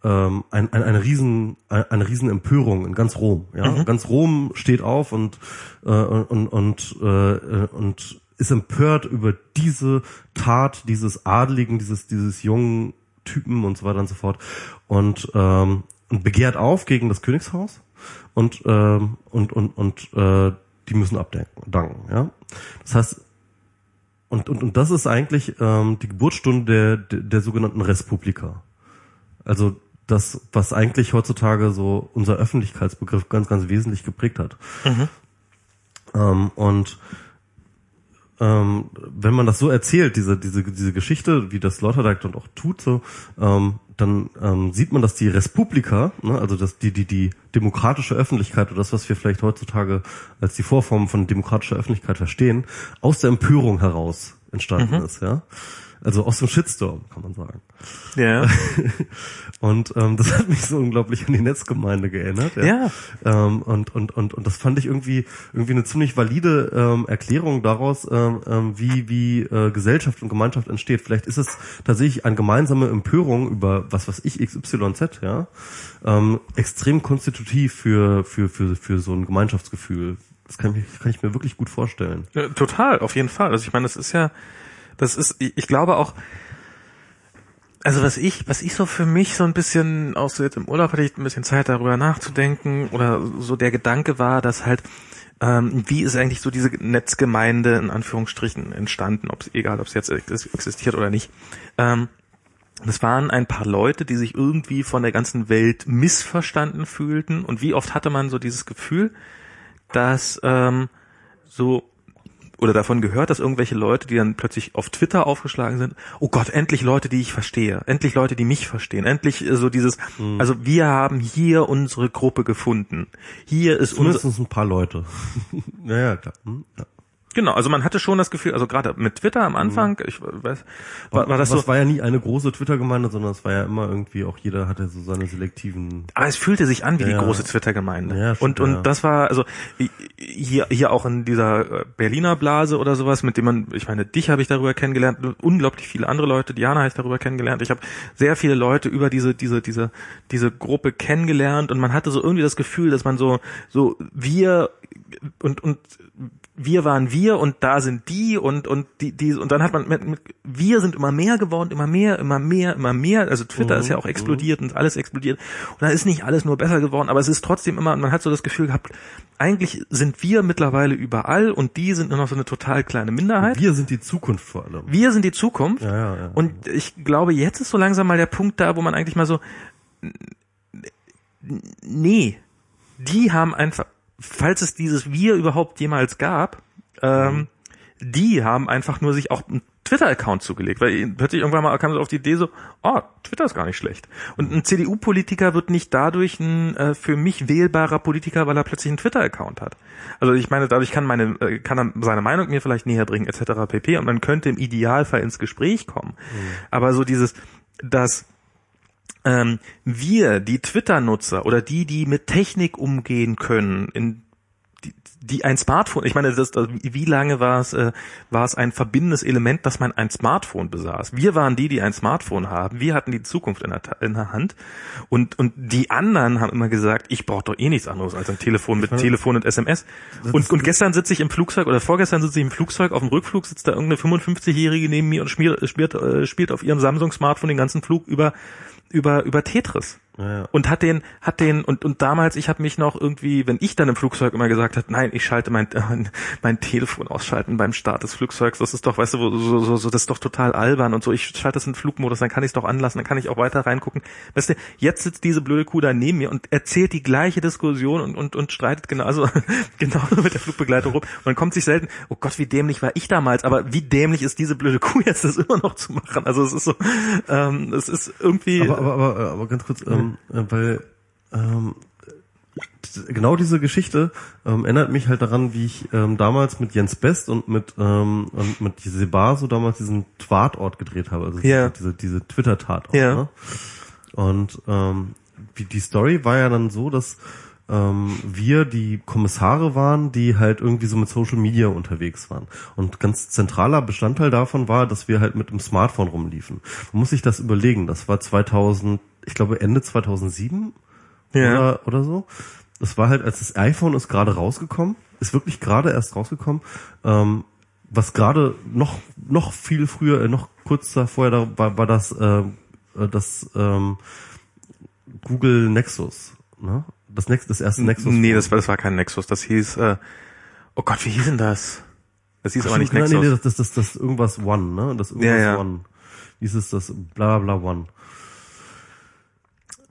ähm, ein, ein, eine riesen eine, eine riesen Empörung in ganz Rom. Ja, ganz Rom steht auf und äh, und und äh, und ist empört über diese Tat dieses Adligen, dieses dieses jungen Typen und so weiter und so fort. Und ähm, und begehrt auf gegen das Königshaus und ähm, und und und äh, die müssen abdanken, danken, ja. Das heißt, und, und, und das ist eigentlich ähm, die Geburtsstunde der, der, der sogenannten Respublika. Also das, was eigentlich heutzutage so unser Öffentlichkeitsbegriff ganz, ganz wesentlich geprägt hat. Ähm, und ähm, wenn man das so erzählt, diese, diese, diese Geschichte, wie das Sloterdijk dann auch tut, so, ähm, dann ähm, sieht man, dass die Respublika, ne, also dass die, die, die demokratische Öffentlichkeit oder das, was wir vielleicht heutzutage als die Vorform von demokratischer Öffentlichkeit verstehen, aus der Empörung heraus entstanden ist, ja. Also aus dem Shitstorm, kann man sagen. Ja. [LAUGHS] und ähm, das hat mich so unglaublich an die Netzgemeinde geändert. Ja. Ja. Ähm, und, und, und, und das fand ich irgendwie irgendwie eine ziemlich valide ähm, Erklärung daraus, ähm, ähm, wie, wie äh, Gesellschaft und Gemeinschaft entsteht. Vielleicht ist es tatsächlich eine gemeinsame Empörung über was was ich XYZ, ja, ähm, extrem konstitutiv für, für, für, für so ein Gemeinschaftsgefühl. Das kann ich, kann ich mir wirklich gut vorstellen. Ja, total, auf jeden Fall. Also ich meine, das ist ja, das ist, ich glaube auch, also was ich, was ich so für mich so ein bisschen, auch so jetzt im Urlaub hatte ich ein bisschen Zeit darüber nachzudenken oder so der Gedanke war, dass halt, ähm, wie ist eigentlich so diese Netzgemeinde in Anführungsstrichen entstanden, ob egal ob es jetzt existiert oder nicht. Ähm, das waren ein paar Leute, die sich irgendwie von der ganzen Welt missverstanden fühlten. Und wie oft hatte man so dieses Gefühl, dass ähm, so oder davon gehört, dass irgendwelche Leute, die dann plötzlich auf Twitter aufgeschlagen sind, oh Gott, endlich Leute, die ich verstehe, endlich Leute, die mich verstehen, endlich äh, so dieses, also wir haben hier unsere Gruppe gefunden. Hier ist unser, Zumindest ein paar Leute. [LAUGHS] ja, ja, klar. Hm, ja. Genau, also man hatte schon das Gefühl, also gerade mit Twitter am Anfang, ich weiß, war, war das so, es war ja nie eine große Twitter-Gemeinde, sondern es war ja immer irgendwie auch jeder hatte so seine selektiven. Aber es fühlte sich an wie die Ja, ja. große Twitter-Gemeinde. Ja, und und ja. das war also hier hier auch in dieser äh, Berliner Blase oder sowas, mit dem man, ich meine, dich habe ich darüber kennengelernt, unglaublich viele andere Leute, Diana habe ich darüber kennengelernt. Ich habe sehr viele Leute über diese diese diese diese Gruppe kennengelernt und man hatte so irgendwie das Gefühl, dass man so so wir und und wir waren wir und da sind die und und die die und dann hat man mit, mit wir sind immer mehr geworden, immer mehr, immer mehr, immer mehr. Also Twitter ist ja auch explodiert und alles explodiert und da ist nicht alles nur besser geworden, aber es ist trotzdem immer man hat so das Gefühl gehabt, eigentlich sind wir mittlerweile überall und die sind nur noch so eine total kleine Minderheit. Wir sind die Zukunft vor allem. Wir sind die Zukunft. Ja, ja, ja. Und ich glaube, jetzt ist so langsam mal der Punkt da, wo man eigentlich mal so, nee, die haben einfach, falls es dieses Wir überhaupt jemals gab, ähm, die haben einfach nur sich auch einen Twitter-Account zugelegt, weil plötzlich irgendwann mal kam so auf die Idee so, oh, Twitter ist gar nicht schlecht. Und ein CDU-Politiker wird nicht dadurch ein äh, für mich wählbarer Politiker, weil er plötzlich einen Twitter-Account hat. Also ich meine, dadurch kann meine, äh, kann er seine Meinung mir vielleicht näher bringen, etc. pp. Und man könnte im Idealfall ins Gespräch kommen. Aber so dieses, dass ähm, wir, die Twitter-Nutzer oder die, die mit Technik umgehen können, in die, die ein Smartphone, ich meine, das, das, wie lange war es, äh, war es ein verbindendes Element, dass man ein Smartphone besaß? Wir waren die, die ein Smartphone haben. Wir hatten die Zukunft in der, in der Hand. Und, und die anderen haben immer gesagt, ich brauche doch eh nichts anderes als ein Telefon mit Telefon und SMS. Und, und gestern sitze ich im Flugzeug oder vorgestern sitze ich im Flugzeug, auf dem Rückflug sitzt da irgendeine 55-Jährige neben mir und spielt, spielt, äh, spielt auf ihrem Samsung-Smartphone den ganzen Flug über, über, über Tetris. Ja. Und hat den, hat den, und, und damals, ich habe mich noch irgendwie, wenn ich dann im Flugzeug immer gesagt habe, nein, ich schalte mein, [LAUGHS] mein Telefon ausschalten beim Start des Flugzeugs, das ist doch, weißt du, so, so, so, das ist doch total albern und so, ich schalte das in Flugmodus, dann kann ich es doch anlassen, dann kann ich auch weiter reingucken. Weißt du, jetzt sitzt diese blöde Kuh da neben mir und erzählt die gleiche Diskussion und, und, und streitet genauso, [LAUGHS] genauso mit der Flugbegleitung rum. Und man kommt sich selten, oh Gott, wie dämlich war ich damals, aber wie dämlich ist diese blöde Kuh jetzt, das immer noch zu machen. Also es ist so, ähm, es ist irgendwie. Aber, aber, aber, aber ganz kurz, ähm, äh, weil ähm, genau diese Geschichte ähm, erinnert mich halt daran, wie ich ähm, damals mit Jens Best und mit ähm, und mit Sebar so damals diesen Tatort gedreht habe, also Ja. diese diese Twitter-Tatort. Ja. Ne? Und ähm, wie die Story war ja dann so, dass ähm, wir die Kommissare waren, die halt irgendwie so mit Social Media unterwegs waren. Und ganz zentraler Bestandteil davon war, dass wir halt mit dem Smartphone rumliefen. Man muss sich das überlegen. Das war 2000, ich glaube Ende 2007 Ja. oder, oder so. Das war halt, als das iPhone ist gerade rausgekommen, ist wirklich gerade erst rausgekommen, ähm, was gerade noch noch viel früher, äh, noch kurz davor da war, war das äh, äh, das ähm, Google Nexus, ne? Das Nex das erste Nexus. Nee, das war, das war kein Nexus. Das hieß, äh, oh Gott, wie hieß denn das? Das hieß aber nicht Nein, Nexus. Nee, nee, das, das, das, das irgendwas One, ne? Das irgendwas Ja, ja. One. Wie ist es das? Bla bla One.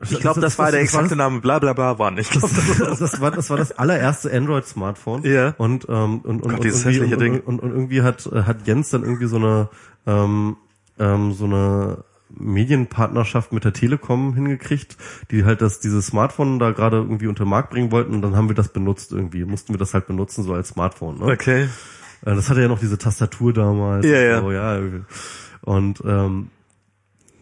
Ich glaube, das, war der das exakte Name, bla bla bla One. Ich glaube, das, das, war, das war das allererste Android-Smartphone. Ja. Und, ähm, und, und, Gott, und, irgendwie, und, und, und, irgendwie hat, hat Jens dann irgendwie so eine, ähm, ähm, so eine Medienpartnerschaft mit der Telekom hingekriegt, die halt das, dieses Smartphone da gerade irgendwie unter den Markt bringen wollten und dann haben wir das benutzt irgendwie, mussten wir das halt benutzen, so als Smartphone. Ne? okay. Äh, Das hatte ja noch diese Tastatur damals. Ja, ja. So, ja. Und ähm,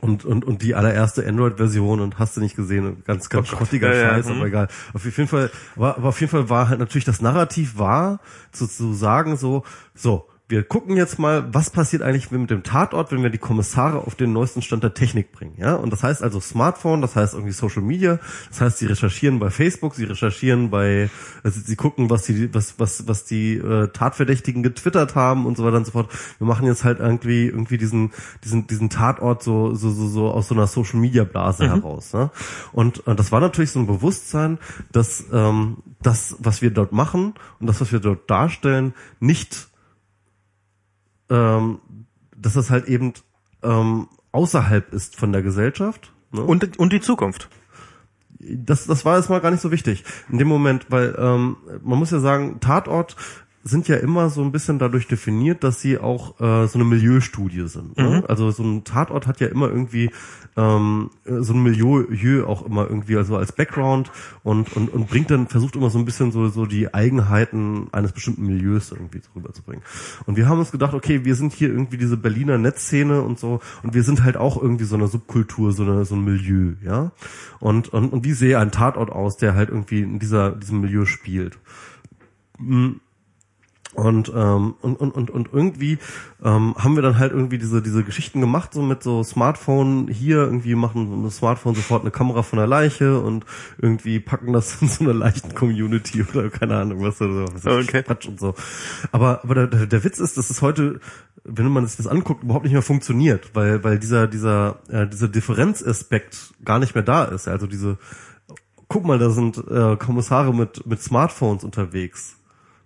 und, und, und die allererste Android-Version und hast du nicht gesehen, ganz, ganz Oh schrottiger Ja, ja, Scheiß, mhm. aber egal. Auf jeden Fall, war, aber auf jeden Fall war halt natürlich das Narrativ war, zu, zu sagen so, so, wir gucken jetzt mal, was passiert eigentlich mit dem Tatort, wenn wir die Kommissare auf den neuesten Stand der Technik bringen, ja? Und das heißt also Smartphone, das heißt irgendwie Social Media, das heißt, sie recherchieren bei Facebook, sie recherchieren bei, also sie gucken, was die, was, was, was die äh, Tatverdächtigen getwittert haben und so weiter und so fort. Wir machen jetzt halt irgendwie, irgendwie diesen, diesen, diesen Tatort so, so, so, so aus so einer Social Media Blase heraus, ne? Und äh, das war natürlich so ein Bewusstsein, dass ähm, das, was wir dort machen und das, was wir dort darstellen, nicht ähm, dass das halt eben ähm, außerhalb ist von der Gesellschaft. Ne? Und, und die Zukunft. das, das war jetzt mal gar nicht so wichtig in dem Moment, weil ähm, man muss ja sagen, Tatort sind ja immer so ein bisschen dadurch definiert, dass sie auch äh, so eine Milieustudie sind. Ne? Also so ein Tatort hat ja immer irgendwie ähm, so ein Milieu auch immer irgendwie also als Background und, und, und bringt dann, versucht immer so ein bisschen so, so die Eigenheiten eines bestimmten Milieus irgendwie rüberzubringen. Und wir haben uns gedacht, okay, wir sind hier irgendwie diese Berliner Netzszene und so und wir sind halt auch irgendwie so eine Subkultur, so, eine, so ein Milieu, ja. Und, und, und wie sehe ein Tatort aus, der halt irgendwie in dieser, diesem Milieu spielt? Und, ähm, und, und, und, und irgendwie ähm, haben wir dann halt irgendwie diese, diese Geschichten gemacht, so mit so Smartphone hier, irgendwie machen das Smartphone sofort eine Kamera von der Leiche und irgendwie packen das [LAUGHS] in so einer leichten Community oder keine Ahnung was oder so. Okay. Quatsch und so. Aber, aber der, der, der Witz ist, dass es heute, wenn man sich das anguckt, überhaupt nicht mehr funktioniert, weil, weil dieser, dieser, äh, dieser Differenzaspekt gar nicht mehr da ist. Also diese, guck mal, da sind äh, Kommissare mit, mit Smartphones unterwegs.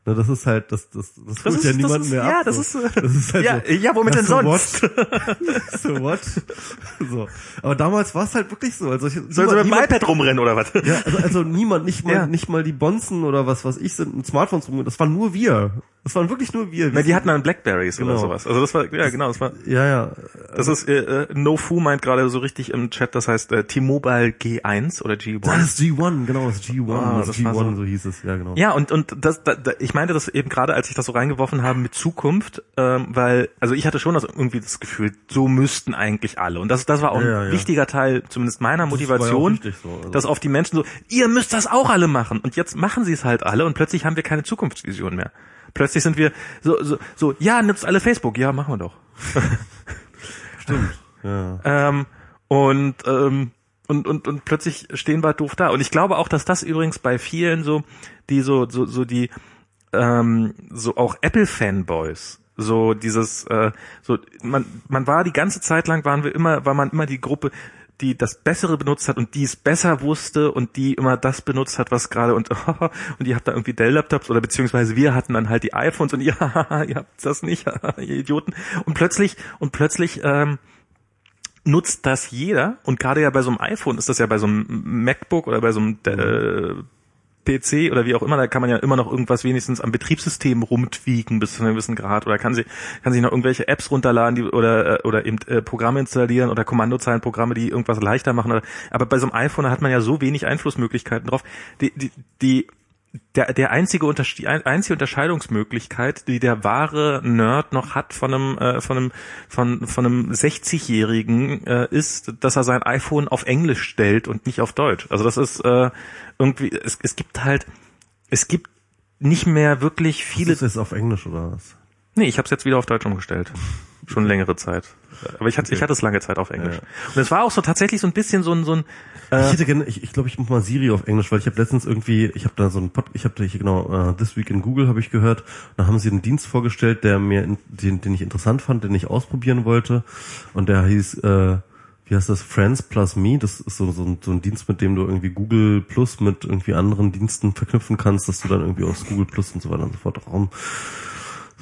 Ne, das ist halt, das, das, das, Das ja ist- das niemand ist- mehr ja, ab. das so. ist, [LAUGHS] das ist halt ja, so, ja, womit ja, denn so sonst? What? [LAUGHS] so what? [LAUGHS] so. Aber damals war es halt wirklich so. Also ich, Sollen sie mit dem niemand- iPad rumrennen oder was? ja, also, also niemand, nicht mal, Ja. nicht mal die Bonzen oder was, was ich sind mit Smartphones rum. Das waren nur wir. Das waren wirklich nur wir. Na, die hatten dann Blackberries oder Genau. sowas. Also das war, ja genau, das war, ja, ja. das ist, äh, äh, NoFu meint gerade so richtig im Chat, das heißt äh, T-Mobile G1 oder G1. Das ist G1, genau, das ist G1, Ah, das, das ist war G1, so- so hieß es, ja, genau. Ja, und und das, da, da, ich meinte das eben gerade, als ich das so reingeworfen habe mit Zukunft, ähm, weil also ich hatte schon das irgendwie das Gefühl, so müssten eigentlich alle. Und das das war auch Ja, ein ja. wichtiger Teil, zumindest meiner ja auch Motivation, richtig so, also. dass auf die Menschen so, ihr müsst das auch alle machen. Und jetzt machen sie es halt alle und plötzlich haben wir keine Zukunftsvision mehr. Plötzlich sind wir so so so, ja, nutzt alle Facebook, ja, machen wir doch. [LAUGHS] Stimmt. Ja. Ähm, und, ähm, und, und, und plötzlich stehen wir doof da. Und ich glaube auch, dass das übrigens bei vielen so, die so, so, so die, ähm, so auch Apple-Fanboys, so dieses, äh, so, man, man war die ganze Zeit lang, waren wir immer, war man immer die Gruppe, die das Bessere benutzt hat und die es besser wusste und die immer das benutzt hat, was gerade und [LAUGHS] und ihr habt da irgendwie Dell-Laptops oder beziehungsweise wir hatten dann halt die iPhones und [LAUGHS] ihr, ihr habt das nicht, [LAUGHS] ihr Idioten. Und plötzlich, und plötzlich, ähm, nutzt das jeder und gerade ja bei so einem iPhone ist das ja bei so einem MacBook oder bei so einem äh, PC oder wie auch immer, da kann man ja immer noch irgendwas wenigstens am Betriebssystem rumtweaken bis zu einem gewissen Grad oder kann sie kann sich noch irgendwelche Apps runterladen die, oder äh, oder eben äh, Programme installieren oder Kommandozeilenprogramme, die irgendwas leichter machen. Oder, aber bei so einem iPhone hat man ja so wenig Einflussmöglichkeiten drauf. Die die die der, der einzige die ein- einzige Unterscheidungsmöglichkeit, die der wahre Nerd noch hat von einem, äh, von einem, von, von einem 60-Jährigen, äh, ist, dass er sein iPhone auf Englisch stellt und nicht auf Deutsch. Also das ist äh, irgendwie, es, es gibt halt, es gibt nicht mehr wirklich viele. Ist das auf Englisch oder was? Nee, ich habe es jetzt wieder auf Deutsch umgestellt. Schon längere Zeit. Aber ich hatte, ich hatte es lange Zeit auf Englisch. Und es war auch so tatsächlich so ein bisschen so ein, so ein ich hätte gerne, ich, ich glaube, ich mache mal Siri auf Englisch, weil ich habe letztens irgendwie, ich habe da so einen Pod, ich habe da hier genau, uh, This Week in Google habe ich gehört, da haben sie einen Dienst vorgestellt, der mir, in, den, den ich interessant fand, den ich ausprobieren wollte. Und der hieß, äh, wie heißt das, Friends Plus Me, das ist so, so, ein, so ein Dienst, mit dem du irgendwie Google Plus mit irgendwie anderen Diensten verknüpfen kannst, dass du dann irgendwie aus Google Plus und so weiter und so fort Raum ein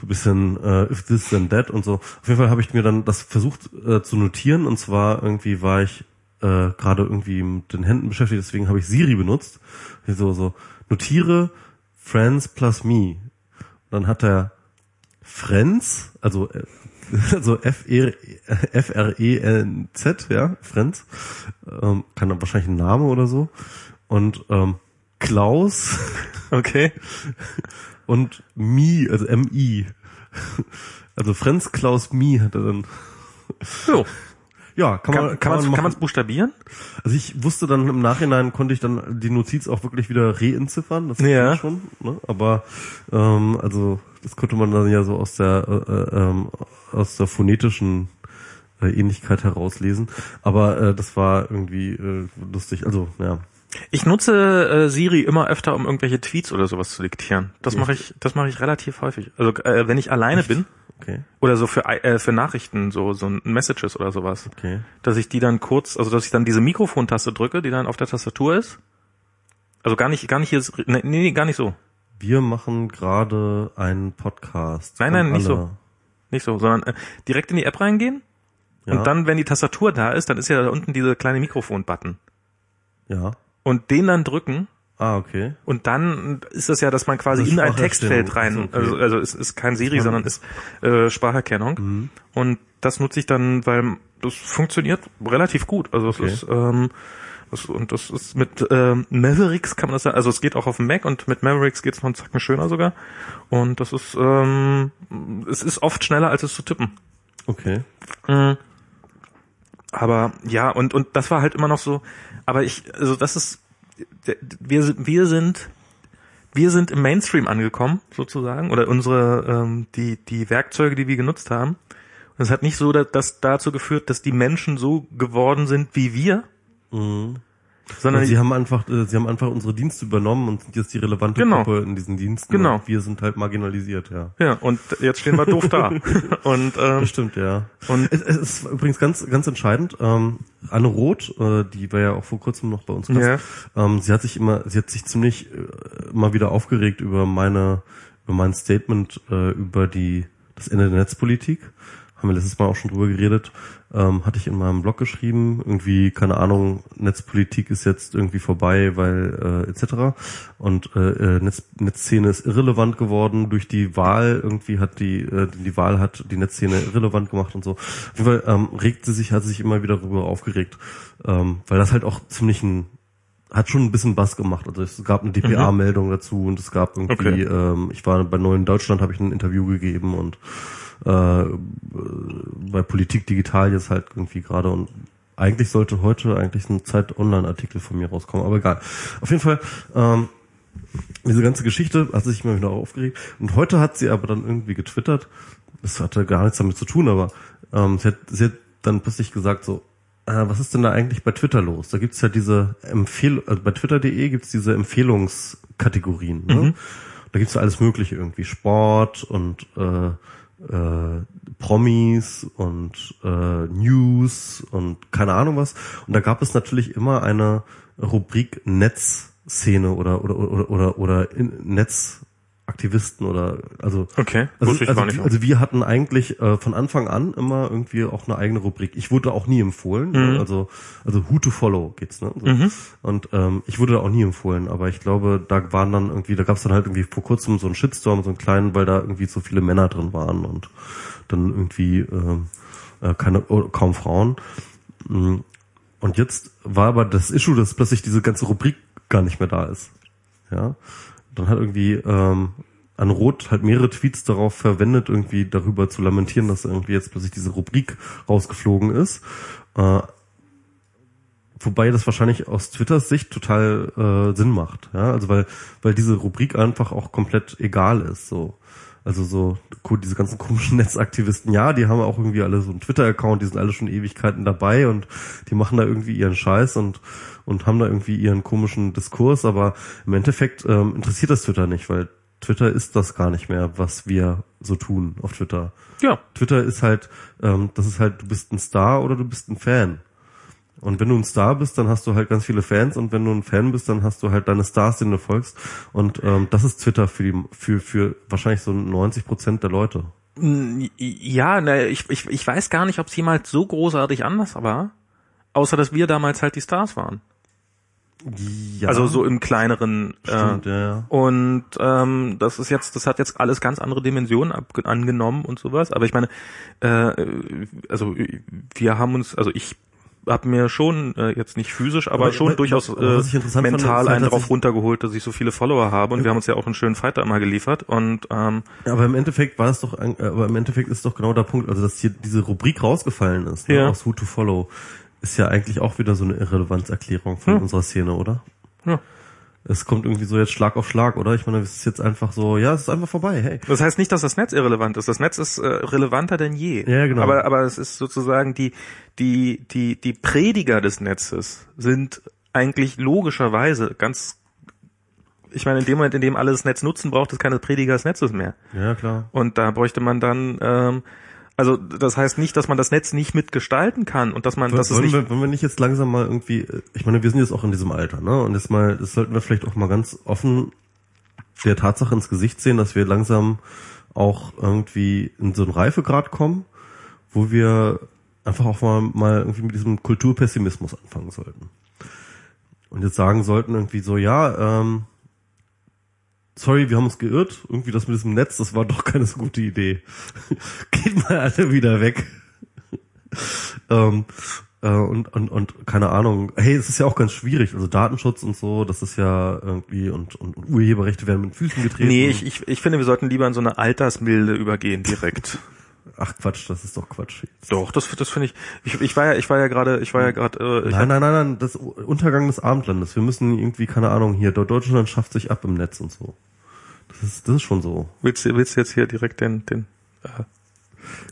bisschen äh, if this then that und so. Auf jeden Fall habe ich mir dann das versucht äh, zu notieren und zwar irgendwie war ich äh, gerade irgendwie mit den Händen beschäftigt, deswegen habe ich Siri benutzt. So so notiere Friends plus me. Und dann hat er Friends, also äh, [LAUGHS] also F E ja, Friends. Ähm, kann dann wahrscheinlich ein Name oder so und ähm, Klaus [LAUGHS] okay. Und Mi, also M-I. Also Franz Klaus Mi hat er dann So. Ja, kann man Kann, kann man kann man's buchstabieren? Also ich wusste dann im Nachhinein konnte ich dann die Notiz auch wirklich wieder reinziffern, das Ja. schon, ne? aber ähm, also das konnte man dann ja so aus der äh, äh, ähm, aus der phonetischen äh, Ähnlichkeit herauslesen, aber äh, das war irgendwie äh, lustig. Also ja, Ich nutze äh, Siri immer öfter, um irgendwelche Tweets oder sowas zu diktieren. Das mache ich, das mache ich relativ häufig. Also äh, wenn ich alleine bin okay, oder so für äh, für Nachrichten, so so ein Messages oder sowas, okay. dass ich die dann kurz, also dass ich dann diese Mikrofontaste drücke, die dann auf der Tastatur ist. Also gar nicht, gar nicht hier, nee, nee, gar nicht so, Wir machen gerade einen Podcast. Nein, nein, nicht so. nicht so, sondern äh, direkt in die App reingehen Ja. und dann, wenn die Tastatur da ist, dann ist ja da unten diese kleine Mikrofon-Button Ja. Und den dann drücken Ah, okay. Und dann ist das ja, dass man quasi in ein. Textfeld rein, Also, okay. also, also es ist kein Siri, sondern ist äh, Spracherkennung. Mhm. Und das nutze ich dann, weil das funktioniert relativ gut. Also es Okay. ist ähm, das, und das ist mit ähm, Mavericks kann man das sagen, also es geht auch auf dem Mac und mit Mavericks geht es noch einen Zacken schöner sogar. Und das ist ähm, es ist oft schneller als es zu tippen. Okay. Mhm. Aber ja, und, und das war halt immer noch so, aber ich, also das ist, wir, wir sind, wir sind im Mainstream angekommen, sozusagen, oder unsere, ähm, die, die Werkzeuge, die wir genutzt haben. Und es hat nicht so dass, das dazu geführt, dass die Menschen so geworden sind wie wir, Mhm. Sondern sie haben einfach, äh, sie haben einfach unsere Dienste übernommen und sind jetzt die relevante Genau. Gruppe in diesen Diensten. Genau. Wir sind halt marginalisiert, ja. ja, und jetzt stehen wir doof da. [LAUGHS] und, ähm, Das stimmt, ja. und Es, es ist übrigens ganz, ganz entscheidend. Ähm, Anne Roth, äh, die war ja auch vor kurzem noch bei uns Gast, Ja. ähm, sie hat sich immer, sie hat sich ziemlich äh, mal wieder aufgeregt über meine, über mein Statement äh, über die das Ende der Netzpolitik. Haben wir letztes Mal auch schon drüber geredet. Ähm, hatte ich in meinem Blog geschrieben, irgendwie, keine Ahnung, Netzpolitik ist jetzt irgendwie vorbei, weil äh, etc. Und äh, äh, Netz, Netzszene ist irrelevant geworden durch die Wahl. Irgendwie hat die äh, die Wahl hat die Netzszene irrelevant gemacht und so. Auf jeden Fall ähm, regt sie sich, hat sie sich immer wieder darüber aufgeregt, ähm, weil das halt auch ziemlich ein hat schon ein bisschen Bass gemacht. Also es gab eine DPA-Meldung dazu und es gab irgendwie, Okay. ähm, ich war bei Neuen Deutschland, habe ich ein Interview gegeben und äh, bei Politik Digital jetzt halt irgendwie gerade und eigentlich sollte heute eigentlich ein Zeit-Online-Artikel von mir rauskommen, aber egal. Auf jeden Fall, ähm, diese ganze Geschichte hat sich immer wieder aufgeregt und heute hat sie aber dann irgendwie getwittert, das hatte gar nichts damit zu tun, aber ähm, sie, hat, sie hat dann plötzlich gesagt so, äh, was ist denn da eigentlich bei Twitter los? Da gibt's ja diese Empfehl also bei twitter.de gibt's diese Empfehlungskategorien. Ne? Da gibt's ja alles mögliche irgendwie, Sport und äh, äh, Promis und äh, News und keine Ahnung was. Und da gab es natürlich immer eine Rubrik Netzszene oder oder oder oder, oder in Netzaktivisten oder also okay, also, also, also wir hatten eigentlich äh, von Anfang an immer irgendwie auch eine eigene Rubrik. Ich wurde auch nie empfohlen, ne? also also who to follow geht's ne. So. Und ähm, ich wurde auch nie empfohlen, aber ich glaube, da waren dann irgendwie, da gab's dann halt irgendwie vor kurzem so einen Shitstorm, so einen kleinen, weil da irgendwie so viele Männer drin waren und dann irgendwie ähm, äh, keine oh, kaum Frauen. Mm. Und jetzt war aber das Issue, dass plötzlich diese ganze Rubrik gar nicht mehr da ist. Ja. Dann hat irgendwie ähm, an Roth halt mehrere Tweets darauf verwendet, irgendwie darüber zu lamentieren, dass irgendwie jetzt plötzlich diese Rubrik rausgeflogen ist. Äh, wobei das wahrscheinlich aus Twitters Sicht total äh, Sinn macht, ja, also weil weil diese Rubrik einfach auch komplett egal ist, so. Also so diese ganzen komischen [LAUGHS] Netzaktivisten, ja, die haben auch irgendwie alle so einen Twitter-Account, die sind alle schon Ewigkeiten dabei und die machen da irgendwie ihren Scheiß und und haben da irgendwie ihren komischen Diskurs, aber im Endeffekt ähm, interessiert das Twitter nicht, weil Twitter ist das gar nicht mehr, was wir so tun auf Twitter. ja, Twitter ist halt, ähm, das ist halt, du bist ein Star oder du bist ein Fan. Und wenn du ein Star bist, dann hast du halt ganz viele Fans und wenn du ein Fan bist, dann hast du halt deine Stars, denen du folgst. Und ähm, das ist Twitter für die, für, für wahrscheinlich so 90 Prozent der Leute. Mm, Ja, ne, ich, ich, ich weiß gar nicht, ob es jemals so großartig anders war, außer dass wir damals halt die Stars waren. Ja, Also so im kleineren. stimmt, äh, ja, ja. Und ähm, das ist jetzt, das hat jetzt alles ganz andere Dimensionen ab, angenommen und sowas. Aber ich meine, äh, also wir haben uns, also ich habe mir schon äh, jetzt nicht physisch, aber, Aber- schon aber- durchaus äh, fand, mental ist halt, einen drauf runtergeholt, dass ich so viele Follower habe und wir haben uns ja auch einen schönen Fight da immer geliefert und ähm, Ja, aber im Endeffekt war das doch, äh, aber im Endeffekt ist doch genau der Punkt, also dass hier diese Rubrik rausgefallen ist, ne, Ja. aus Who to Follow, ist ja eigentlich auch wieder so eine Irrelevanzerklärung von Hm. unserer Szene, oder? ja. Es kommt irgendwie so jetzt Schlag auf Schlag, oder? Ich meine, es ist jetzt einfach so, ja, es ist einfach vorbei, hey. Das heißt nicht, dass das Netz irrelevant ist. Das Netz ist äh, relevanter denn je. Ja, genau. Aber, aber es ist sozusagen die, die, die, die Prediger des Netzes sind eigentlich logischerweise ganz, ich meine, in dem Moment, in dem alle das Netz nutzen, braucht es keine Prediger des Netzes mehr. Ja, klar. Und da bräuchte man dann, ähm, also das heißt nicht, dass man das Netz nicht mitgestalten kann und dass man, es wollen, nicht, wir, wollen wir nicht jetzt langsam mal irgendwie, äh, ich meine, wir sind jetzt auch in diesem Alter, ne? Und jetzt mal, das sollten wir vielleicht auch mal ganz offen der Tatsache ins Gesicht sehen, dass wir langsam auch irgendwie in so einen Reifegrad kommen, wo wir einfach auch mal, mal irgendwie mit diesem Kulturpessimismus anfangen sollten. Und jetzt sagen sollten irgendwie so, ja, ähm, sorry, wir haben uns geirrt, irgendwie das mit diesem Netz, das war doch keine so gute Idee. [LAUGHS] Geht mal alle wieder weg. [LAUGHS] ähm, äh, und, und, und keine Ahnung, hey, es ist ja auch ganz schwierig, also Datenschutz und so, das ist ja irgendwie und, und, und Urheberrechte werden mit Füßen getreten. nee, ich, ich, ich finde, wir sollten lieber in so eine Altersmilde übergehen direkt. [LAUGHS] Ach Quatsch, das ist doch Quatsch. Jetzt. Doch, das, das finde ich, ich. Ich war ja, ich war ja gerade, ich war ja gerade. Äh, Nein, nein, nein, nein, das Untergang des Abendlandes. Wir müssen irgendwie, keine Ahnung, hier, Deutschland schafft sich ab im Netz und so. Das ist, das ist schon so. Willst du, willst du jetzt hier direkt den, den, äh,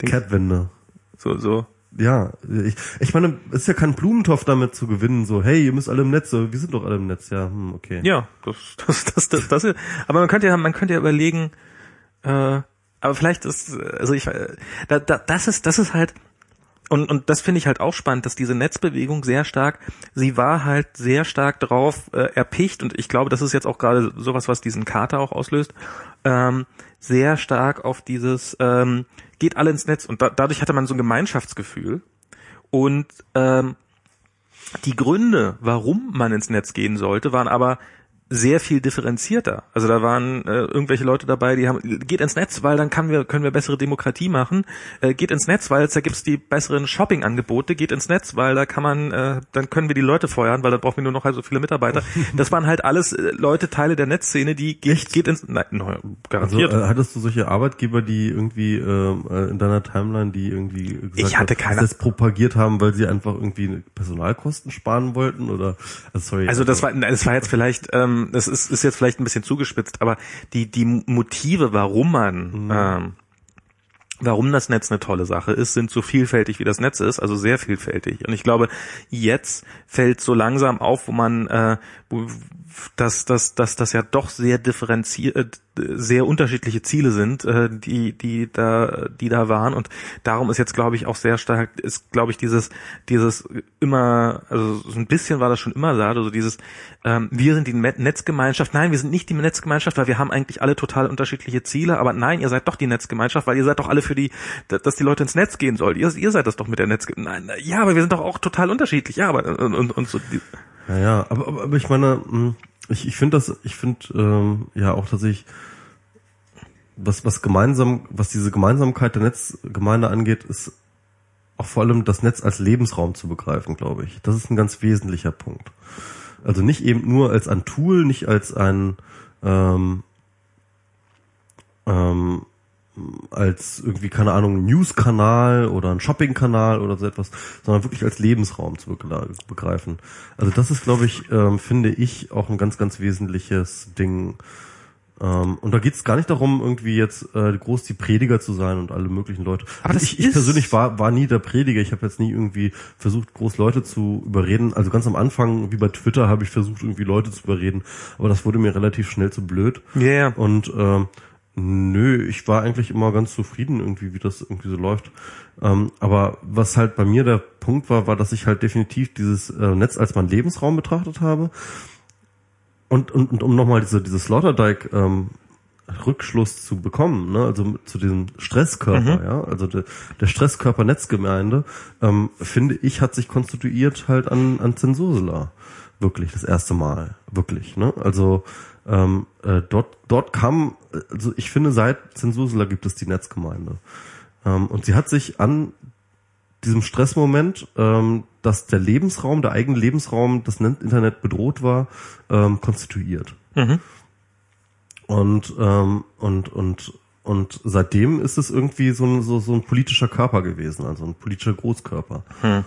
den Kehrtwende. so, so. Ja, ich, ich meine, es ist ja kein Blumentopf damit zu gewinnen, so, hey, ihr müsst alle im Netz, so, wir sind doch alle im Netz, ja, hm, okay. Ja, das, das, das, das, das, ist- aber man könnte ja, man könnte ja überlegen, äh, aber vielleicht ist, also ich, äh, da, da, das ist, das ist halt, und, und das finde ich halt auch spannend, dass diese Netzbewegung sehr stark, sie war halt sehr stark drauf äh, erpicht und ich glaube, das ist jetzt auch gerade sowas, was diesen Kater auch auslöst, ähm, sehr stark auf dieses, ähm, geht alle ins Netz und da, dadurch hatte man so ein Gemeinschaftsgefühl und ähm, die Gründe, warum man ins Netz gehen sollte, waren aber sehr viel differenzierter. Also da waren äh, irgendwelche Leute dabei, die haben geht ins Netz, weil dann kann wir können wir bessere Demokratie machen. Äh, geht ins Netz, weil da gibt's die besseren Shopping-Angebote. Geht ins Netz, weil da kann man äh, dann können wir die Leute feuern, weil dann brauchen wir nur noch halt so viele Mitarbeiter. [LAUGHS] Das waren halt alles äh, Leute Teile der Netzszene, die geht, geht ins nein, Also garantiert. äh, hattest du solche Arbeitgeber, die irgendwie ähm, äh, in deiner Timeline, die irgendwie gesagt Ich hatte hat, keine- das propagiert haben, weil sie einfach irgendwie Personalkosten sparen wollten oder also sorry. Also das war, das war jetzt vielleicht, ähm, das ist, ist jetzt vielleicht ein bisschen zugespitzt, aber die, die Motive, warum man, ähm, warum das Netz eine tolle Sache ist, sind so vielfältig wie das Netz ist, also sehr vielfältig. Und ich glaube, jetzt fällt so langsam auf, wo man, äh, wo, dass, dass, dass das ja doch sehr differenziert, sehr unterschiedliche Ziele sind, äh, die, die da, die da waren. Und darum ist jetzt, glaube ich, auch sehr stark, ist, glaube ich, dieses, dieses immer, also so ein bisschen war das schon immer da, also dieses, ähm, wir sind die Netzgemeinschaft. Nein, wir sind nicht die Netzgemeinschaft, weil wir haben eigentlich alle total unterschiedliche Ziele. Aber nein, ihr seid doch die Netzgemeinschaft, weil ihr seid doch alle für die, dass die Leute ins Netz gehen sollen. Ihr, ihr seid das doch mit der Netz. Nein, ja, aber wir sind doch auch total unterschiedlich. Ja, aber und, und, so. Ja, ja, aber, aber, aber ich meine, mh, ich, ich finde das, ich finde ähm, ja auch tatsächlich, was, was gemeinsam, was diese Gemeinsamkeit der Netzgemeinde angeht, ist auch vor allem das Netz als Lebensraum zu begreifen, glaube ich. Das ist ein ganz wesentlicher Punkt. Also nicht eben nur als ein Tool, nicht als ein ähm, ähm, als irgendwie, keine Ahnung, News-Kanal oder ein Shopping-Kanal oder so etwas, sondern wirklich als Lebensraum zu begreifen. Also das ist, glaube ich, ähm, finde ich, auch ein ganz, ganz wesentliches Ding. Ähm, und da geht es gar nicht darum, irgendwie jetzt äh, groß die Prediger zu sein und alle möglichen Leute. Aber Also das ich, ich persönlich war, war nie der Prediger. Ich habe jetzt nie irgendwie versucht, groß Leute zu überreden. Also ganz am Anfang, wie bei Twitter, habe ich versucht, irgendwie Leute zu überreden. Aber das wurde mir relativ schnell zu blöd. ja, ja. Und ähm, nö, ich war eigentlich immer ganz zufrieden irgendwie, wie das irgendwie so läuft. Ähm, aber was halt bei mir der Punkt war, war, dass ich halt definitiv dieses äh, Netz als mein Lebensraum betrachtet habe. Und, und, und um nochmal diese, diese Sloterdijk ähm, Rückschluss zu bekommen, ne, also zu diesem Stresskörper, ja, also de, der Stresskörper Netzgemeinde, ähm, finde ich, hat sich konstituiert halt an, an Zensursula. Wirklich, das erste Mal. Wirklich, ne? Also ähm, äh, dort, dort kam, also ich finde, seit Zensursula gibt es die Netzgemeinde. Ähm, und sie hat sich an diesem Stressmoment, ähm, dass der Lebensraum, der eigene Lebensraum, das Internet bedroht war, ähm, konstituiert. Mhm. Und, ähm, und, und, und seitdem ist es irgendwie so ein, so, so ein politischer Körper gewesen, also ein politischer Großkörper. Hm.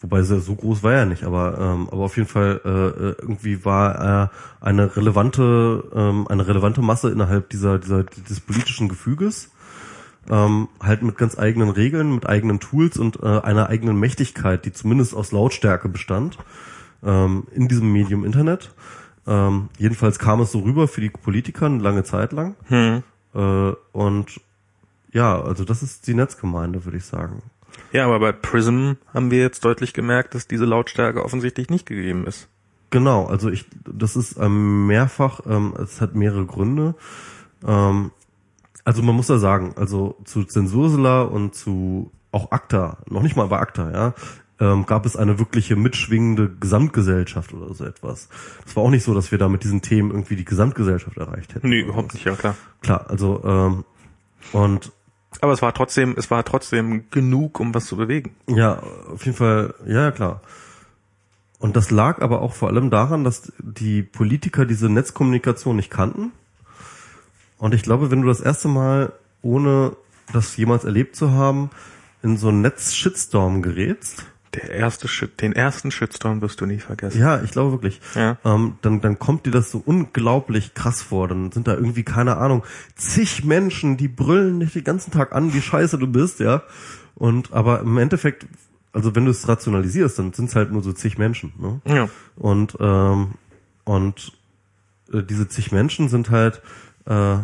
Wobei so so groß war er nicht, aber, ähm, aber auf jeden Fall äh, äh, irgendwie war er eine relevante, ähm, eine relevante Masse innerhalb dieser, dieser des politischen Gefüges. Ähm, halt mit ganz eigenen Regeln, mit eigenen Tools und äh, einer eigenen Mächtigkeit, die zumindest aus Lautstärke bestand, ähm, in diesem Medium Internet. Ähm, jedenfalls kam es so rüber für die Politiker eine lange Zeit lang. Hm. Äh, und ja, also das ist die Netzgemeinde, würde ich sagen. Ja, aber bei Prism haben wir jetzt deutlich gemerkt, dass diese Lautstärke offensichtlich nicht gegeben ist. Genau, also ich, das ist ähm, mehrfach, ähm, es hat mehrere Gründe. Ähm, also man muss ja sagen, also zu Zensursula und zu auch ACTA, noch nicht mal bei ACTA, ja, ähm, gab es eine wirkliche mitschwingende Gesamtgesellschaft oder so etwas. Es war auch nicht so, dass wir da mit diesen Themen irgendwie die Gesamtgesellschaft erreicht hätten. Nee, überhaupt nicht, ja klar. Klar, also ähm, und Aber es war trotzdem, es war trotzdem genug, um was zu bewegen. Ja, auf jeden Fall, ja, klar. Und das lag aber auch vor allem daran, dass die Politiker diese Netzkommunikation nicht kannten. Und ich glaube, wenn du das erste Mal, ohne das jemals erlebt zu haben, in so einen Netz-Shitstorm gerätst, Der erste den ersten Shitstorm wirst du nie vergessen. ja, ich glaube wirklich, Ja. ähm, dann, dann kommt dir das so unglaublich krass vor. Dann sind da irgendwie, keine Ahnung, zig Menschen, die brüllen dich den ganzen Tag an, wie scheiße du bist, ja. Und aber im Endeffekt, also wenn du es rationalisierst, dann sind es halt nur so zig Menschen. Ne? Ja. Und ähm, und äh, diese zig Menschen sind halt äh,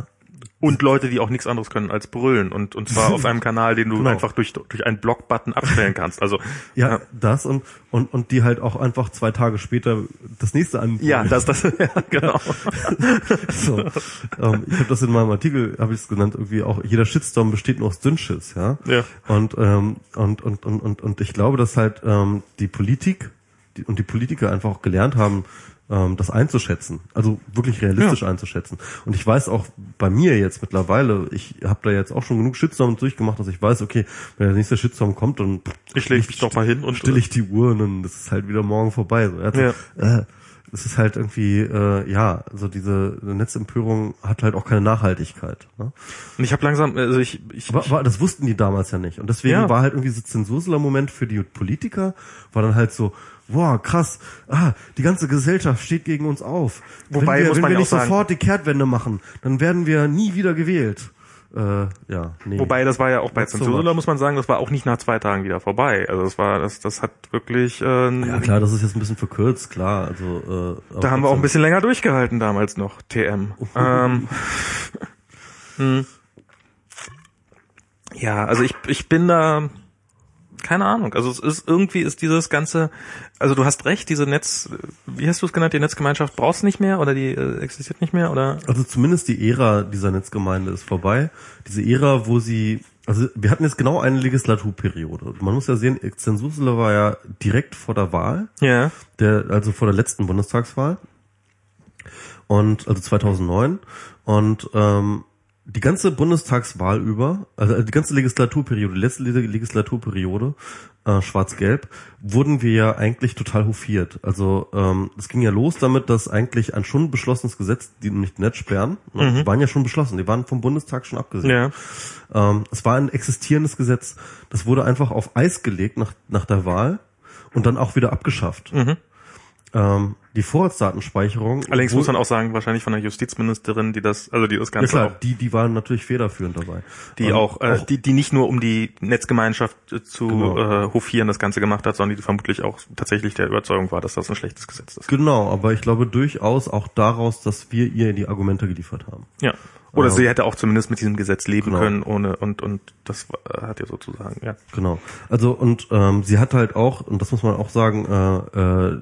Und Leute, die auch nichts anderes können als brüllen und, und zwar auf einem Kanal, den du [LAUGHS] Genau. einfach durch, durch einen Block-Button abstellen kannst. Also, ja, das und, und und die halt auch einfach zwei Tage später das nächste an. ja, das, das, [LAUGHS] [LAUGHS] ja, genau. so. ähm, ich habe das in meinem Artikel, habe ich es genannt, irgendwie auch, jeder Shitstorm besteht nur aus Dünnschiss, ja. Ja. Und, ähm, und, und, und, und, und ich glaube, dass halt ähm, die Politik die, und die Politiker einfach auch gelernt haben, ähm, das einzuschätzen. Also wirklich realistisch einzuschätzen. Und ich weiß auch bei mir jetzt mittlerweile, ich habe da jetzt auch schon genug Shitstorms durchgemacht, dass ich weiß, okay, wenn der nächste Shitstorm kommt, dann Ich leg mich doch mal hin und- stille ich die Uhr und dann ist es halt wieder morgen vorbei. So. Also, Ja. äh, es ist halt irgendwie, äh, ja, also diese Netzempörung hat halt auch keine Nachhaltigkeit. Ne? Und ich habe langsam, also ich, ich, Aber, aber das wussten die damals ja nicht. Und deswegen Ja. war halt irgendwie so Zensursler-Moment für die Politiker, war dann halt so, wow, krass, ah, die ganze Gesellschaft steht gegen uns auf. Wobei, wenn wir, muss wenn wir nicht sagen- sofort die Kehrtwende machen, dann werden wir nie wieder gewählt. Äh, ja, nee. Wobei, das war ja auch bei so Zensursula, much. muss man sagen, das war auch nicht nach zwei Tagen wieder vorbei. Also das war, das, das hat wirklich, äh, ja klar, das ist jetzt ein bisschen verkürzt, klar. Also äh, da haben wir auch ein bisschen länger durchgehalten damals noch, TM. [LAUGHS] ähm, hm. Ja, also ich, ich bin da, keine Ahnung. Also es ist irgendwie ist dieses ganze, also du hast recht, diese Netz, wie hast du es genannt, die Netzgemeinschaft brauchst nicht mehr oder die äh, existiert nicht mehr oder? Also zumindest die Ära dieser Netzgemeinde ist vorbei. Diese Ära, wo sie, also wir hatten jetzt genau eine Legislaturperiode. Man muss ja sehen, Zensursula war ja direkt vor der Wahl, Ja. der, also vor der letzten Bundestagswahl. Und, also 2009. Und, ähm, die ganze Bundestagswahl über, also die ganze Legislaturperiode, die letzte Legislaturperiode, äh, schwarz-gelb, wurden wir ja eigentlich total hofiert. Also ähm, es ging ja los damit, dass eigentlich ein schon beschlossenes Gesetz, die nicht Netzsperren, ne, die waren ja schon beschlossen, die waren vom Bundestag schon abgesehen. Ja. Ähm, es war ein existierendes Gesetz. Das wurde einfach auf Eis gelegt nach, nach der Wahl und dann auch wieder abgeschafft. Ähm, die Vorratsdatenspeicherung. Allerdings muss man auch sagen, wahrscheinlich von der Justizministerin, die das, also die das ja Ganze klar, auch, die, die waren natürlich federführend dabei. die Ähm, auch, äh, die, die nicht nur um die Netzgemeinschaft äh, zu Genau. äh, hofieren das Ganze gemacht hat, sondern die vermutlich auch tatsächlich der Überzeugung war, dass das ein schlechtes Gesetz ist. Genau, aber ich glaube durchaus auch daraus, dass wir ihr die Argumente geliefert haben. Ja. Oder Ja. sie hätte auch zumindest mit diesem Gesetz leben Genau. können, ohne und und das hat ja sozusagen, ja. Genau. Also und ähm, sie hat halt auch, und das muss man auch sagen, äh, äh,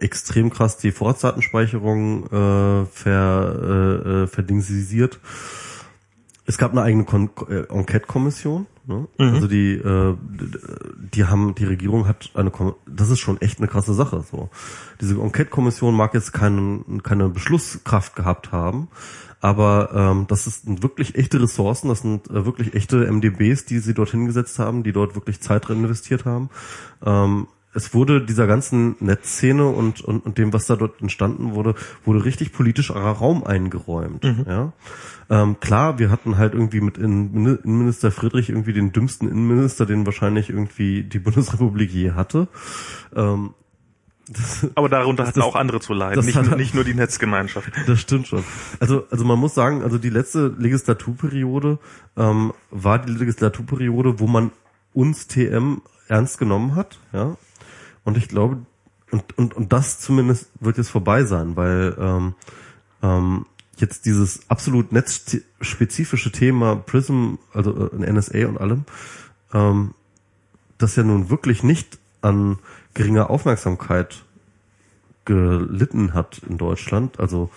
extrem krass die Vorratsdatenspeicherung äh, ver, äh, äh, verdingsiert. Es gab eine eigene Kon äh, Enquete-Kommission. Ne? Also die, äh, die haben, die Regierung hat eine, Kom das ist schon echt eine krasse Sache. So, diese Enquete-Kommission mag jetzt keinen, keine Beschlusskraft gehabt haben, aber ähm, das sind wirklich echte Ressourcen, das sind äh, wirklich echte MDBs, die sie dort hingesetzt haben, die dort wirklich Zeit drin investiert haben. Ähm, es wurde dieser ganzen Netzszene und, und, und dem, was da dort entstanden wurde, wurde richtig politischer Raum eingeräumt. Mhm. Ja? Ähm, klar, wir hatten halt irgendwie mit Innenminister Friedrich irgendwie den dümmsten Innenminister, den wahrscheinlich irgendwie die [LAUGHS] Bundesrepublik je hatte. Ähm, das, [LAUGHS] Aber darunter hatten auch andere zu leiden, nicht, hat, nicht nur die Netzgemeinschaft. [LAUGHS] Das stimmt schon. Also, also man muss sagen, also die letzte Legislaturperiode ähm, war die Legislaturperiode, wo man uns TM ernst genommen hat, ja. Und ich glaube, und, und, und das zumindest wird jetzt vorbei sein, weil ähm, ähm, jetzt dieses absolut netzspezifische Thema Prism, also äh, NSA und allem, ähm, das ja nun wirklich nicht an geringer Aufmerksamkeit gelitten hat in Deutschland. Also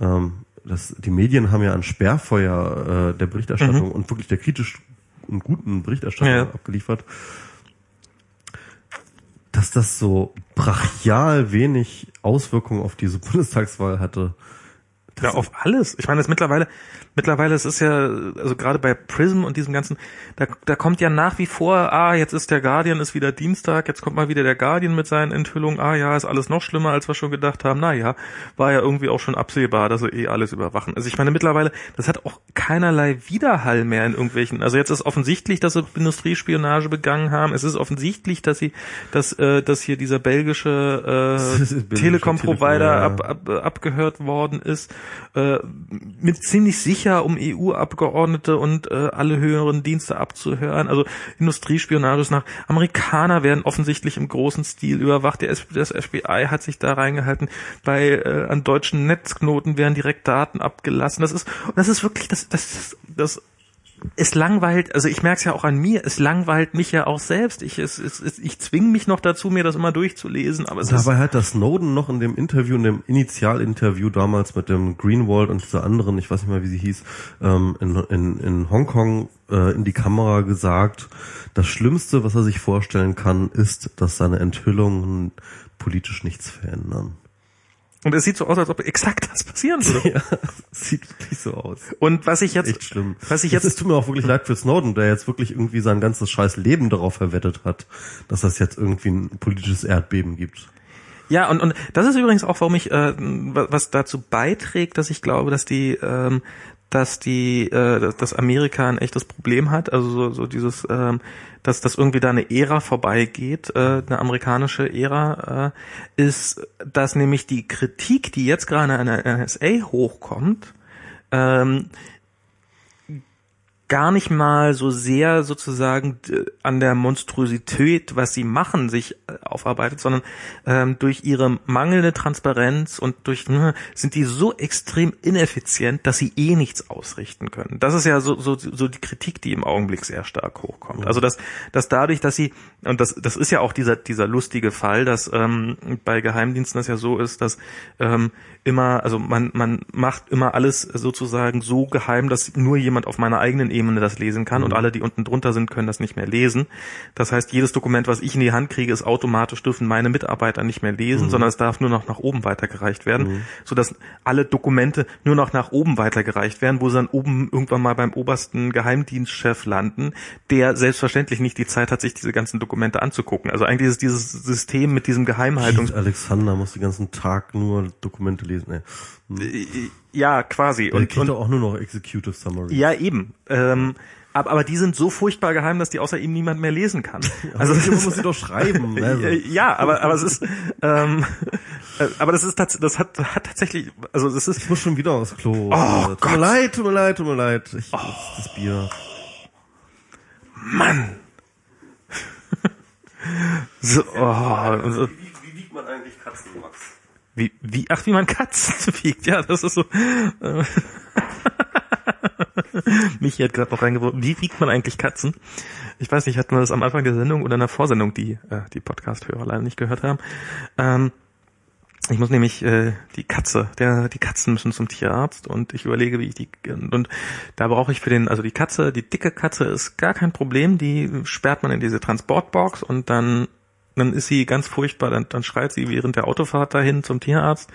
ähm, das, die Medien haben ja ein Sperrfeuer äh, der Berichterstattung mhm. und wirklich der kritisch und guten Berichterstattung ja. abgeliefert dass das so brachial wenig Auswirkungen auf diese Bundestagswahl hatte. Ja, auf alles. Ich meine, das mittlerweile, mittlerweile, es ist ja, also gerade bei Prism und diesem ganzen, da, da kommt ja nach wie vor, ah, jetzt ist der Guardian, ist wieder Dienstag, jetzt kommt mal wieder der Guardian mit seinen Enthüllungen, ah ja, ist alles noch schlimmer, als wir schon gedacht haben. Naja, war ja irgendwie auch schon absehbar, dass sie eh alles überwachen. Also ich meine, mittlerweile, das hat auch keinerlei Widerhall mehr in irgendwelchen, also jetzt ist offensichtlich, dass sie Industriespionage begangen haben, es ist offensichtlich, dass sie, dass, äh, dass hier dieser belgische äh, [LAUGHS] Telekom-Provider ab, ab, abgehört worden ist, äh, mit ziemlich sicher um EU-Abgeordnete und äh, alle höheren Dienste abzuhören. Also Industriespionage nach Amerikaner werden offensichtlich im großen Stil überwacht. Das FBI hat sich da reingehalten. Bei äh, an deutschen Netzknoten werden direkt Daten abgelassen. Das ist das ist wirklich das das das es langweilt, also ich merke es ja auch an mir, es langweilt mich ja auch selbst. Ich, es, es, ich zwinge mich noch dazu, mir das immer durchzulesen. Aber es Dabei hat das Snowden noch in dem Interview, in dem Initialinterview damals mit dem Greenwald und dieser anderen, ich weiß nicht mal, wie sie hieß, ähm, in, in, in Hongkong äh, in die Kamera gesagt, das Schlimmste, was er sich vorstellen kann, ist, dass seine Enthüllungen politisch nichts verändern. Und es sieht so aus, als ob exakt das passieren würde. [LAUGHS] Ja, sieht wirklich so aus. Und was ich jetzt, echt schlimm. Was ich jetzt, es tut mir auch wirklich leid für Snowden, der jetzt wirklich irgendwie sein ganzes scheiß Leben darauf verwettet hat, dass das jetzt irgendwie ein politisches Erdbeben gibt. Ja, und, und das ist übrigens auch, warum ich, äh, was dazu beiträgt, dass ich glaube, dass die, ähm, dass die, äh, dass Amerika ein echtes Problem hat. Also so, so dieses, ähm, dass dass irgendwie da eine Ära vorbeigeht, äh, eine amerikanische Ära, äh, ist, dass nämlich die Kritik, die jetzt gerade an der NSA hochkommt, ähm, gar nicht mal so sehr sozusagen an der Monstrosität, was sie machen, sich äh, aufarbeitet, sondern ähm, durch ihre mangelnde Transparenz und durch ne, sind die so extrem ineffizient, dass sie eh nichts ausrichten können. Das ist ja so so, so die Kritik, die im Augenblick sehr stark hochkommt. Mhm. Also dass dass dadurch, dass sie und das das ist ja auch dieser dieser lustige Fall, dass ähm, bei Geheimdiensten das ja so ist, dass ähm, immer, also man, man macht immer alles sozusagen so geheim, dass nur jemand auf meiner eigenen Ebene das lesen kann mhm. und alle, die unten drunter sind, können das nicht mehr lesen. Das heißt, jedes Dokument, was ich in die Hand kriege, ist automatisch dürfen meine Mitarbeiter nicht mehr lesen, mhm. sondern es darf nur noch nach oben weitergereicht werden, mhm. sodass alle Dokumente nur noch nach oben weitergereicht werden, wo sie dann oben irgendwann mal beim obersten Geheimdienstchef landen, der selbstverständlich nicht die Zeit hat, sich diese ganzen Dokumente anzugucken. Also eigentlich ist dieses System mit diesem Geheimhaltungs... Alexander muss den ganzen Tag nur Dokumente lesen gelesen. Ja, quasi. Der und kriegt doch auch nur noch Executive Summary. Ja, eben. Ähm, aber, aber die sind so furchtbar geheim, dass die außer ihm niemand mehr lesen kann. [LAUGHS] Also das muss sie doch schreiben. [LAUGHS] Also. ja, aber aber es ist, ähm, äh, aber das ist das hat hat tatsächlich, also das ist. Ich muss schon wieder aufs Klo. Oh, tut Gott. mir leid, tut mir leid, tut mir leid. Ich, oh. Das Bier. Mann. [LAUGHS] so, oh. Wie, wie, wie wiegt man eigentlich Katzen, Max? Wie, wie, ach, wie man Katzen [LAUGHS] wiegt, ja, das ist so. Äh, [LAUGHS] Mich hat gerade noch reingeworfen. Wie wiegt man eigentlich Katzen? Ich weiß nicht, hatten wir das am Anfang der Sendung oder in der Vorsendung, die äh, die Podcast-Hörer leider nicht gehört haben. Ähm, ich muss nämlich äh, die Katze, der die Katzen müssen zum Tierarzt und ich überlege, wie ich die und da brauche ich für den also die Katze, die dicke Katze ist gar kein Problem, die sperrt man in diese Transportbox und dann dann ist sie ganz furchtbar, dann, dann schreit sie während der Autofahrt dahin zum Tierarzt.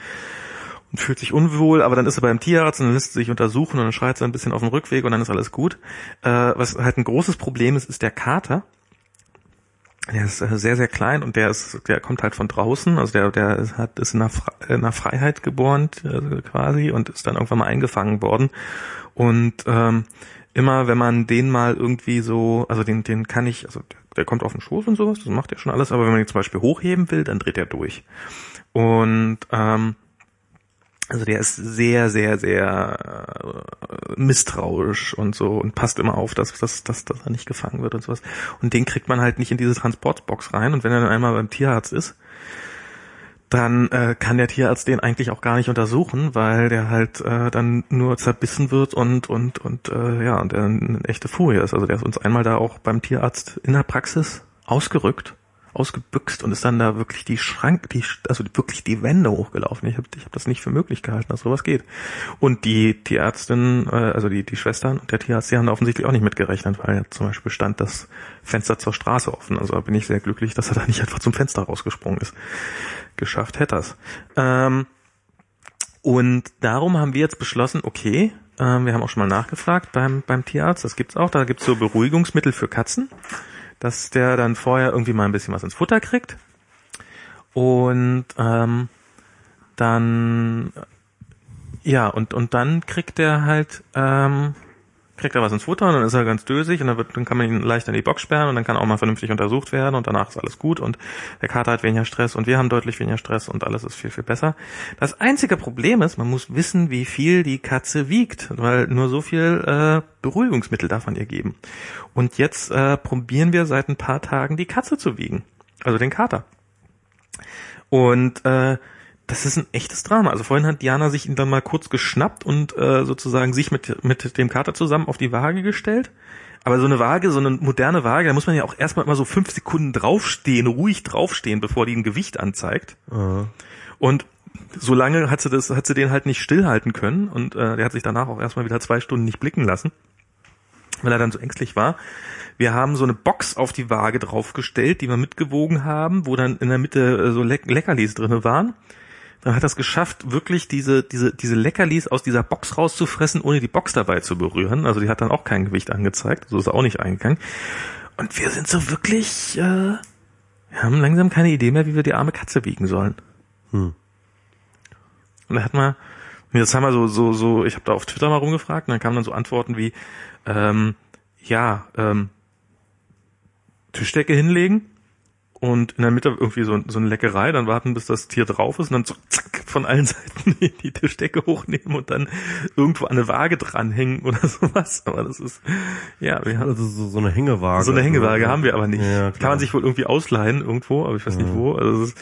und fühlt sich unwohl, aber dann ist er beim Tierarzt und dann lässt er sich untersuchen und dann schreit er ein bisschen auf dem Rückweg und dann ist alles gut. Äh, was halt ein großes Problem ist, ist der Kater. Der ist äh, sehr, sehr klein und der ist, der kommt halt von draußen, also der, der hat, ist in der, Fre der Freiheit geboren äh, quasi und ist dann irgendwann mal eingefangen worden. Und ähm, immer, wenn man den mal irgendwie so, also den, den kann ich, also der, kommt auf den Schoß und sowas, das macht er schon alles, aber wenn man ihn zum Beispiel hochheben will, dann dreht er durch. Und ähm, also der ist sehr, sehr, sehr äh, misstrauisch und so und passt immer auf, dass, dass, dass, dass er nicht gefangen wird und sowas. Und den kriegt man halt nicht in diese Transportbox rein. Und wenn er dann einmal beim Tierarzt ist, dann äh, kann der Tierarzt den eigentlich auch gar nicht untersuchen, weil der halt äh, dann nur zerbissen wird und und und äh, ja und der eine echte Furie ist. Also der ist uns einmal da auch beim Tierarzt in der Praxis ausgerückt ausgebüxt und ist dann da wirklich die Schrank, die, also wirklich die Wände hochgelaufen. Ich habe ich hab das nicht für möglich gehalten, dass sowas geht. Und die Tierärztin, äh, also die, die Schwestern und der Tierarzt, die haben da offensichtlich auch nicht mitgerechnet, weil zum Beispiel stand das Fenster zur Straße offen. Also da bin ich sehr glücklich, dass er da nicht einfach zum Fenster rausgesprungen ist. Geschafft hätte er's. Ähm, und darum haben wir jetzt beschlossen, okay, äh, wir haben auch schon mal nachgefragt beim, beim Tierarzt, das gibt's auch, da gibt's so Beruhigungsmittel für Katzen dass der dann vorher irgendwie mal ein bisschen was ins Futter kriegt. Und ähm, dann ja und und dann kriegt er halt ähm, kriegt er was ins Futter und dann ist er ganz dösig und dann, wird, dann kann man ihn leicht in die Box sperren und dann kann auch mal vernünftig untersucht werden und danach ist alles gut und der Kater hat weniger Stress und wir haben deutlich weniger Stress und alles ist viel, viel besser. Das einzige Problem ist, man muss wissen, wie viel die Katze wiegt, weil nur so viel äh, Beruhigungsmittel darf man ihr geben. Und jetzt äh, probieren wir seit ein paar Tagen die Katze zu wiegen, also den Kater. Und äh, das ist ein echtes Drama. Also vorhin hat Diana sich ihn dann mal kurz geschnappt und äh, sozusagen sich mit, mit dem Kater zusammen auf die Waage gestellt. Aber so eine Waage, so eine moderne Waage, da muss man ja auch erstmal immer so fünf Sekunden draufstehen, ruhig draufstehen, bevor die ein Gewicht anzeigt. Aha. Und so lange hat sie das, hat sie den halt nicht stillhalten können und äh, der hat sich danach auch erstmal wieder zwei Stunden nicht blicken lassen, weil er dann so ängstlich war. Wir haben so eine Box auf die Waage draufgestellt, die wir mitgewogen haben, wo dann in der Mitte äh, so Le Leckerlis drinne waren dann hat er es geschafft, wirklich diese, diese, diese Leckerlis aus dieser Box rauszufressen, ohne die Box dabei zu berühren. Also die hat dann auch kein Gewicht angezeigt, so ist er auch nicht eingegangen. Und wir sind so wirklich, äh, wir haben langsam keine Idee mehr, wie wir die arme Katze wiegen sollen. Hm. Und da hat man, das haben wir so, so, so, ich habe da auf Twitter mal rumgefragt und dann kamen dann so Antworten wie, ähm, ja, ähm, Tischdecke hinlegen, und in der Mitte irgendwie so, so eine Leckerei, dann warten, bis das Tier drauf ist und dann so zack von allen [LAUGHS] Seiten die Tischdecke hochnehmen und dann irgendwo an eine Waage dranhängen oder [LAUGHS] sowas. Aber das ist, ja, wir haben Also so, so eine Hängewaage. so eine Hängewaage haben wir aber nicht. Ja, Kann man sich wohl irgendwie ausleihen irgendwo, aber ich weiß nicht wo. Also es ist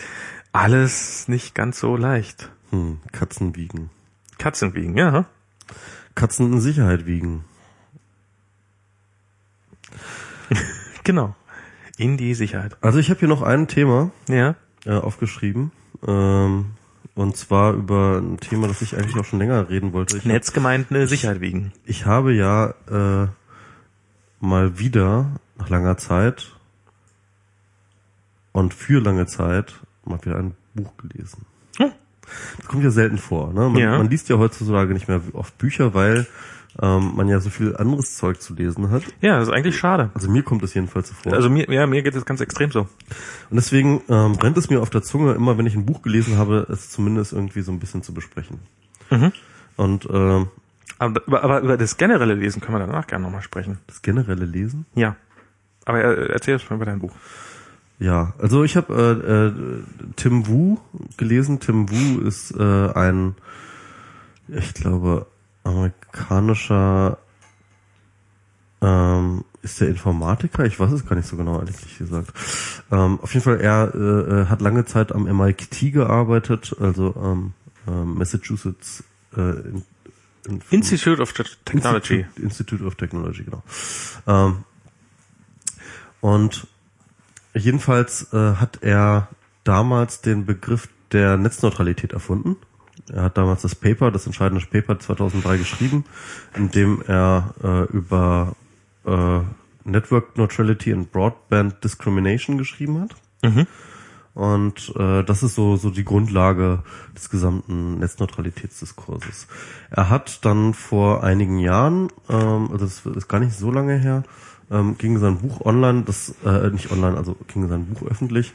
alles nicht ganz so leicht. Hm, Katzen wiegen. Katzen wiegen, ja. Katzen in Sicherheit wiegen. [LAUGHS] Genau. In die Sicherheit. Also ich habe hier noch ein Thema Ja. äh, aufgeschrieben. Ähm, und zwar über ein Thema, das ich eigentlich auch schon länger reden wollte. Ich, Netz gemeint eine Sicherheit wiegen. ich habe ja äh, mal wieder nach langer Zeit und für lange Zeit mal wieder ein Buch gelesen. Hm. Das kommt ja selten vor. Ne? Man, Ja. man liest ja heutzutage nicht mehr oft Bücher, weil ähm, man ja so viel anderes Zeug zu lesen hat. Ja, das ist eigentlich schade. Also mir kommt es jedenfalls so vor. Also mir, ja, mir geht es ganz extrem so. Und deswegen ähm, brennt es mir auf der Zunge, immer wenn ich ein Buch gelesen habe, es zumindest irgendwie so ein bisschen zu besprechen. Mhm. Und ähm, Aber, aber, aber über das generelle Lesen können wir danach gerne nochmal sprechen. das generelle Lesen? Ja. Aber äh, erzähl uns mal über dein Buch. Ja, also ich habe äh, äh, Tim Wu gelesen. Tim Wu ist äh, ein, ich glaube, amerikanischer, ähm, ist der Informatiker? Ich weiß es gar nicht so genau, ehrlich gesagt. Ähm, auf jeden Fall, er äh, äh, hat lange Zeit am MIT gearbeitet, also ähm, ähm, Massachusetts äh, in, in, Institute of Technology. Institute, Institute of Technology, genau. Ähm, und jedenfalls äh, hat er damals den Begriff der Netzneutralität erfunden. Er hat damals das Paper, das entscheidende Paper 2003 geschrieben, in dem er äh, über äh, Network Neutrality and Broadband Discrimination geschrieben hat. Mhm. Und äh, das ist so, so die Grundlage des gesamten Netzneutralitätsdiskurses. Er hat dann vor einigen Jahren, ähm, also das ist gar nicht so lange her, ähm, ging sein Buch online, das äh, nicht online, also ging sein Buch öffentlich.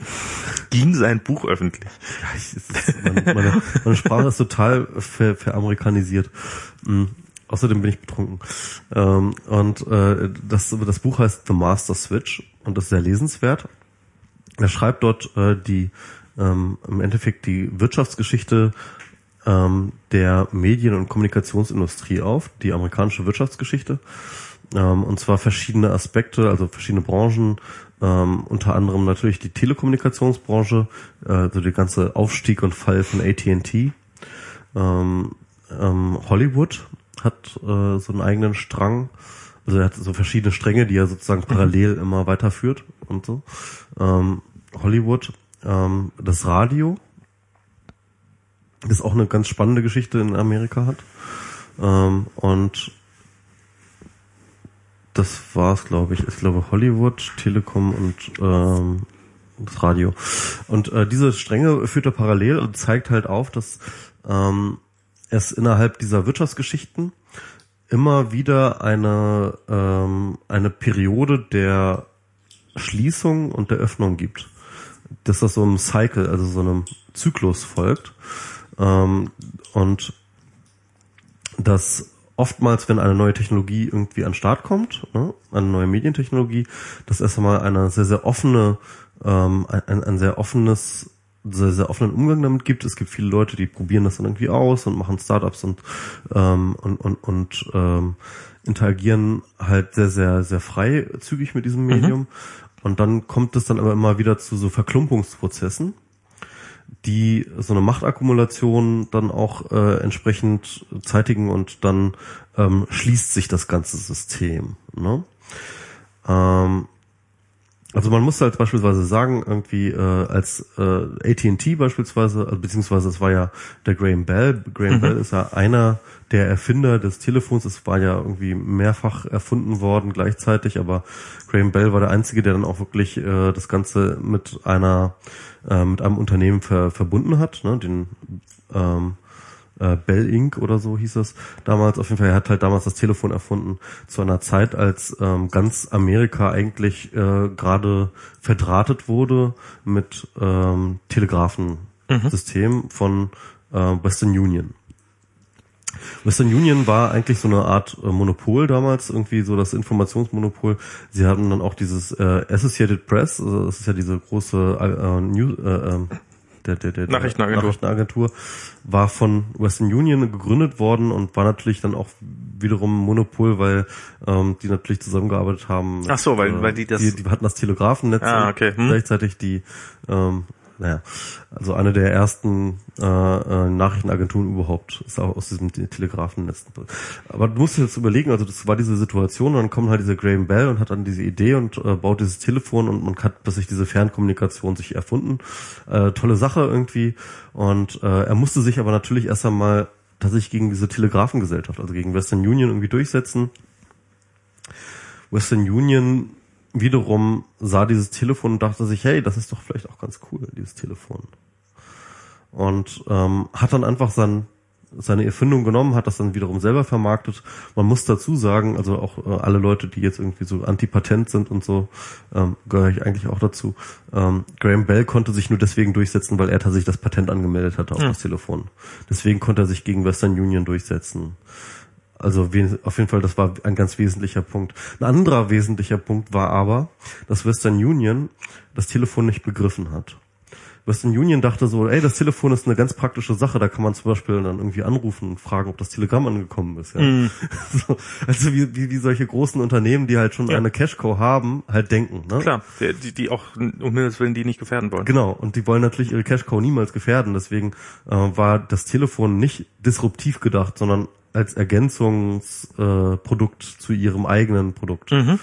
Ging sein Buch öffentlich? Ja, ich, ist, meine, meine, meine Sprache ist total ver, veramerikanisiert. Mhm. Außerdem bin ich betrunken. Ähm, und äh, das, das Buch heißt The Master Switch und ist sehr lesenswert. Er schreibt dort äh, die ähm, im Endeffekt die Wirtschaftsgeschichte ähm, der Medien- und Kommunikationsindustrie auf, die amerikanische Wirtschaftsgeschichte ähm, und zwar verschiedene Aspekte, also verschiedene Branchen, ähm, unter anderem natürlich die Telekommunikationsbranche, äh, also der ganze Aufstieg und Fall von AT&T. Ähm, ähm, Hollywood hat äh, so einen eigenen Strang, also er hat so verschiedene Stränge, die er sozusagen parallel immer weiterführt und so. Ähm, Hollywood, ähm, das Radio, das auch eine ganz spannende Geschichte in Amerika hat. Ähm, und das war's, glaube ich. Ich glaube Hollywood, Telekom und ähm, das Radio. Und äh, diese Stränge führt er parallel und zeigt halt auf, dass ähm, es innerhalb dieser Wirtschaftsgeschichten immer wieder eine ähm, eine Periode der Schließung und der Öffnung gibt. Dass das so einem Cycle, also so einem Zyklus folgt. Ähm, und dass oftmals, wenn eine neue Technologie irgendwie an den Start kommt, ne, eine neue Medientechnologie, dass erst einmal eine sehr, sehr offene, ähm, ein, ein sehr offenes, sehr, sehr offenen Umgang damit gibt. Es gibt viele Leute, die probieren das dann irgendwie aus und machen Startups und, ähm, und, und, und ähm, interagieren halt sehr, sehr, sehr freizügig mit diesem mhm. Medium. Mhm. Und dann kommt es dann aber immer wieder zu so Verklumpungsprozessen die so eine Machtakkumulation dann auch äh, entsprechend zeitigen und dann ähm, schließt sich das ganze System. Ne? Ähm, also man muss halt beispielsweise sagen, irgendwie äh, als äh, AT&T beispielsweise, also beziehungsweise es war ja der Graham Bell. Graham mhm. Bell ist ja einer der Erfinder des Telefons. Es war ja irgendwie mehrfach erfunden worden gleichzeitig, aber Graham Bell war der einzige, der dann auch wirklich äh, das Ganze mit einer äh, mit einem Unternehmen ver, verbunden hat, ne, den ähm, äh, Bell Inc. oder so hieß es damals. Auf jeden Fall, er hat halt damals das Telefon erfunden zu einer Zeit, als ähm, ganz Amerika eigentlich äh, gerade verdrahtet wurde mit ähm, Telegrafensystem mhm. von äh, Western Union. Western Union war eigentlich so eine Art äh, Monopol damals, irgendwie so das Informationsmonopol. Sie haben dann auch dieses äh, Associated Press, also das ist ja diese große äh, News, äh, ähm, der, der, der Nachrichtenagentur. Nachrichtenagentur war von Western Union gegründet worden und war natürlich dann auch wiederum Monopol, weil ähm, die natürlich zusammengearbeitet haben. Ach so, weil, äh, weil die das... Die, die hatten das Telegrafennetz ah, okay. hm. gleichzeitig die ähm, naja, also eine der ersten äh, äh, Nachrichtenagenturen überhaupt ist auch aus diesem Telegrafennetz. Aber du musst dir jetzt überlegen, also das war diese Situation und dann kommt halt dieser Graham Bell und hat dann diese Idee und äh, baut dieses Telefon und man hat sich diese Fernkommunikation sich erfunden. Äh, tolle Sache irgendwie. Und äh, er musste sich aber natürlich erst einmal tatsächlich gegen diese Telegrafengesellschaft, also gegen Western Union irgendwie durchsetzen. Western Union wiederum sah dieses Telefon und dachte sich, hey, das ist doch vielleicht auch ganz cool, dieses Telefon. Und ähm, hat dann einfach sein, seine Erfindung genommen, hat das dann wiederum selber vermarktet. Man muss dazu sagen, also auch äh, alle Leute, die jetzt irgendwie so anti-Patent sind und so, ähm, gehöre ich eigentlich auch dazu. Ähm, Graham Bell konnte sich nur deswegen durchsetzen, weil er tatsächlich das Patent angemeldet hatte auf hm. das Telefon. Deswegen konnte er sich gegen Western Union durchsetzen. Also auf jeden Fall, das war ein ganz wesentlicher Punkt. Ein anderer wesentlicher Punkt war aber, dass Western Union das Telefon nicht begriffen hat. Western Union dachte so, ey, das Telefon ist eine ganz praktische Sache, da kann man zum Beispiel dann irgendwie anrufen und fragen, ob das Telegramm angekommen ist. Ja. Mm. [LAUGHS] So, also wie, wie, wie solche großen Unternehmen, die halt schon ja. eine Cashcow haben, halt denken. Ne? Klar, die, die auch um Himmels Willen die nicht gefährden wollen. Genau, und die wollen natürlich ihre Cashcow niemals gefährden, deswegen äh, war das Telefon nicht disruptiv gedacht, sondern als Ergänzungsprodukt äh, zu ihrem eigenen Produkt. Mhm.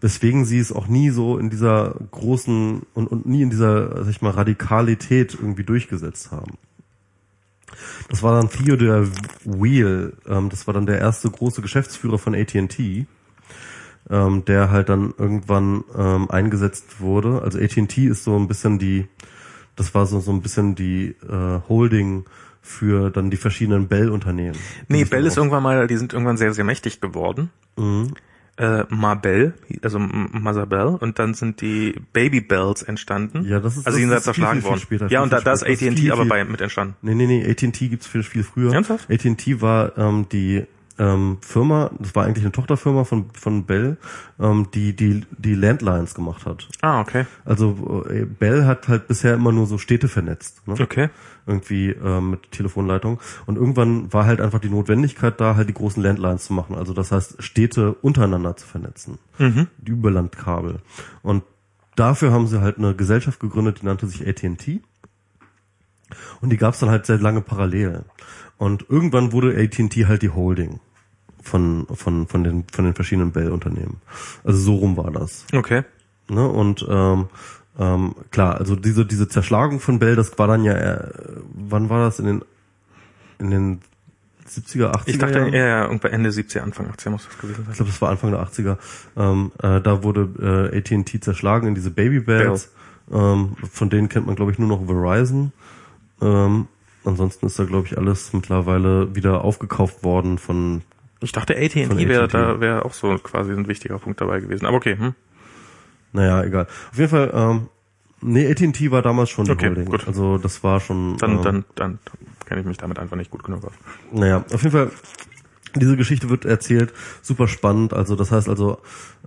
Weswegen sie es auch nie so in dieser großen und, und nie in dieser, sag ich mal, Radikalität irgendwie durchgesetzt haben. Das war dann Theodore Wheel, ähm, das war dann der erste große Geschäftsführer von AT&T, ähm, der halt dann irgendwann ähm, eingesetzt wurde. Also AT&T ist so ein bisschen die das war so, so ein bisschen die äh, Holding für dann die verschiedenen Bell-Unternehmen. Nee, Bell ist irgendwann mal, die sind irgendwann sehr, sehr mächtig geworden. Mhm. Äh, Marbell, also Mother Bell, und dann sind die Baby Bells entstanden. Ja, das ist- also die sind zerschlagen worden. später, ja, und da, da ist AT&T aber bei mit entstanden. Nee, nee, nee, AT&T gibt's viel, viel früher. Ernsthaft? AT&T war ähm, die ähm, Firma, das war eigentlich eine Tochterfirma von, von Bell, ähm, die, die die Landlines gemacht hat. Ah, okay. Also äh, Bell hat halt bisher immer nur so Städte vernetzt. Ne? Okay. irgendwie ähm, mit Telefonleitung. Und irgendwann war halt einfach die Notwendigkeit da, halt die großen Landlines zu machen. Also das heißt, Städte untereinander zu vernetzen. Die Überlandkabel. Und dafür haben sie halt eine Gesellschaft gegründet, die nannte sich AT&T. Und die gab es dann halt sehr lange parallel. Und irgendwann wurde AT&T halt die Holding von, von, von, den, von den verschiedenen Bell-Unternehmen. Also so rum war das. Okay. Ne? Und ähm, ähm, klar, also diese diese Zerschlagung von Bell, das war dann ja, äh, wann war das in den in den 70er, 80er Ich dachte, Jahren? ja, ja, irgendwann Ende 70er, Anfang 80er muss das gewesen Ich sein. glaube, das war Anfang der 80er. Ähm, äh, da wurde äh, AT&T zerschlagen in diese Baby Bells. Ähm, von denen kennt man, glaube ich, nur noch Verizon. Ähm, ansonsten ist da, glaube ich, alles mittlerweile wieder aufgekauft worden von Ich dachte, AT&T wäre da wäre auch so quasi ein wichtiger Punkt dabei gewesen. Aber okay, hm. Naja, egal. Auf jeden Fall, ähm, nee, AT&T war damals schon die Okay, Holding. gut. Also das war schon. dann, ähm, dann, dann kenne ich mich damit einfach nicht gut genug aus. Naja, auf jeden Fall, diese Geschichte wird erzählt, super spannend. Also das heißt also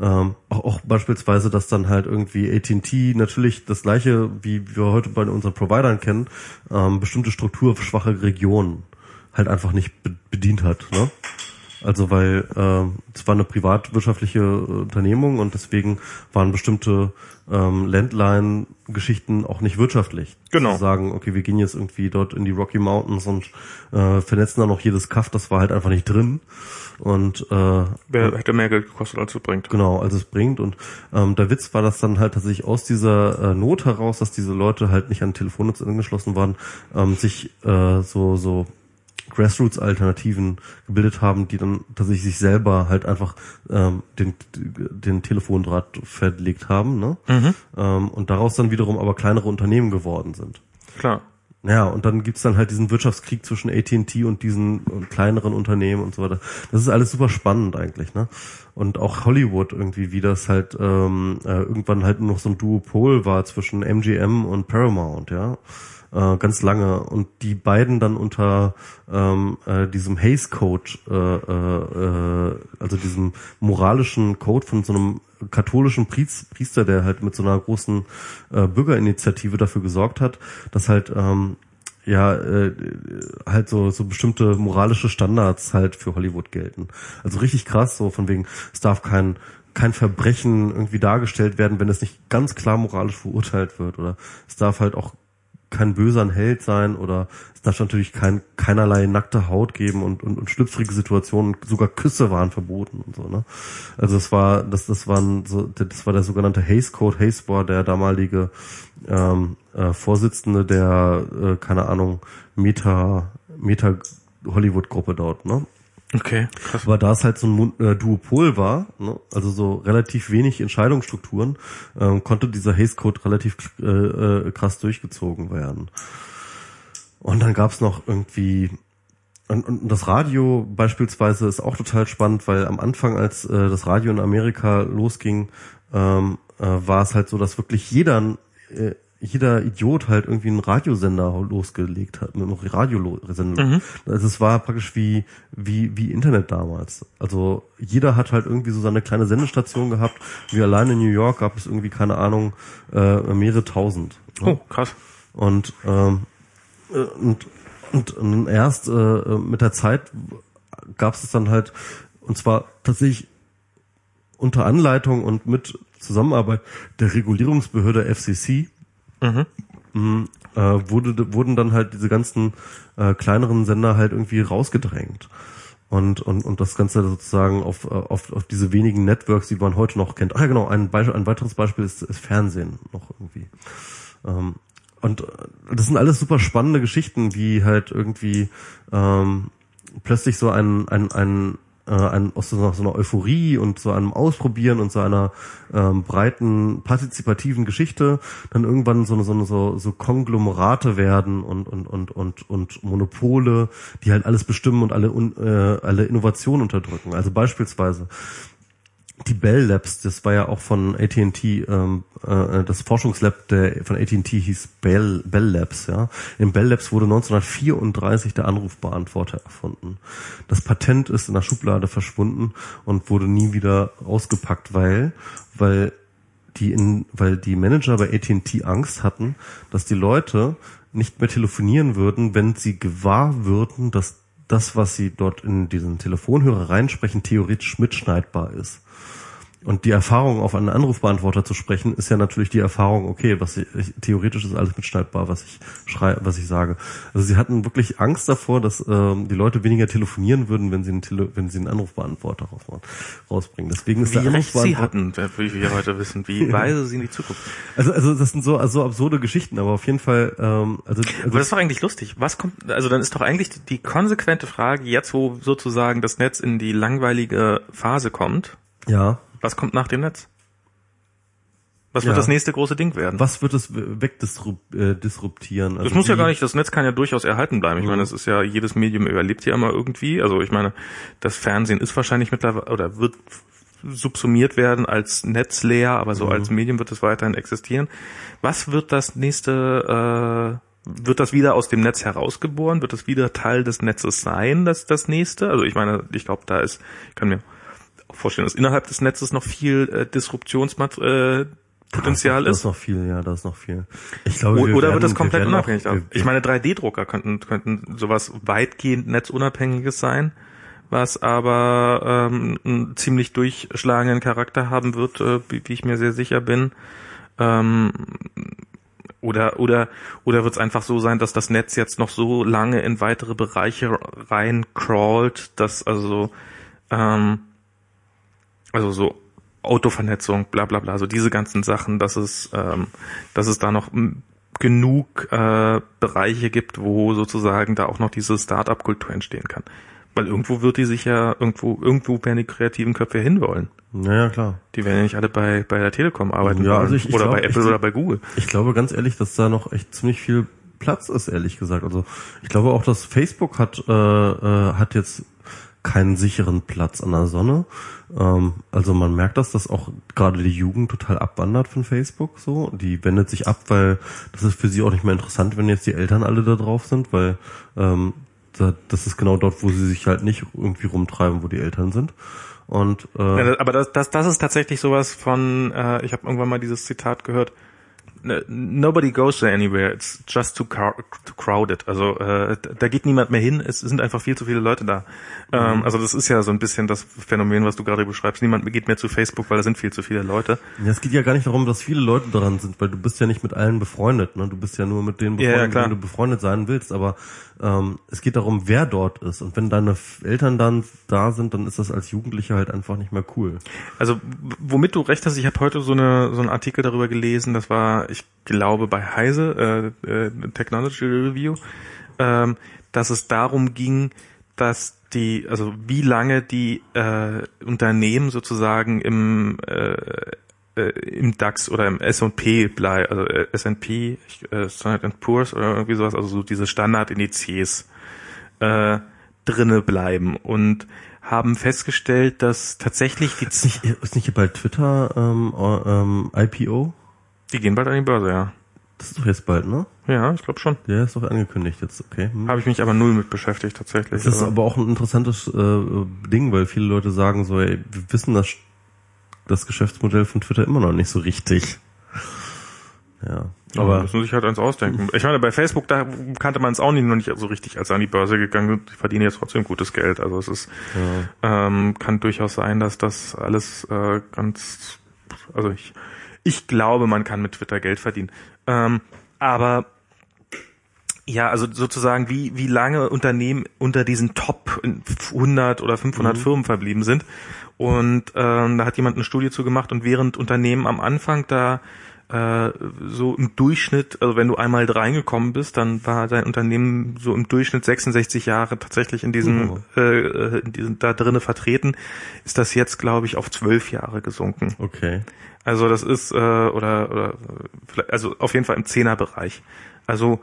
ähm, auch, auch beispielsweise, dass dann halt irgendwie AT&T natürlich das gleiche, wie wir heute bei unseren Providern kennen, ähm, bestimmte strukturschwache Regionen halt einfach nicht be bedient hat. Ne? Also weil ähm, es war eine privatwirtschaftliche äh, Unternehmung und deswegen waren bestimmte ähm, Landline-Geschichten auch nicht wirtschaftlich. Genau. Zu sagen, okay, wir gehen jetzt irgendwie dort in die Rocky Mountains und äh, vernetzen dann noch jedes Kaff, das war halt einfach nicht drin. Und äh, Wer hätte mehr Geld gekostet, als es bringt. Genau, also es bringt und ähm, der Witz war das dann halt tatsächlich aus dieser äh, Not heraus, dass diese Leute halt nicht an Telefonnetz angeschlossen waren, ähm, sich äh, so so Grassroots-Alternativen gebildet haben, die dann tatsächlich sich selber halt einfach ähm, den den Telefondraht verlegt haben, ne? Ähm, und daraus dann wiederum aber kleinere Unternehmen geworden sind. Klar. Ja, und dann gibt's dann halt diesen Wirtschaftskrieg zwischen AT&T und diesen kleineren Unternehmen und so weiter. Das ist alles super spannend eigentlich, ne? Und auch Hollywood irgendwie, wie das halt ähm, äh, irgendwann halt nur noch so ein Duopol war zwischen MGM und Paramount, ja. Äh, ganz lange. Und die beiden dann unter ähm, äh, diesem Hays Code, äh, äh, also diesem moralischen Code von so einem katholischen Priest, Priester, der halt mit so einer großen äh, Bürgerinitiative dafür gesorgt hat, dass halt ähm, ja äh, halt so so bestimmte moralische Standards halt für Hollywood gelten. Also richtig krass, so von wegen, es darf kein kein Verbrechen irgendwie dargestellt werden, wenn es nicht ganz klar moralisch verurteilt wird oder es darf halt auch kein böser Held sein oder es darf natürlich kein, keinerlei nackte Haut geben und, und, und schlüpfrige Situationen, sogar Küsse waren verboten und so, ne? Also das war, das, das waren so, das war der sogenannte Hays Code. Hays war der damalige ähm, äh, Vorsitzende der, äh, keine Ahnung, Meta, Meta Hollywood Gruppe dort, ne? Okay, krass. Aber da es halt so ein äh, Duopol war, ne, also so relativ wenig Entscheidungsstrukturen, ähm, konnte dieser Hays Code relativ äh, äh, krass durchgezogen werden. Und dann gab's noch irgendwie und, und das Radio beispielsweise ist auch total spannend, weil am Anfang, als äh, das Radio in Amerika losging, ähm, äh, war es halt so, dass wirklich jeder äh, jeder Idiot halt irgendwie einen Radiosender losgelegt hat, mit einem Radiosender. Also es war praktisch wie, wie, wie Internet damals. Also jeder hat halt irgendwie so seine kleine Sendestation gehabt. Wie allein in New York gab es irgendwie, keine Ahnung, äh, mehrere tausend. ne? Oh, krass. Und, ähm, äh, und, und, und erst äh, mit der Zeit gab es dann halt, und zwar tatsächlich unter Anleitung und mit Zusammenarbeit der Regulierungsbehörde FCC Mhm. äh, wurde, wurden dann halt diese ganzen äh, kleineren Sender halt irgendwie rausgedrängt. Und, und, und das Ganze sozusagen auf, äh, auf, auf diese wenigen Networks, die man heute noch kennt. Ah ja, genau, ein, Beispiel, ein weiteres Beispiel ist, ist Fernsehen noch irgendwie. Ähm, und äh, das sind alles super spannende Geschichten, wie halt irgendwie ähm, plötzlich so ein, ein, ein, äh, ein, aus so einer, so Euphorie und so einem Ausprobieren und so einer ähm, breiten partizipativen Geschichte dann irgendwann so eine, so eine so, so Konglomerate werden und und und und und Monopole, die halt alles bestimmen und alle äh, alle Innovationen unterdrücken. Also beispielsweise die Bell Labs, das war ja auch von AT&T, ähm, äh, das Forschungslab der von AT&T hieß Bell, Bell Labs, ja. In Bell Labs wurde 1934 der Anrufbeantworter erfunden. Das Patent ist in der Schublade verschwunden und wurde nie wieder ausgepackt, weil, weil die in, weil die Manager bei AT&T Angst hatten, dass die Leute nicht mehr telefonieren würden, wenn sie gewahr würden, dass das, was sie dort in diesen Telefonhörer reinsprechen, theoretisch mitschneidbar ist. Und die Erfahrung, auf einen Anrufbeantworter zu sprechen, ist ja natürlich die Erfahrung, okay, was ich, theoretisch ist alles mitschneidbar, was ich schreibe, was ich sage. Also sie hatten wirklich Angst davor, dass ähm, die Leute weniger telefonieren würden, wenn sie einen, Tele wenn sie einen Anrufbeantworter raus, rausbringen. Deswegen ist Wie der recht sie hatten, will wir heute wissen. Wie [LAUGHS] weise sie in die Zukunft. also, also das sind so, also so absurde Geschichten, aber auf jeden Fall, ähm, also, Aber also das ist doch eigentlich lustig. Was kommt, also dann ist doch eigentlich die, die konsequente Frage, jetzt wo sozusagen das Netz in die langweilige Phase kommt, ja, was kommt nach dem Netz? Was Ja. wird das nächste große Ding werden? was wird es wegdisruptieren? Äh, disruptieren? Das Also muss ja gar nicht, das Netz kann ja durchaus erhalten bleiben. Ich meine, das ist ja, jedes Medium überlebt ja immer irgendwie. Also ich meine, das Fernsehen ist wahrscheinlich mittlerweile oder wird subsumiert werden als netzleer, aber so als Medium wird es weiterhin existieren. Was wird das nächste, äh, wird das wieder aus dem Netz herausgeboren? Wird das wieder Teil des Netzes sein, das, das nächste? Also ich meine, ich glaube, da ist, ich kann mir vorstellen, dass innerhalb des Netzes noch viel äh, Disruptionspotenzial äh, Potenzial Da ist. ist noch viel, ja, da ist noch viel. Ich glaube, wir Oder werden- wird das wir komplett auch- unabhängig wir- Ich meine, 3D-Drucker könnten, könnten sowas weitgehend netzunabhängiges sein, was aber ähm, einen ziemlich durchschlagenden Charakter haben wird, äh, wie, wie ich mir sehr sicher bin. Ähm, oder oder oder wird es einfach so sein, dass das Netz jetzt noch so lange in weitere Bereiche rein crawlt, dass also ähm, also so Autovernetzung, bla bla bla, so diese ganzen Sachen, dass es, ähm, dass es da noch genug äh, Bereiche gibt, wo sozusagen da auch noch diese Start-up-Kultur entstehen kann. Weil irgendwo wird die sich ja, irgendwo, irgendwo werden die kreativen Köpfe hinwollen. Naja, klar. Die werden ja nicht alle bei, bei der Telekom arbeiten Ja, also ich- ich oder glaub, bei Apple ich- oder bei Google. Ich glaube ganz ehrlich, dass da noch echt ziemlich viel Platz ist, ehrlich gesagt. Also ich glaube auch, dass Facebook hat, äh, äh, hat jetzt keinen sicheren Platz an der Sonne. Ähm, also man merkt das, dass auch gerade die Jugend total abwandert von Facebook so. Die wendet sich ab, weil das ist für sie auch nicht mehr interessant, wenn jetzt die Eltern alle da drauf sind, weil ähm, da, das ist genau dort, wo sie sich halt nicht irgendwie rumtreiben, wo die Eltern sind. Und äh, Ja, aber das, das, das ist tatsächlich sowas von, äh, ich habe irgendwann mal dieses Zitat gehört, "N- Nobody goes there anywhere, it's just too, too crowded. Also äh, da geht niemand mehr hin, es sind einfach viel zu viele Leute da. Ähm, also das ist ja so ein bisschen das Phänomen, was du gerade beschreibst. Niemand geht mehr zu Facebook, weil da sind viel zu viele Leute. Ja, es geht ja gar nicht darum, dass viele Leute daran sind, weil du bist ja nicht mit allen befreundet, ne? Du bist ja nur mit denen Ja, ja, befreundet, klar. wenn du befreundet sein willst. Aber ähm, es geht darum, wer dort ist. Und wenn deine Eltern dann da sind, dann ist das als Jugendlicher halt einfach nicht mehr cool. Also womit du recht hast, ich habe heute so eine so einen Artikel darüber gelesen, das war, ich glaube, bei Heise, äh, äh, Technology Review, ähm, dass es darum ging, dass die, also wie lange die äh, Unternehmen sozusagen im äh, äh, im DAX oder im S&P bleiben, also äh, S&P, äh, Standard Poor's oder irgendwie sowas, also so diese Standardindizes äh, drinne bleiben und haben festgestellt, dass tatsächlich die, Ist nicht, ist nicht bald Twitter ähm, äh, ähm, IPO? Die gehen bald an die Börse, ja. Das ist doch jetzt bald, ne? Ja, ich glaube schon. Der ist doch angekündigt jetzt, okay. Hm. Habe ich mich aber null mit beschäftigt tatsächlich. Das ist Also, aber auch ein interessantes äh, Ding, weil viele Leute sagen so, ey, wir wissen das, das Geschäftsmodell von Twitter immer noch nicht so richtig. Ja. aber Aber müssen sich halt eins ausdenken. Ich meine, bei Facebook, da kannte man es auch nicht, noch nicht so richtig, als sie an die Börse gegangen sind. Die verdienen jetzt trotzdem gutes Geld. Also es ist, ähm, kann durchaus sein, dass das alles äh, ganz, also ich, ich glaube, man kann mit Twitter Geld verdienen. Ähm, aber Ja, also sozusagen, wie, wie lange Unternehmen unter diesen Top 100 oder 500 mhm. Firmen verblieben sind. Und ähm, da hat jemand eine Studie zu gemacht und während Unternehmen am Anfang da äh, so im Durchschnitt, also wenn du einmal reingekommen bist, dann war dein Unternehmen so im Durchschnitt 66 Jahre tatsächlich in diesem, mhm. äh, in diesem da drinnen vertreten, ist das jetzt, glaube ich, auf zwölf Jahre gesunken. Okay. Also das ist äh, oder oder also auf jeden Fall im Zehnerbereich. Also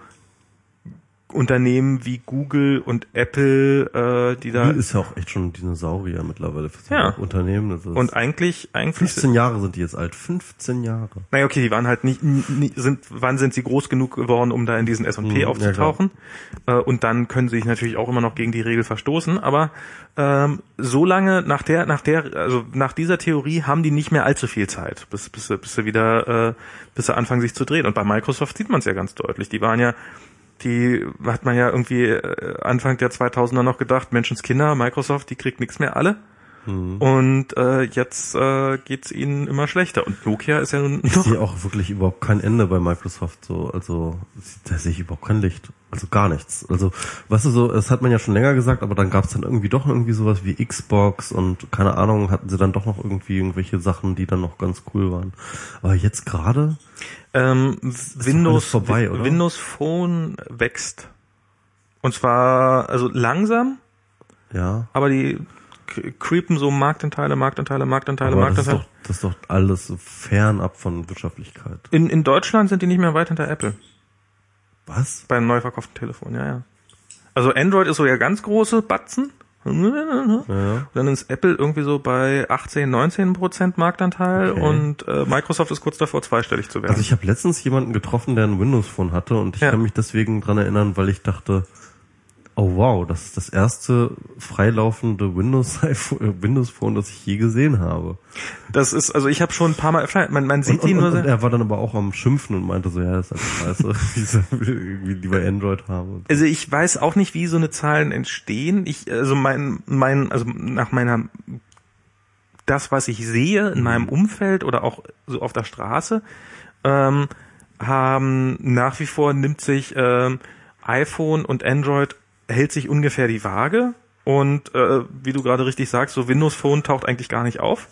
Unternehmen wie Google und Apple, äh, die da. Google ist ja auch echt schon ein Dinosaurier mittlerweile für so ja. Unternehmen. Das ist und eigentlich, eigentlich. 15 Jahre sind die jetzt alt. 15 Jahre. Naja, okay, die waren halt nicht, nie, sind, wann sind sie groß genug geworden, um da in diesen S&P hm, aufzutauchen? Ja, äh, und dann können sie sich natürlich auch immer noch gegen die Regel verstoßen, aber ähm, so lange nach der, nach der, also nach dieser Theorie haben die nicht mehr allzu viel Zeit, bis, bis, bis sie wieder, äh, bis sie anfangen sich zu drehen. Und bei Microsoft sieht man es ja ganz deutlich. Die waren ja die hat man ja irgendwie äh, Anfang der 2000er noch gedacht, Menschenskinder, Microsoft, die kriegt nichts mehr alle. Mhm. Und äh, jetzt äh, geht's ihnen immer schlechter. Und Nokia ist ja nun Ich sehe auch wirklich überhaupt kein Ende bei Microsoft. So, also da sehe ich überhaupt kein Licht. Also gar nichts. Also, weißt du so, das hat man ja schon länger gesagt, aber dann gab's dann irgendwie doch irgendwie sowas wie Xbox und keine Ahnung, hatten sie dann doch noch irgendwie irgendwelche Sachen, die dann noch ganz cool waren. Aber jetzt gerade ähm, Windows vorbei, oder? Windows Phone wächst. Und zwar also langsam. Ja. Aber die creepen so Marktanteile, Marktanteile, Marktanteile, aber Marktanteile. Das ist, doch, das ist doch alles fernab von Wirtschaftlichkeit. In, in Deutschland sind die nicht mehr weit hinter Apple. Was? Beim neu verkauften Telefon, ja, ja. Also Android ist so ja ganz große Batzen. Ja. Dann ist Apple irgendwie so bei 18, 19 Prozent Marktanteil okay. und äh, Microsoft ist kurz davor, zweistellig zu werden. Also ich habe letztens jemanden getroffen, der ein Windows Phone hatte und ich ja. kann mich deswegen dran erinnern, weil ich dachte, Oh wow, das ist das erste freilaufende Windows [LAUGHS] iPhone, Windows Phone, das ich je gesehen habe. Das ist, also ich habe schon ein paar Mal, man, man sieht und, die und, nur. Und er war dann aber auch am Schimpfen und meinte so, ja, das ist halt scheiße, [LAUGHS] wie lieber Android haben. Also ich weiß auch nicht, wie so eine Zahlen entstehen. Ich, also mein, mein, also nach meiner, das, was ich sehe in mhm. meinem Umfeld oder auch so auf der Straße, ähm, haben nach wie vor nimmt sich ähm, iPhone und Android hält sich ungefähr die Waage und äh, wie du gerade richtig sagst, so Windows Phone taucht eigentlich gar nicht auf.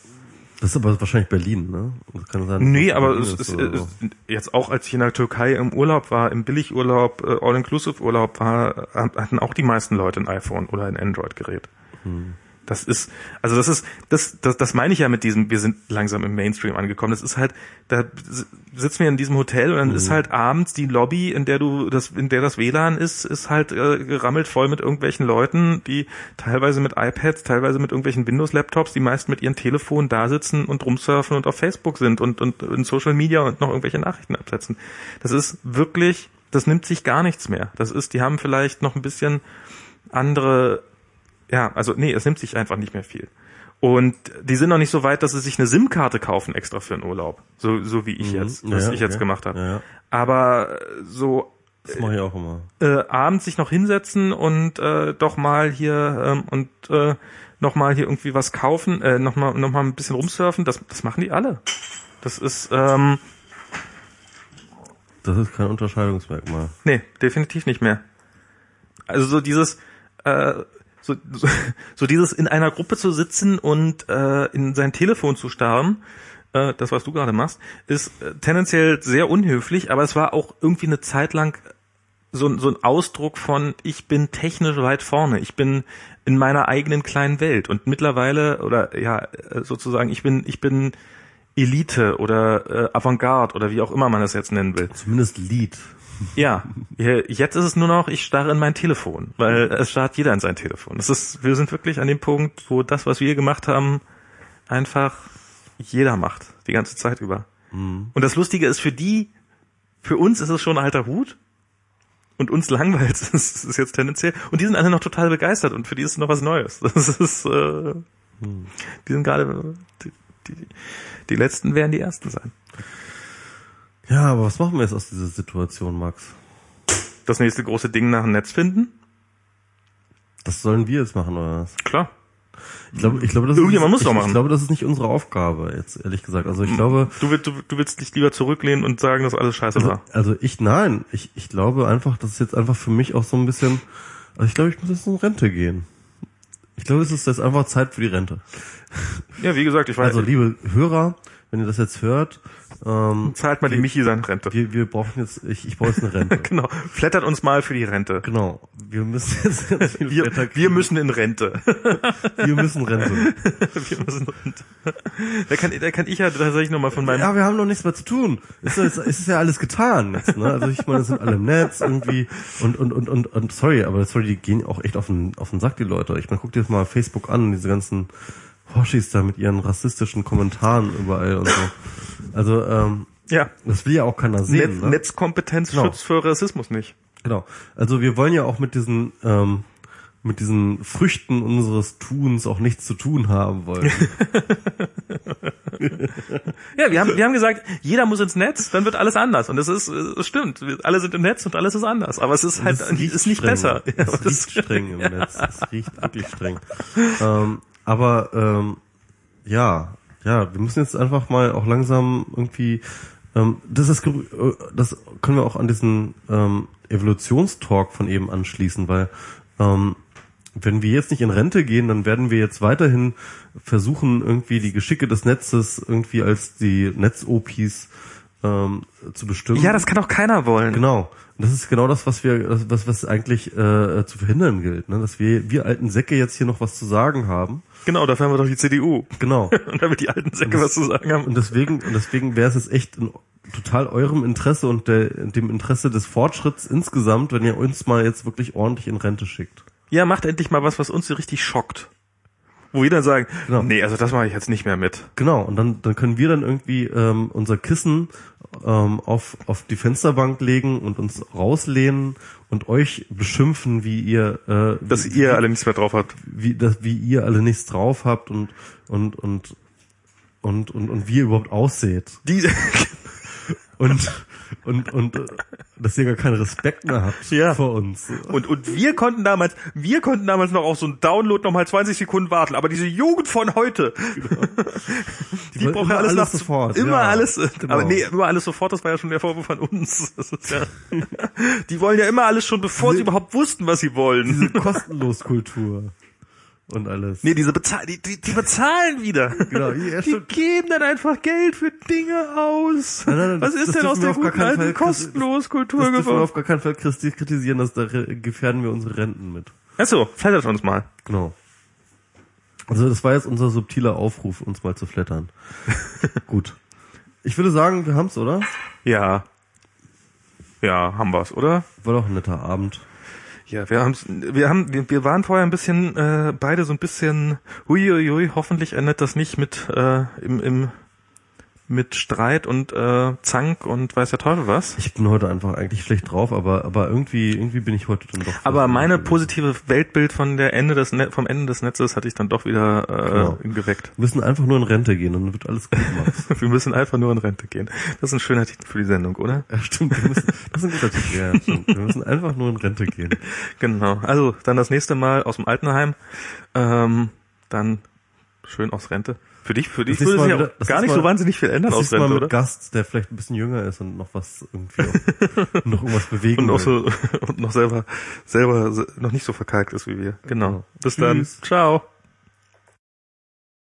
Das ist aber wahrscheinlich Berlin, ne? Das kann sein, nee, aber es ist, ist, ist, jetzt auch, als ich in der Türkei im Urlaub war, im Billigurlaub, äh, All-Inclusive-Urlaub war, hatten auch die meisten Leute ein iPhone oder ein Android-Gerät. Hm. Das ist, also das ist, das, das, das meine ich ja mit diesem, wir sind langsam im Mainstream angekommen. Das ist halt, da sitzen wir in diesem Hotel und dann mhm. ist halt abends die Lobby, in der du, das, in der das WLAN ist, ist halt äh, gerammelt voll mit irgendwelchen Leuten, die teilweise mit iPads, teilweise mit irgendwelchen Windows-Laptops, die meisten mit ihren Telefonen da sitzen und rumsurfen und auf Facebook sind und, und in Social Media und noch irgendwelche Nachrichten absetzen. Das ist wirklich, das nimmt sich gar nichts mehr. Das ist, die haben vielleicht noch ein bisschen andere ja, also nee, es nimmt sich einfach nicht mehr viel. Und die sind noch nicht so weit, dass sie sich eine SIM-Karte kaufen extra für einen Urlaub. So, so wie ich mhm. jetzt, was ja, ich jetzt okay. gemacht habe. Ja. Aber so das mache ich auch immer. Äh, abends sich noch hinsetzen und äh, doch mal hier ähm, und äh, noch mal hier irgendwie was kaufen, äh, noch mal noch mal ein bisschen rumsurfen, das das machen die alle. Das ist ähm, das ist kein Unterscheidungsmerkmal. Nee, definitiv nicht mehr. Also so dieses äh, so, so, so dieses in einer Gruppe zu sitzen und äh, in sein Telefon zu starren, äh, das was du gerade machst, ist äh, tendenziell sehr unhöflich, aber es war auch irgendwie eine Zeit lang so, so ein Ausdruck von, ich bin technisch weit vorne, ich bin in meiner eigenen kleinen Welt und mittlerweile oder ja äh, sozusagen, ich bin ich bin Elite oder äh, Avantgarde oder wie auch immer man das jetzt nennen will. Zumindest Lied. Ja, jetzt ist es nur noch, ich starre in mein Telefon, weil es starrt jeder in sein Telefon. Das ist, wir sind wirklich an dem Punkt, wo das, was wir gemacht haben, einfach jeder macht, die ganze Zeit über. Mhm. Und das Lustige ist, für die, für uns ist es schon ein alter Hut. Und uns langweilt es [LAUGHS] ist jetzt tendenziell. Und die sind alle noch total begeistert und für die ist es noch was Neues. [LAUGHS] Das ist, äh, mhm. die sind gerade, die, die, die letzten werden die ersten sein. Ja, aber was machen wir jetzt aus dieser Situation, Max? Das nächste große Ding nach dem Netz finden? Das sollen wir jetzt machen, oder was? Klar. Ich glaube, ich glaube, das Irgendjemand ist, muss ich, machen. Ich glaube, das ist nicht unsere Aufgabe, jetzt ehrlich gesagt. Also ich glaube, Du willst, du, du willst dich lieber zurücklehnen und sagen, dass alles scheiße also, war. also ich, nein, ich, ich glaube einfach, das ist jetzt einfach für mich auch so ein bisschen, also ich glaube, ich muss jetzt in Rente gehen. Ich glaube, es ist jetzt einfach Zeit für die Rente. Ja, wie gesagt, ich weiß, Also, liebe Hörer, wenn ihr das jetzt hört, ähm, zahlt mal die Michi seine Rente. wir, wir brauchen jetzt, ich, ich brauche jetzt eine Rente. [LAUGHS] Genau. Flattert uns mal für die Rente. Genau. Wir müssen jetzt ganz viel Wir, wir müssen in Rente. [LAUGHS] wir müssen Rente. [LAUGHS] wir müssen Rente. Da kann, da kann ich ja tatsächlich nochmal von meinem Ja, wir haben noch nichts mehr zu tun. Es ist, es ist ja alles getan jetzt, ne? Also ich meine, es sind alle im Netz irgendwie und und und und, und sorry, aber sorry, die gehen auch echt auf den auf den Sack die Leute. Ich meine, guck dir jetzt mal Facebook an, diese ganzen Hoshis da mit ihren rassistischen Kommentaren überall und so. Also ähm, ja, das will ja auch keiner sehen. Netz, ne? Netzkompetenz Genau. schützt vor Rassismus nicht. Genau. Also wir wollen ja auch mit diesen ähm, mit diesen Früchten unseres Tuns auch nichts zu tun haben wollen. [LAUGHS] Ja, wir haben, wir haben gesagt, jeder muss ins Netz, dann wird alles anders. Und das ist, es stimmt. Alle sind im Netz und alles ist anders. Aber es ist halt, Das es ist nicht streng. besser. Ja, [LAUGHS] Es aber [LAUGHS] riecht streng im Netz. Es riecht wirklich streng. Ähm, aber ähm, ja, ja, wir müssen jetzt einfach mal auch langsam irgendwie. Ähm, das ist äh, das können wir auch an diesen ähm, Evolutionstalk von eben anschließen, weil ähm, wenn wir jetzt nicht in Rente gehen, dann werden wir jetzt weiterhin versuchen, irgendwie die Geschicke des Netzes irgendwie als die Netz-OPs ähm, zu bestimmen. ja, das kann auch keiner wollen. Genau. Und das ist genau das, was wir, was, was eigentlich äh, zu verhindern gilt, ne? Dass wir, wir alten Säcke jetzt hier noch was zu sagen haben. Genau, dafür haben wir doch die CDU. Genau. [LAUGHS] Und damit die alten Säcke was zu sagen haben. Und deswegen, und deswegen wäre es jetzt echt in total eurem Interesse und der, dem Interesse des Fortschritts insgesamt, wenn ihr uns mal jetzt wirklich ordentlich in Rente schickt. Ja, macht endlich mal was, was uns so richtig schockt. Wo wir dann sagen, Genau. nee, also das mache ich jetzt nicht mehr mit. Genau, und dann, dann können wir dann irgendwie ähm, unser Kissen ähm, auf, auf die Fensterbank legen und uns rauslehnen und euch beschimpfen, wie ihr äh, Dass wie, ihr alle nichts mehr drauf habt. wie, das, wie ihr alle nichts drauf habt und und und und und, und wie ihr überhaupt ausseht Die, und und und äh, dass ihr gar keinen Respekt mehr habt Ja. vor uns. und, und wir konnten damals, wir konnten damals noch auf so einen Download noch mal 20 Sekunden warten, aber diese Jugend von heute, [LAUGHS] die, wollen braucht immer ja alles, alles nach, sofort, Immer ja. alles, äh, Genau. aber nee, immer alles sofort, das war ja schon der Vorwurf von uns. [LAUGHS] Das ist ja, die wollen ja immer alles schon, bevor sie überhaupt wussten, was sie wollen. Diese Kostenloskultur und alles. Nee, diese bezahl die, die, die bezahlen wieder. Genau, ja, die geben dann einfach Geld für Dinge aus. Nein, nein, Was das- ist das denn aus der guten alten Fall- kostenlos Kultur Das dürfen wir geworden? auf gar keinen Fall christi- kritisieren, dass da gefährden wir unsere Renten mit. Achso, flattert uns mal. Genau. Also das war jetzt unser subtiler Aufruf, uns mal zu flattern. [LAUGHS] Gut. Ich würde sagen, wir haben's, oder? Ja. Ja, haben wir's, oder? War doch ein netter Abend. Ja, wir haben's, wir haben, wir, wir waren vorher ein bisschen, äh, beide so ein bisschen, huiuiui, hoffentlich endet das nicht mit, äh, im, im, mit Streit und äh, Zank und weiß der Teufel was. Ich bin heute einfach eigentlich schlecht drauf, aber aber irgendwie irgendwie bin ich heute dann doch. Aber meine positive Weltbild von der Ende des Net vom Ende des Netzes hatte ich dann doch wieder äh, Genau. geweckt. wir müssen einfach nur in Rente gehen und dann wird alles gut, Max. [LAUGHS] Wir müssen einfach nur in Rente gehen. Das ist ein schöner Titel für die Sendung, oder? ja, stimmt. Wir müssen, das ist ein guter Titel. Ja, stimmt. Wir müssen einfach nur in Rente gehen. [LAUGHS] Genau. Also dann das nächste Mal aus dem Altenheim. Ähm, dann schön aus Rente. Für dich, für dich würde sich wieder- auch gar nicht so Mal- wahnsinnig viel ändern aus ist mal Rente, mit oder? Gast, der vielleicht ein bisschen jünger ist und noch was irgendwie auch, [LAUGHS] noch irgendwas bewegen Und noch will. so [LAUGHS] und noch selber selber se- noch nicht so verkalkt ist wie wir. Genau. Bis dann. Tschüss. Ciao.